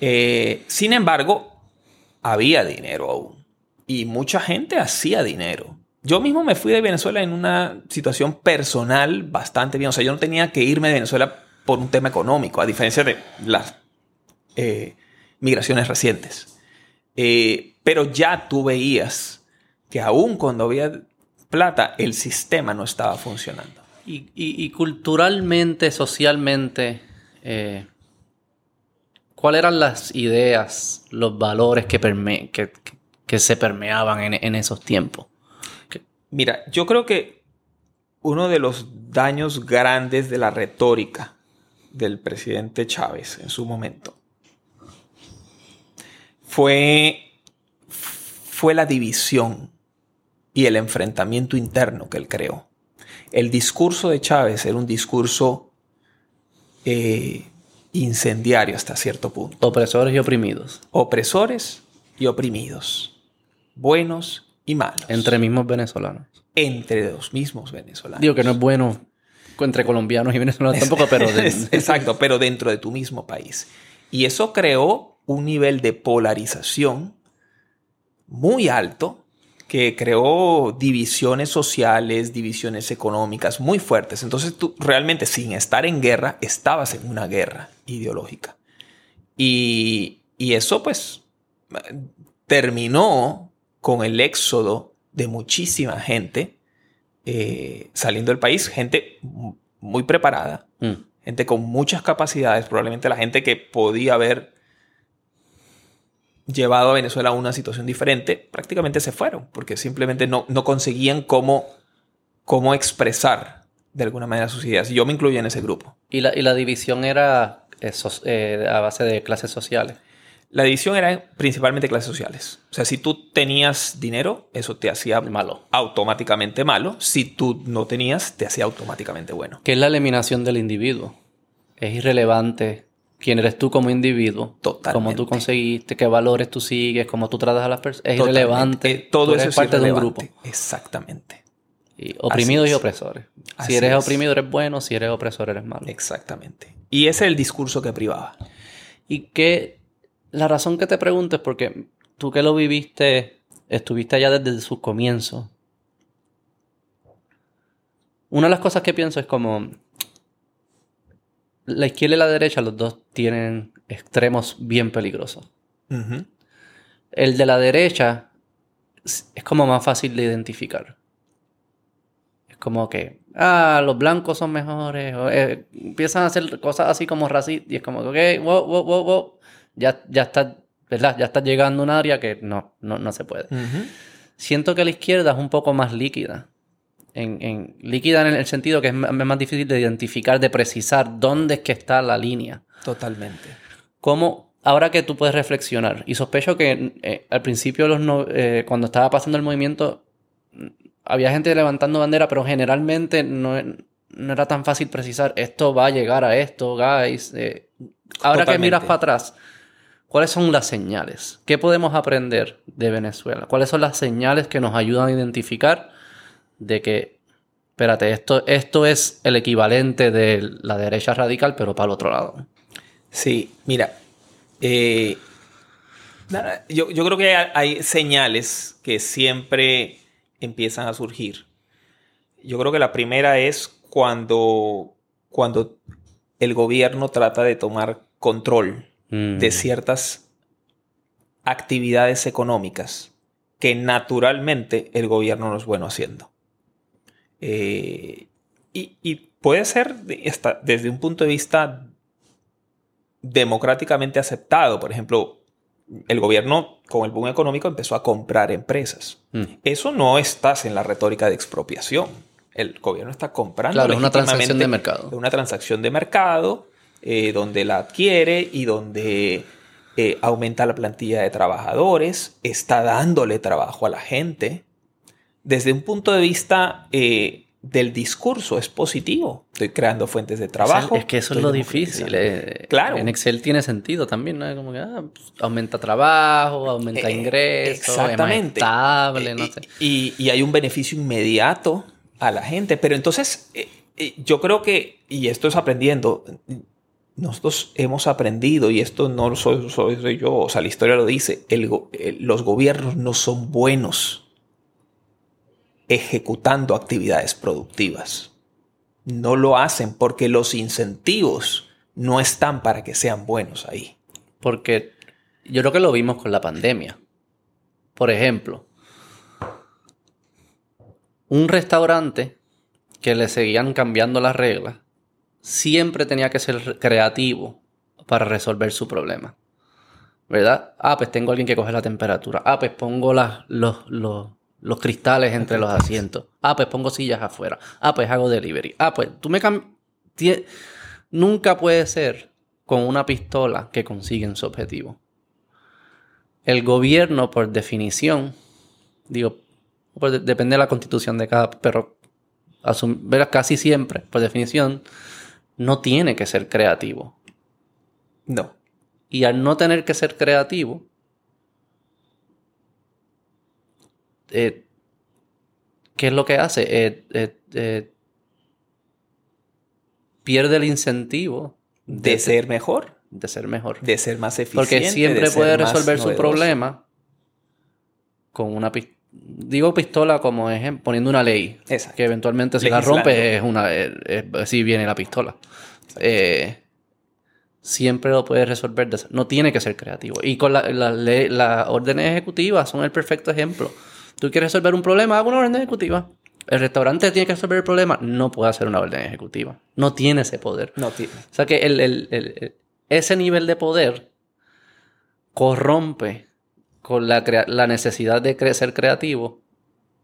Eh, sin embargo, había dinero aún. Y mucha gente hacía dinero. Yo mismo me fui de Venezuela en una situación personal bastante bien. O sea, yo no tenía que irme de Venezuela por un tema económico, a diferencia de las eh, migraciones recientes. Eh, pero ya tú veías que aún cuando había plata, el sistema no estaba funcionando. Y, culturalmente, socialmente, eh, ¿cuáles eran las ideas, los valores que, que, que- se permeaban en, en esos tiempos? Mira, yo creo que uno de los daños grandes de la retórica del presidente Chávez en su momento fue, fue la división y el enfrentamiento interno que él creó. El discurso de Chávez era un discurso eh, incendiario hasta cierto punto. Opresores y oprimidos, Opresores y oprimidos. Buenos y malos. entre mismos venezolanos. entre los mismos venezolanos. Digo que no es bueno entre colombianos y venezolanos tampoco, pero... <laughs> Exacto, pero dentro de tu mismo país. Y eso creó un nivel de polarización muy alto que creó divisiones sociales, divisiones económicas muy fuertes. Entonces tú realmente sin estar en guerra, estabas en una guerra ideológica. Y, eso pues terminó con el éxodo de muchísima gente eh, saliendo del país, gente muy preparada, mm. gente con muchas capacidades, probablemente la gente que podía haber llevado a Venezuela a una situación diferente, prácticamente se fueron, porque simplemente no, no conseguían cómo, cómo expresar de alguna manera sus ideas. Y yo me incluyo en ese grupo. ¿Y la, y la división era eh, eh, a base de clases sociales? La división era principalmente clases sociales. O sea, si tú tenías dinero, eso te hacía malo. automáticamente malo. Si tú no tenías, te hacía automáticamente bueno. ¿Qué es la eliminación del individuo? Es irrelevante quién eres tú como individuo, Totalmente. cómo tú conseguiste, qué valores tú sigues, cómo tú tratas a las personas. Es irrelevante. Eh, todo eso es parte de un grupo. Exactamente. Y oprimidos y opresores. si eres oprimido eres bueno, si eres opresor eres malo. Exactamente. Y ese es el discurso que privaba. Y que la razón que te pregunto es porque tú que lo viviste, estuviste allá desde sus comienzos. Una de las cosas que pienso es como la izquierda y la derecha, los dos tienen extremos bien peligrosos. El de la derecha es como más fácil de identificar. Es como que, ah, los blancos son mejores. Eh, empiezan a hacer cosas así como racistas. Y es como ok, wow, wow, wow, wow. Ya, ya está, ¿verdad? Ya está llegando a un área que no, no, se puede. Siento que la izquierda es un poco más líquida en, líquida en el sentido que es más difícil de identificar, de precisar dónde es que está la línea. Totalmente. ¿Cómo, ahora que tú puedes reflexionar, y sospecho que eh, al principio, los eh, cuando estaba pasando el movimiento, había gente levantando bandera, pero generalmente no, era tan fácil precisar, esto va a llegar a esto, guys. Eh, ahora que miras para atrás, ¿cuáles son las señales? ¿Qué podemos aprender de Venezuela? ¿Cuáles son las señales que nos ayudan a identificar? de que, espérate, esto, esto es el equivalente de la derecha radical, pero para el otro lado. Sí, mira, eh, yo, creo que hay señales que siempre empiezan a surgir. Yo creo que la primera es cuando, cuando el gobierno trata de tomar control de mm. ciertas actividades económicas que naturalmente el gobierno no es bueno haciendo. Eh, y, puede ser desde un punto de vista democráticamente aceptado. Por ejemplo, el gobierno con el boom económico empezó a comprar empresas. Mm. Eso no estás en la retórica de expropiación. El gobierno está comprando. Claro, es una transacción de mercado. Una transacción de mercado eh, donde la adquiere y donde eh, aumenta la plantilla de trabajadores, está dándole trabajo a la gente desde un punto de vista eh, del discurso es positivo. Estoy creando fuentes de trabajo. Es que eso es lo difícil. Eh, claro. En Excel tiene sentido también, ¿no? Como que ah, pues, aumenta trabajo, aumenta ingresos, exactamente. estable, no sé. Y, y, hay un beneficio inmediato a la gente. Pero entonces, yo creo que, y esto es aprendiendo, nosotros hemos aprendido, y esto no soy, soy, yo, o sea, la historia lo dice, los gobiernos no son buenos ejecutando actividades productivas. No lo hacen porque los incentivos no están para que sean buenos ahí. Porque yo creo que lo vimos con la pandemia. Por ejemplo, un restaurante que le seguían cambiando las reglas siempre tenía que ser creativo para resolver su problema. ¿Verdad? Ah, pues tengo alguien que coge la temperatura. Ah, pues pongo las, los, los cristales entre los asientos. Ah, pues pongo sillas afuera. Ah, pues hago delivery. Ah, pues tú me cambias. Nunca puede ser con una pistola que consiguen su objetivo. El gobierno, por definición, digo, pues depende de la constitución de cada, pero verás casi siempre, por definición, no tiene que ser creativo. No. Y al no tener que ser creativo, ¿qué es lo que hace? Eh, eh, eh, pierde el incentivo De ser mejor, de ser mejor. de ser más eficiente. Porque siempre de puede resolver su problema con una pistola. Digo pistola como ejemplo, poniendo una ley. Exacto. Que eventualmente si la rompe es una... es- es- así viene la pistola. Eh, siempre lo puede resolver. no tiene que ser creativo. Y con la- la ley- las órdenes ejecutivas son el perfecto ejemplo. Tú quieres resolver un problema, hago una orden ejecutiva. El restaurante tiene que resolver el problema, no puede hacer una orden ejecutiva. No tiene ese poder. No tiene. O sea que el- el- el- el- ese nivel de poder corrompe con la, la necesidad de cre- ser creativo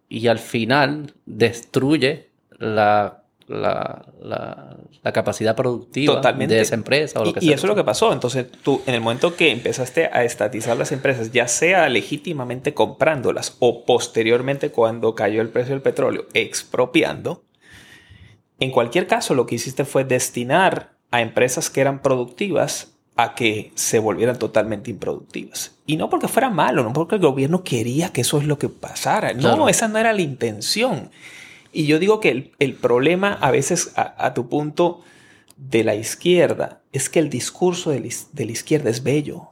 y al final destruye la, la, la- la capacidad productiva Totalmente. de esa empresa o lo Y, que y sea. eso es lo que pasó. Entonces, tú, en el momento que empezaste a estatizar las empresas, ya sea legítimamente comprándolas o posteriormente cuando cayó el precio del petróleo, expropiando, en cualquier caso lo que hiciste fue destinar a empresas que eran productivas a que se volvieran totalmente improductivas. Y no porque fuera malo, no porque el gobierno quería que eso es lo que pasara. No, Claro. esa no era la intención. Y yo digo que el, el problema a veces, a, tu punto, de la izquierda es que el discurso de la, de la izquierda es bello,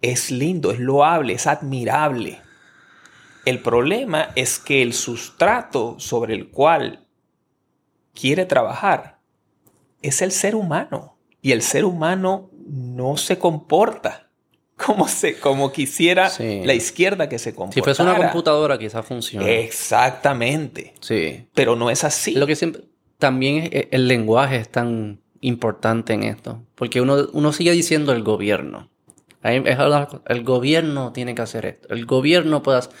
es lindo, es loable, es admirable. El problema es que el sustrato sobre el cual quiere trabajar es el ser humano. Y el ser humano no se comporta como, se, como quisiera Sí. la izquierda que se si comportara. fuese una computadora quizás funciona. Exactamente. sí. Pero no es así. Lo que siempre, también es- el lenguaje es tan importante en esto. Porque uno, uno sigue diciendo el gobierno. Ahí es hablar el gobierno tiene que hacer esto. El gobierno puede hacer...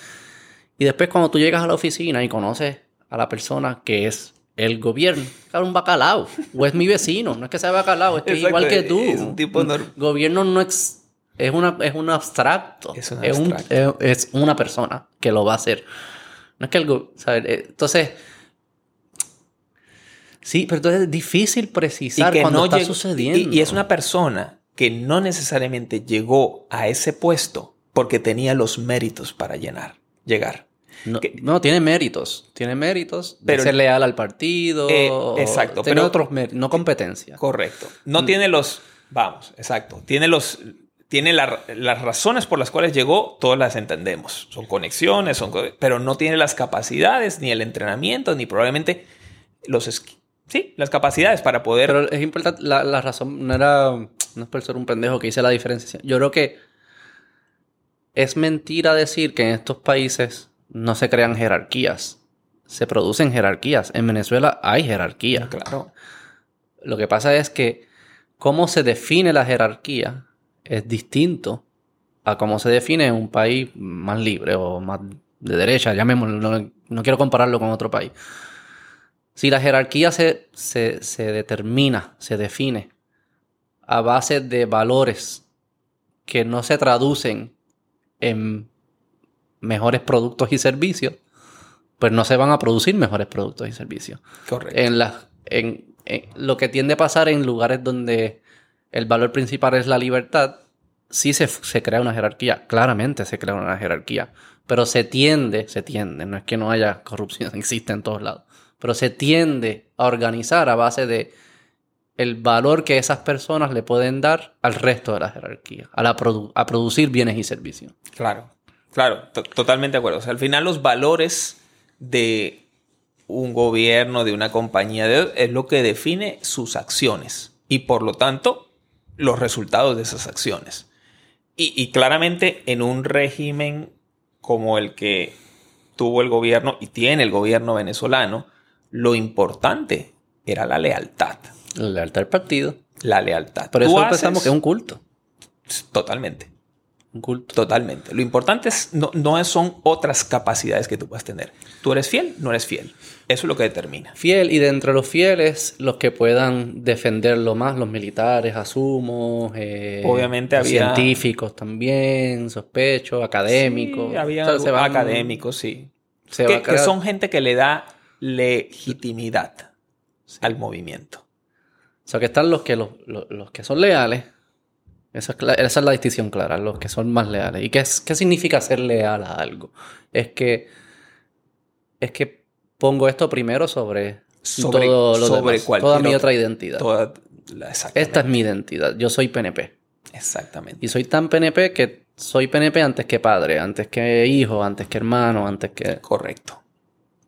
Y después cuando tú llegas a la oficina y conoces a la persona que es el gobierno, claro, un bacalao. O es mi vecino. No es que sea bacalao, es que es igual que tú. es un tipo nor- Gobierno no ex- es, una, es un abstracto. Es un abstracto. es- es una persona que lo va a hacer. No es que el... go- ¿sabes? Eh, Entonces... Sí, pero entonces es difícil precisar cuando está sucediendo. Y, y es una persona que no necesariamente llegó a ese puesto porque tenía los méritos para llenar, llegar. No, que- no, tiene méritos. Tiene méritos de Pero- ser leal al partido. Eh, exacto, Tiene pero- otros méritos, no competencia. Correcto. No Mm. tiene los, vamos, exacto. Tiene los, tiene la- las razones por las cuales llegó, todas las entendemos. Son conexiones, son, pero no tiene las capacidades, ni el entrenamiento, ni probablemente los, sí, las capacidades para poder. Pero es importante, la, la razón no era, no es por ser un pendejo que hice la diferencia. Yo creo que es mentira decir que en estos países no se crean jerarquías. Se producen jerarquías. En Venezuela hay jerarquía. claro. Lo que pasa es que cómo se define la jerarquía es distinto a cómo se define un país más libre o más de derecha, llamémoslo, no, no quiero compararlo con otro país. Si la jerarquía se, se, se determina, se define a base de valores que no se traducen en mejores productos y servicios, pues no se van a producir mejores productos y servicios Correcto. en las en, en- lo que tiende a pasar en lugares donde el valor principal es la libertad, sí se, se crea una jerarquía, claramente se crea una jerarquía, pero se tiende, se tiende, no es que no haya corrupción, <laughs> existe en todos lados, pero se tiende a organizar a base de el valor que esas personas le pueden dar al resto de la jerarquía, a, la produ- a producir bienes y servicios. Claro, claro, to- totalmente de acuerdo. Al final los valores de un gobierno, de una compañía, de- es lo que define sus acciones y por lo tanto los resultados de esas acciones. Y, y claramente en un régimen como el que tuvo el gobierno y tiene el gobierno venezolano, lo importante era la lealtad. La lealtad del partido. La lealtad. Por eso haces- pensamos que es un culto. Totalmente. Un culto. Totalmente. Lo importante es, no, no son otras capacidades que tú puedas tener. Tú eres fiel, no eres fiel. Eso es lo que determina. Fiel y de entre los fieles, los que puedan defenderlo más, los militares, asumo, eh, Obviamente había- científicos también, sospecho, académicos. Sí, había O sea, se van- académicos, sí. se Que, son gente que le da legitimidad al movimiento. O sea, que están los que, los, los- los que son leales. Esa es, esa es la distinción clara, los que son más leales. ¿Y qué, es- qué significa ser leal a algo? Es que, es que pongo esto primero sobre, Sobre- todo lo sobre demás, toda mi otra- identidad. Toda la-. Esta es mi identidad. Yo soy PNP. Exactamente. Y soy tan PNP que soy PNP antes que padre, antes que hijo, antes que hermano, antes que... Correcto.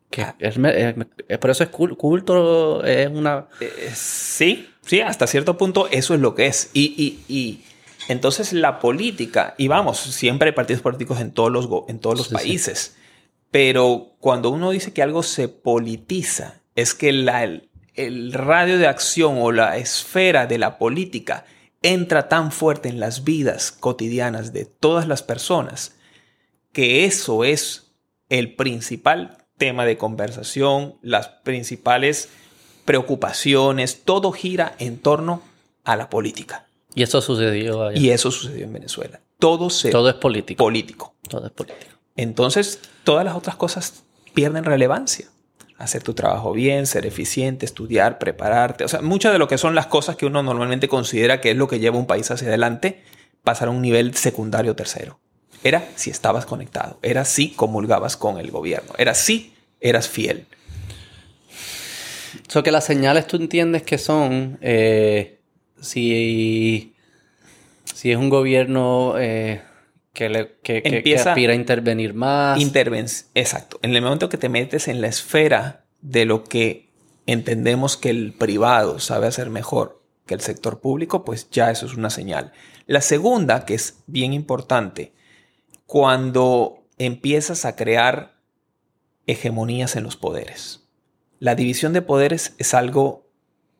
que Ah. es, es- es- por eso es cul- culto, es una... Eh, sí, sí, hasta cierto punto eso es lo que es. Y, y- y entonces la política, y vamos, siempre hay partidos políticos en todos los, en todos los Sí, sí. países, pero cuando uno dice que algo se politiza, es que la- el, el radio de acción o la esfera de la política entra tan fuerte en las vidas cotidianas de todas las personas que eso es el principal tema de conversación, las principales preocupaciones, todo gira en torno a la política. Y eso sucedió allá. Y eso sucedió en Venezuela. Todo se Todo es político. político. Todo es político. Entonces, todas las otras cosas pierden relevancia. Hacer tu trabajo bien, ser eficiente, estudiar, prepararte. O sea, muchas de lo que son las cosas que uno normalmente considera que es lo que lleva un país hacia adelante, pasaron a un nivel secundario tercero. Era si estabas conectado, era si comulgabas con el gobierno, era si eras fiel. So que las señales tú entiendes que son eh, si, si es un gobierno eh, que, le, que, que- que Empieza- aspira a intervenir más. Exacto. En el momento que te metes en la esfera de lo que entendemos que el privado sabe hacer mejor que el sector público, pues ya eso es una señal. La segunda, que es bien importante, cuando empiezas a crear hegemonías en los poderes. La división de poderes es algo,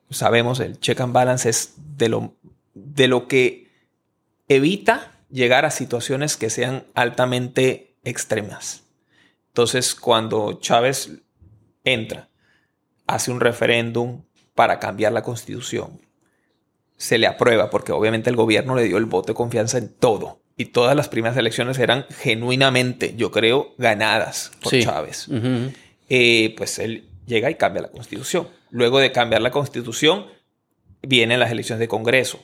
sabemos, el check and balance es de lo, de lo que evita llegar a situaciones que sean altamente extremas. Entonces, cuando Chávez entra, hace un referéndum para cambiar la constitución, se le aprueba porque obviamente el gobierno le dio el voto de confianza en todo. Y todas las primeras elecciones eran genuinamente, yo creo, ganadas por Sí. Chávez. Eh, pues él llega y cambia la constitución. Luego de cambiar la constitución, vienen las elecciones de Congreso.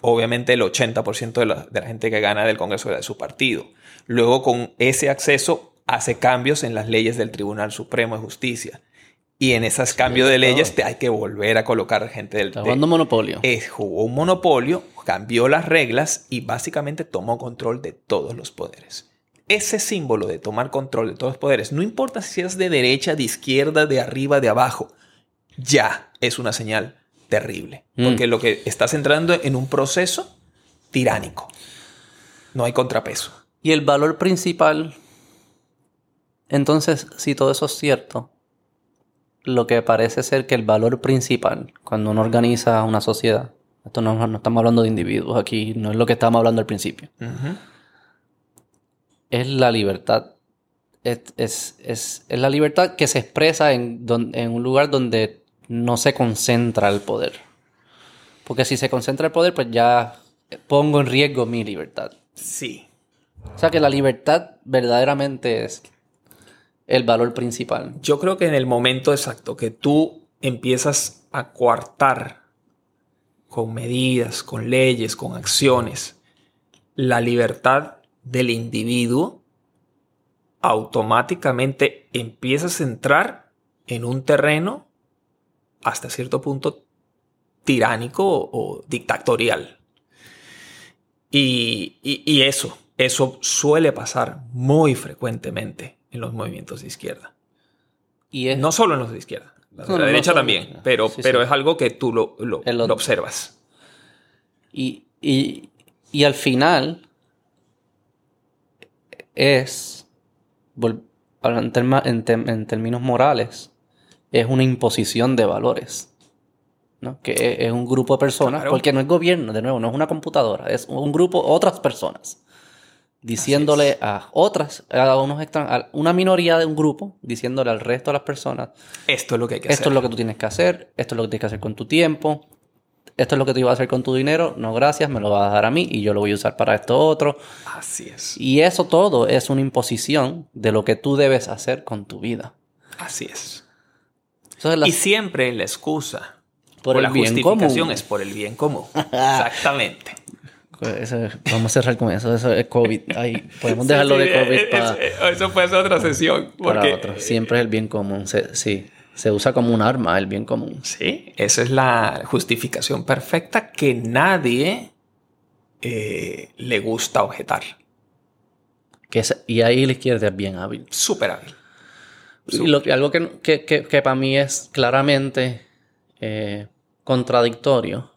Obviamente el 80% de la, de la gente que gana del Congreso era de su partido. Luego con ese acceso hace cambios en las leyes del Tribunal Supremo de Justicia. Y en esos cambios de leyes te hay que volver a colocar gente del... Está de- jugando monopolio. eh, jugó un monopolio, cambió las reglas y básicamente tomó control de todos los poderes. Ese símbolo de tomar control de todos los poderes, no importa si es de derecha, de izquierda, de arriba, de abajo, ya es una señal terrible. Mm. Porque lo que estás entrando en un proceso tiránico. No hay contrapeso. Y el valor principal, entonces, si todo eso es cierto, lo que parece ser que el valor principal, cuando uno organiza una sociedad, esto no, no estamos hablando de individuos aquí, no es lo que estábamos hablando al principio, Ujú. Es la libertad. Es, es- es- es la libertad que se expresa en, don- en un lugar donde no se concentra el poder. Porque si se concentra el poder, pues ya pongo en riesgo mi libertad. Sí. O sea que la libertad verdaderamente es el valor principal. Yo creo que en el momento exacto que tú empiezas a coartar con medidas, con leyes, con acciones, la libertad del individuo, automáticamente empiezas a entrar en un terreno hasta cierto punto tiránico o, o dictatorial. Y, y- y eso, eso suele pasar muy frecuentemente en los movimientos de izquierda. Y es, No solo en los de izquierda, la No, la no, derecha no también, pero, sí, pero sí. es algo que tú lo, lo- lo observas. y, y- y al final es, en, terma- en términos morales, es una imposición de valores. ¿no? Que es, es un grupo de personas, Claro. porque no es gobierno, de nuevo, no es una computadora, es un grupo, otras personas, diciéndole a otras, a, unos extran- a una minoría de un grupo, diciéndole al resto de las personas, Esto es lo que hay que esto hacer. es lo que tú tienes que hacer, esto es lo que tienes que hacer con tu tiempo, esto es lo que tú ibas a hacer con tu dinero, no gracias, me lo vas a dar a mí y yo lo voy a usar para esto otro. Así es. Y eso todo es una imposición de lo que tú debes hacer con tu vida. Así es. La- Y siempre la excusa Por o el la bien justificación común. es por el bien común. <laughs> Exactamente. Eso- vamos a cerrar con eso. Eso es COVID. Ahí, podemos dejarlo Sí, de COVID para, Eso puede ser otra sesión. para Porque, otro. Siempre es el bien común. Sí, se usa como un arma, el bien común. Sí, esa es la justificación perfecta que nadie eh, le gusta objetar. Que es- y ahí la izquierda es bien hábil. Súper hábil. Y lo algo que, que, que- que para mí es claramente eh, contradictorio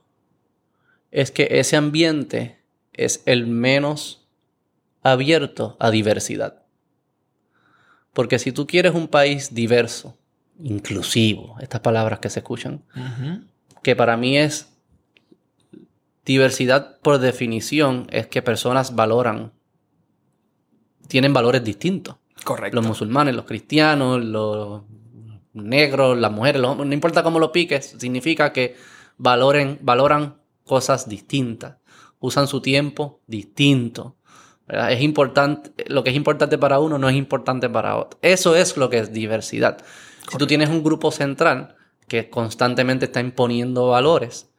es que ese ambiente es el menos abierto a diversidad. Porque si tú quieres un país diverso, inclusivo, estas palabras que se escuchan, que para mí es diversidad por definición, es que personas valoran, tienen valores distintos Correcto. los musulmanes, los cristianos, los negros, las mujeres, los hombres, no importa cómo lo piques, significa que valoren, valoran cosas distintas, usan su tiempo distinto. ¿verdad? Es importante, lo que es importante para uno no es importante para otro. Eso es lo que es diversidad. Si tú tienes un grupo central que constantemente está imponiendo valores,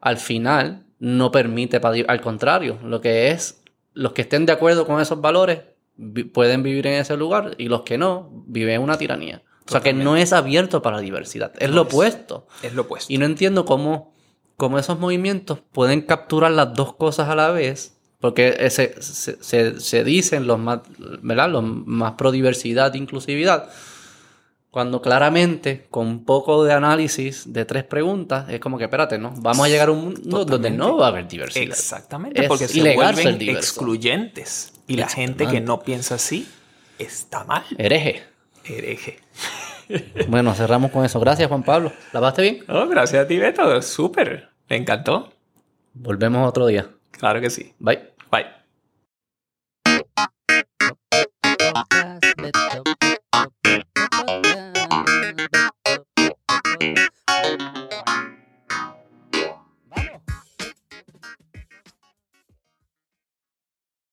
al final no permite, al contrario, lo que es, los que estén de acuerdo con esos valores vi- pueden vivir en ese lugar y los que no viven en una tiranía. O sea que no es abierto para la diversidad, es lo es. opuesto. Es lo opuesto. Y no entiendo cómo, cómo esos movimientos pueden capturar las dos cosas a la vez, porque ese- se, se- se dicen los más, ¿verdad? Los más pro diversidad e inclusividad, cuando claramente, con un poco de análisis de tres preguntas, es como que, espérate, ¿no? Vamos a llegar a un mundo donde no va a haber diversidad. Exactamente, Es porque se ilegal vuelven excluyentes. Y la gente que no piensa así está mal. Hereje. Hereje. Bueno, cerramos con eso. Gracias, Juan Pablo. ¿Lavaste bien? Oh, gracias a ti, Beto. Súper. Me encantó. Volvemos otro día. Claro que sí. Bye.